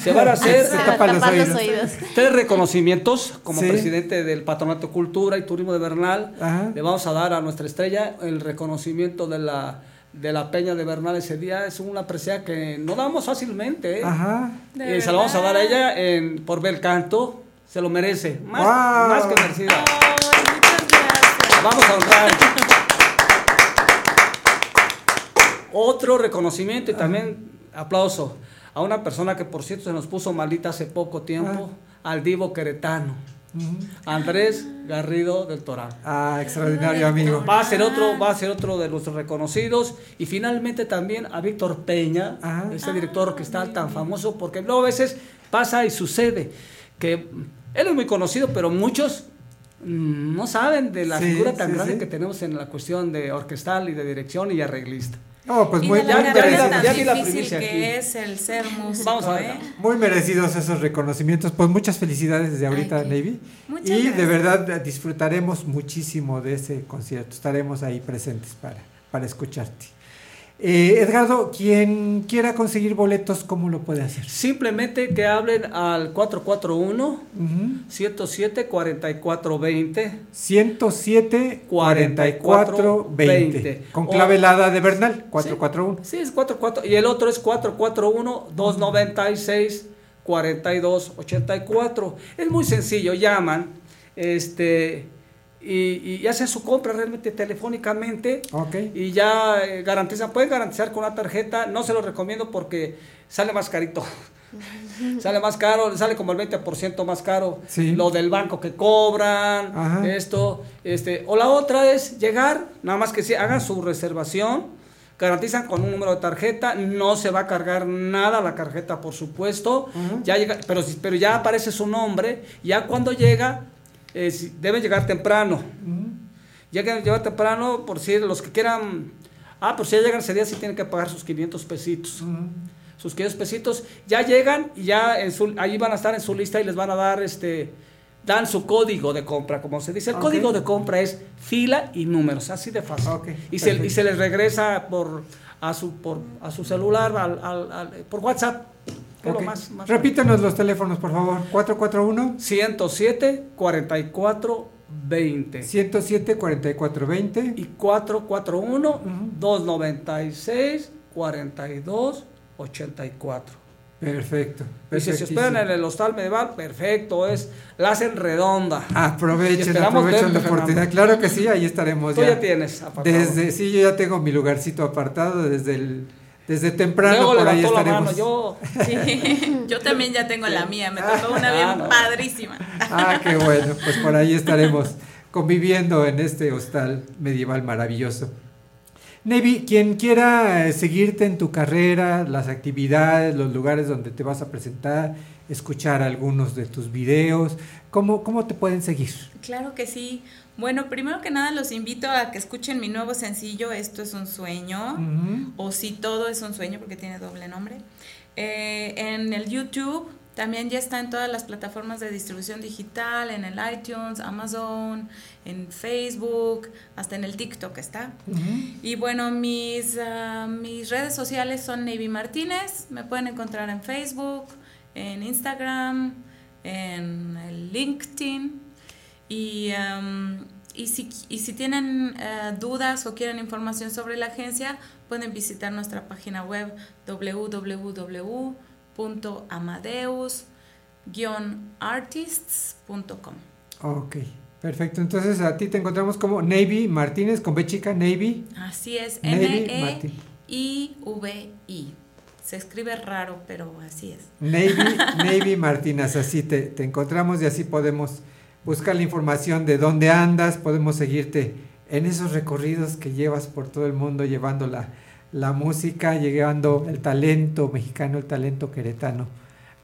Se van a hacer Se tapan los tapar los oídos. oídos. tres reconocimientos como Sí. presidente del Patronato Cultura y Turismo de Bernal. Ajá. Le vamos a dar a nuestra estrella el reconocimiento de la, de la Peña de Bernal ese día. Es una presea que no damos fácilmente. ¿eh? Ajá. Eh, se la vamos a dar a ella en, por bel canto. Se lo merece. Más, Wow. más que merecida. Muchas gracias. Vamos a honrar. Otro reconocimiento y también aplauso a una persona que por cierto se nos puso malita hace poco tiempo, al divo queretano, Andrés Garrido del Toral. Ah, extraordinario amigo. Va a ser otro, va a ser otro de nuestros reconocidos y finalmente también a Víctor Peña, Ajá. este director que está tan famoso porque luego a veces pasa y sucede que él es muy conocido, pero muchos mm, no saben de la Sí, figura tan sí, grande sí. que tenemos en la cuestión de orquestal y de dirección y arreglista. No, pues y muy, muy, merecido. tan Ya vi la primicia que aquí. es el ser músico, Vamos a ver. ¿eh? muy merecidos esos reconocimientos. Pues muchas felicidades desde ahorita, Navy. Muchas Y de verdad disfrutaremos muchísimo de ese concierto. Estaremos ahí presentes para, para escucharte. Eh, Edgardo, quien quiera conseguir boletos, ¿cómo lo puede hacer? Simplemente que hablen al 441 Ujú. 107 4420 107 44 20 con O- clave helada de Bernal 441 Sí, es 44 y el otro es 441 296 4284. Es muy sencillo, llaman este y, y hacen su compra realmente telefónicamente Ok. y ya eh, garantizan, pueden garantizar con una tarjeta, no se lo recomiendo porque sale más carito. sale más caro, sale como el 20% más caro Sí. lo del banco que cobran, Ajá. esto, este, o la otra es llegar, nada más que si hagan su reservación, garantizan con un número de tarjeta, no se va a cargar nada la tarjeta, por supuesto, Ajá. ya llega, pero, pero ya aparece su nombre, ya cuando llega, eh, deben llegar temprano. Llegan, llegan temprano, por si los que quieran, ah, pues si ya llegan ese día, sí tienen que pagar sus 500 pesitos. Sus 500 pesitos, ya llegan y ya en su, ahí van a estar en su lista y les van a dar este, dan su código de compra, como se dice. El código de compra es fila y números, así de fácil. Y, se, y se les regresa por a su, por, a su celular, al, al- al- por WhatsApp. Que es lo Ok. más- más repítanos los teléfonos por favor. 441 107 44 20 107 44 20 y 441 296 42 84. perfecto Y si se esperan en el hostal medieval, perfecto, es la hacen redonda. Aprovechen aprovechen la oportunidad. Claro que sí ahí estaremos Tú ya, ya tienes apartado. desde sí yo ya tengo mi lugarcito apartado desde el desde temprano Luego por ahí estaremos mano, yo Sí, yo también ya tengo la mía, me tocó una Ah, bien no. padrísima. Ah, qué bueno, pues por ahí estaremos conviviendo en este hostal medieval maravilloso. Nevi, quien quiera eh, seguirte en tu carrera, las actividades, los lugares donde te vas a presentar, escuchar algunos de tus videos, ¿cómo, cómo te pueden seguir? Claro que sí. Bueno, primero que nada los invito a que escuchen mi nuevo sencillo, Esto es un sueño, o Si todo es un sueño, porque tiene doble nombre. Eh, en el YouTube también ya está en todas las plataformas de distribución digital, en el iTunes, Amazon, en Facebook, hasta en el TikTok está. Y bueno, mis, ah, mis redes sociales son Navy Martínez, me pueden encontrar en Facebook, en Instagram, en el LinkedIn y, am, y, si, y si tienen eh, dudas o quieren información sobre la agencia, pueden visitar nuestra página web www.amadeus-artists.com. Ok, perfecto. Entonces a ti te encontramos como Navy Martínez con B chica, Navy. Así es, Martín. N-E-I-V-I. Se escribe raro, pero así es. Navy, Navy Martínez, así te, te encontramos y así podemos buscar la información de dónde andas, podemos seguirte en esos recorridos que llevas por todo el mundo llevando la, la música, llevando el talento mexicano, el talento queretano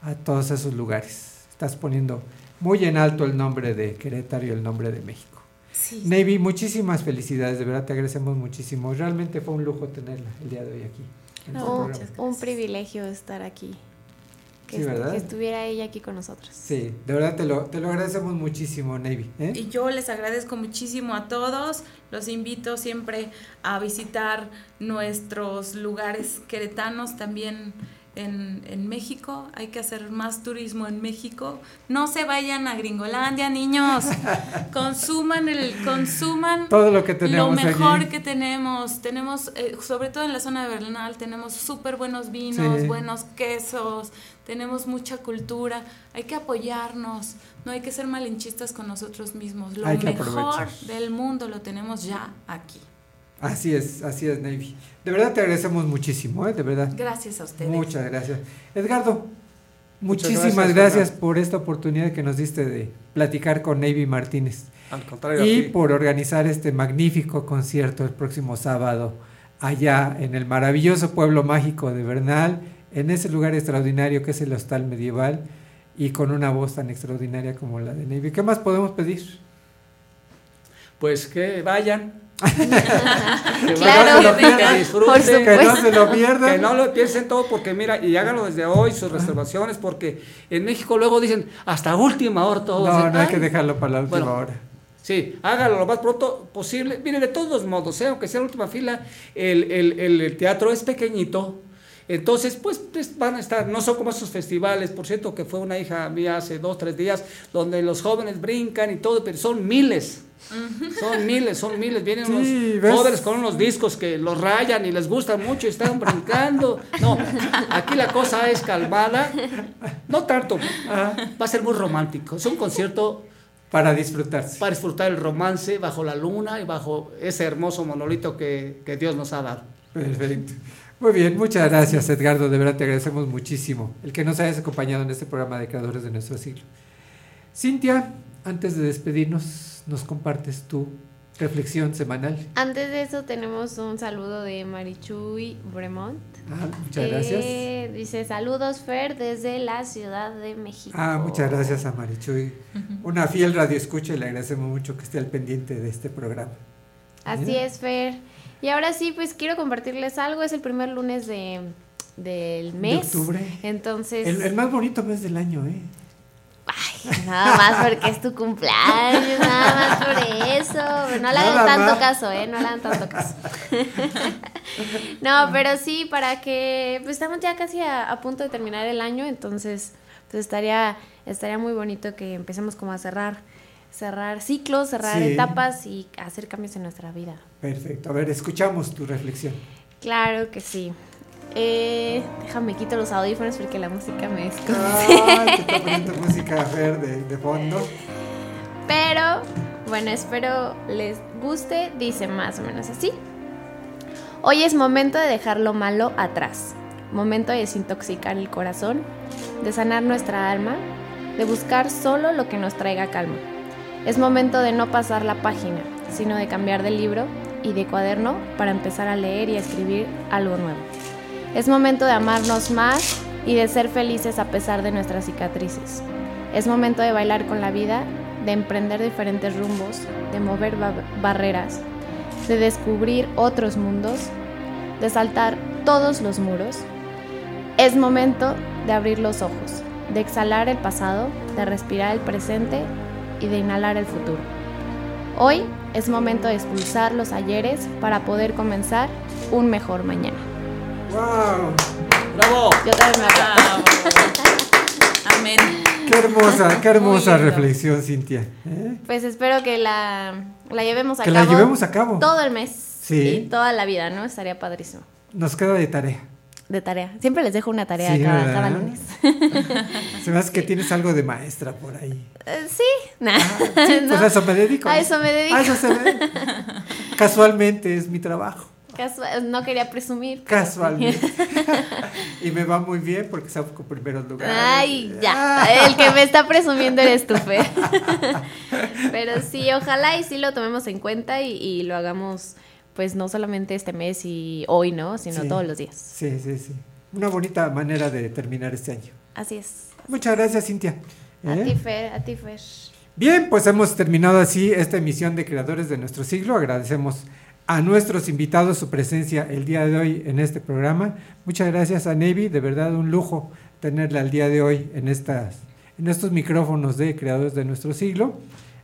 a todos esos lugares. Estás poniendo muy en alto el nombre de Querétaro y el nombre de México. Sí. Navy, muchísimas felicidades, de verdad te agradecemos muchísimo. Realmente fue un lujo tenerla el día de hoy aquí. Este Un, privilegio estar aquí. Que, Sí, est- ¿verdad? que estuviera ella aquí con nosotros. Sí, de verdad te lo, te lo agradecemos muchísimo, Navy. ¿eh? Y yo les agradezco muchísimo a todos. Los invito siempre a visitar nuestros lugares queretanos también en, en México. Hay que hacer más turismo en México. No se vayan a Gringolandia, niños. consuman el, consuman Todo lo que tenemos lo mejor allí. que tenemos. Tenemos, eh, sobre todo en la zona de Bernal, tenemos súper buenos vinos, Sí. buenos quesos, tenemos mucha cultura. Hay que apoyarnos, no hay que ser malinchistas con nosotros mismos. Lo Hay mejor del mundo lo tenemos ya aquí. Así es, así es, Navy. De verdad te agradecemos muchísimo, ¿eh? de verdad. Gracias a ustedes. Muchas gracias. Edgardo, Muchas muchísimas gracias, por esta oportunidad que nos diste de platicar con Navy Martínez. Al contrario, Y por organizar este magnífico concierto el próximo sábado allá en el maravilloso pueblo mágico de Bernal, en ese lugar extraordinario que es el Hostal Medieval y con una voz tan extraordinaria como la de Navy. ¿Qué más podemos pedir? Pues que vayan. Que Claro, vayan, que por disfruten, supuesto. Que no se lo pierdan. Que no lo piensen todo porque mira, y háganlo desde hoy sus reservaciones porque en México luego dicen hasta última hora todo. No, Dicen, no hay "Ay". que dejarlo para la última Bueno, hora. Sí, hágalo lo más pronto posible. Mire, de todos modos, ¿eh? aunque sea la última fila, el, el- el- el teatro es pequeñito. Entonces, pues, pues, van a estar, no son como esos festivales, por cierto, que fue una hija mía hace dos, tres días, donde los jóvenes brincan y todo, pero son miles. Son miles, son miles. Vienen Sí, unos jóvenes con unos discos que los rayan y les gusta mucho y están brincando. No, aquí la cosa es calmada. No tanto. Va a ser muy romántico. Es un concierto Para disfrutarse. para disfrutar el romance bajo la luna y bajo ese hermoso monolito que, que Dios nos ha dado. Perfecto. Muy bien, muchas gracias Edgardo, de verdad te agradecemos muchísimo el que nos hayas acompañado en este programa de Creadores de nuestro siglo. Cintia, antes de despedirnos, nos compartes tu reflexión semanal. Antes de eso tenemos un saludo de Marichuy Bremont. Ah, muchas gracias. Eh, dice saludos Fer desde la Ciudad de México. Ah, muchas gracias a Marichuy, una fiel radio escucha y le agradecemos mucho que esté al pendiente de este programa. Así es, Fer. Y ahora sí, pues quiero compartirles algo. Es el primer lunes de, del mes. octubre. Entonces, El, el más bonito mes del año, ¿eh? nada más porque es tu cumpleaños, nada más por eso. Pero no le hagan tanto más. caso, ¿eh? No le hagan tanto caso. no, pero sí, para que, pues estamos ya casi a, a punto de terminar el año, entonces, pues estaría, estaría muy bonito que empecemos como a cerrar, cerrar ciclos, cerrar Sí. etapas y hacer cambios en nuestra vida. Perfecto. A ver, escuchamos tu reflexión. Claro que sí. Eh, déjame quito los audífonos porque la música me Ay, te está poniendo música Fer de, de fondo. Pero, bueno, espero les guste. Dice más o menos así. Hoy es momento de dejar lo malo atrás. Momento de desintoxicar el corazón, de sanar nuestra alma, de buscar solo lo que nos traiga calma. Es momento de no pasar la página, sino de cambiar de libro y de cuaderno para empezar a leer y a escribir algo nuevo. Es momento de amarnos más y de ser felices a pesar de nuestras cicatrices. Es momento de bailar con la vida, de emprender diferentes rumbos, de mover ba- barreras, de descubrir otros mundos, de saltar todos los muros. Es momento de abrir los ojos, de exhalar el pasado, de respirar el presente y de inhalar el futuro. Hoy es momento de expulsar los ayeres para poder comenzar un mejor mañana. ¡Wow! ¡Bravo! Yo también me aplaudo. Amén. Qué hermosa, qué hermosa reflexión, Cintia. ¿eh? Pues espero que la, la llevemos a Que la cabo. llevemos a cabo. Todo el mes. Sí. Y toda la vida, ¿no? Estaría padrísimo. Nos queda de tarea. De tarea. Siempre les dejo una tarea Sí, cada, cada lunes. Se me hace que tienes algo de maestra por ahí. Eh, sí. Sí, No. pues a eso me dedico. A eso me dedico. A eso se ve. Casualmente es mi trabajo. Casual- no quería presumir. sí. Casualmente. y me va muy bien porque saco primeros lugares. Ay, ya. El que me está presumiendo eres tú, Fer. Pero sí, ojalá y sí lo tomemos en cuenta y, y lo hagamos, pues no solamente este mes y hoy, ¿no? Sino Sí. todos los días. Sí, sí, sí. Una bonita manera de terminar este año. Así es. Muchas gracias, Cintia. A ¿Eh? ti, Fer, a ti, Fer. Bien, pues hemos terminado así esta emisión de Creadores de nuestro siglo. Agradecemos a nuestros invitados su presencia el día de hoy en este programa. Muchas gracias a Navy, de verdad un lujo tenerla el día de hoy en, estas, en estos micrófonos de Creadores de nuestro siglo,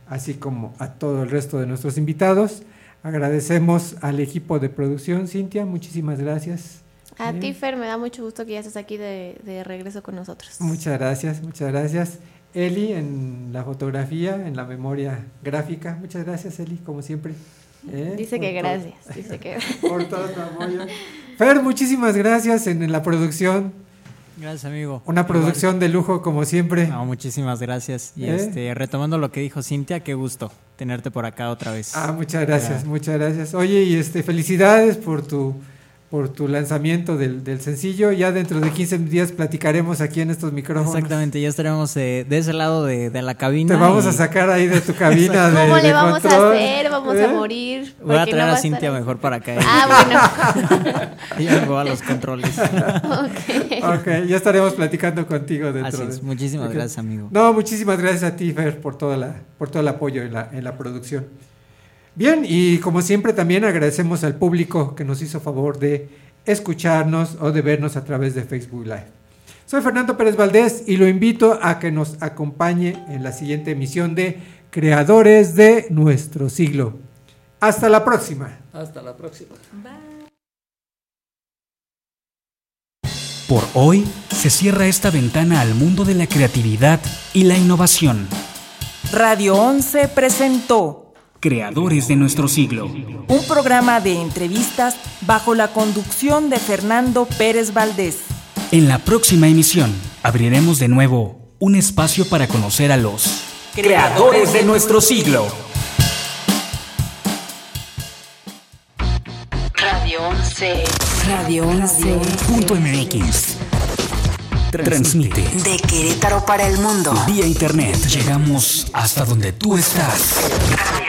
así como a todo el resto de nuestros invitados. Agradecemos al equipo de producción, Cintia, muchísimas gracias. A ¿Eh? ti, Fer, me da mucho gusto que ya estés aquí de, de regreso con nosotros. Muchas gracias, muchas gracias. Eli en la fotografía, en la memoria gráfica. Muchas gracias, Eli, como siempre. ¿eh? Dice Por que todo- gracias. Dice que Por todo tu apoyo. Fer, muchísimas gracias en, en la producción. Gracias, amigo. Una producción de lujo, como siempre. No, muchísimas gracias. Y ¿Eh? este, retomando lo que dijo Cintia, qué gusto tenerte por acá otra vez. Ah, muchas gracias, muchas gracias. Oye, y este, felicidades por tu por tu lanzamiento del, del sencillo. Ya dentro de 15 días platicaremos aquí en estos micrófonos. Exactamente, ya estaremos eh, de ese lado de, de la cabina. Te vamos y- a sacar ahí de tu cabina de ¿Cómo le de vamos control, a hacer? Vamos ¿eh? a morir. Voy a traer no a Cintia mejor para acá. Ah, bueno. y vengo a los controles. Ok, ya estaremos platicando contigo dentro Así es, de- muchísimas gracias, amigo. No, muchísimas gracias a ti, Fer, por, toda la, por todo el apoyo en la, en la producción. Bien, y como siempre también agradecemos al público que nos hizo favor de escucharnos o de vernos a través de Facebook Live. Soy Fernando Pérez Valdés y lo invito a que nos acompañe en la siguiente emisión de Creadores de nuestro siglo. Hasta la próxima. Hasta la próxima. Por hoy se cierra esta ventana al mundo de la creatividad y la innovación. Radio 11 presentó Creadores de nuestro siglo. un programa de entrevistas bajo la conducción de Fernando Pérez Valdés. En la próxima emisión abriremos de nuevo un espacio para conocer a los creadores de nuestro siglo. Radio 11. Radio 11. Punto MX. Transmite De Querétaro para el mundo. vía internet. Llegamos hasta donde tú estás.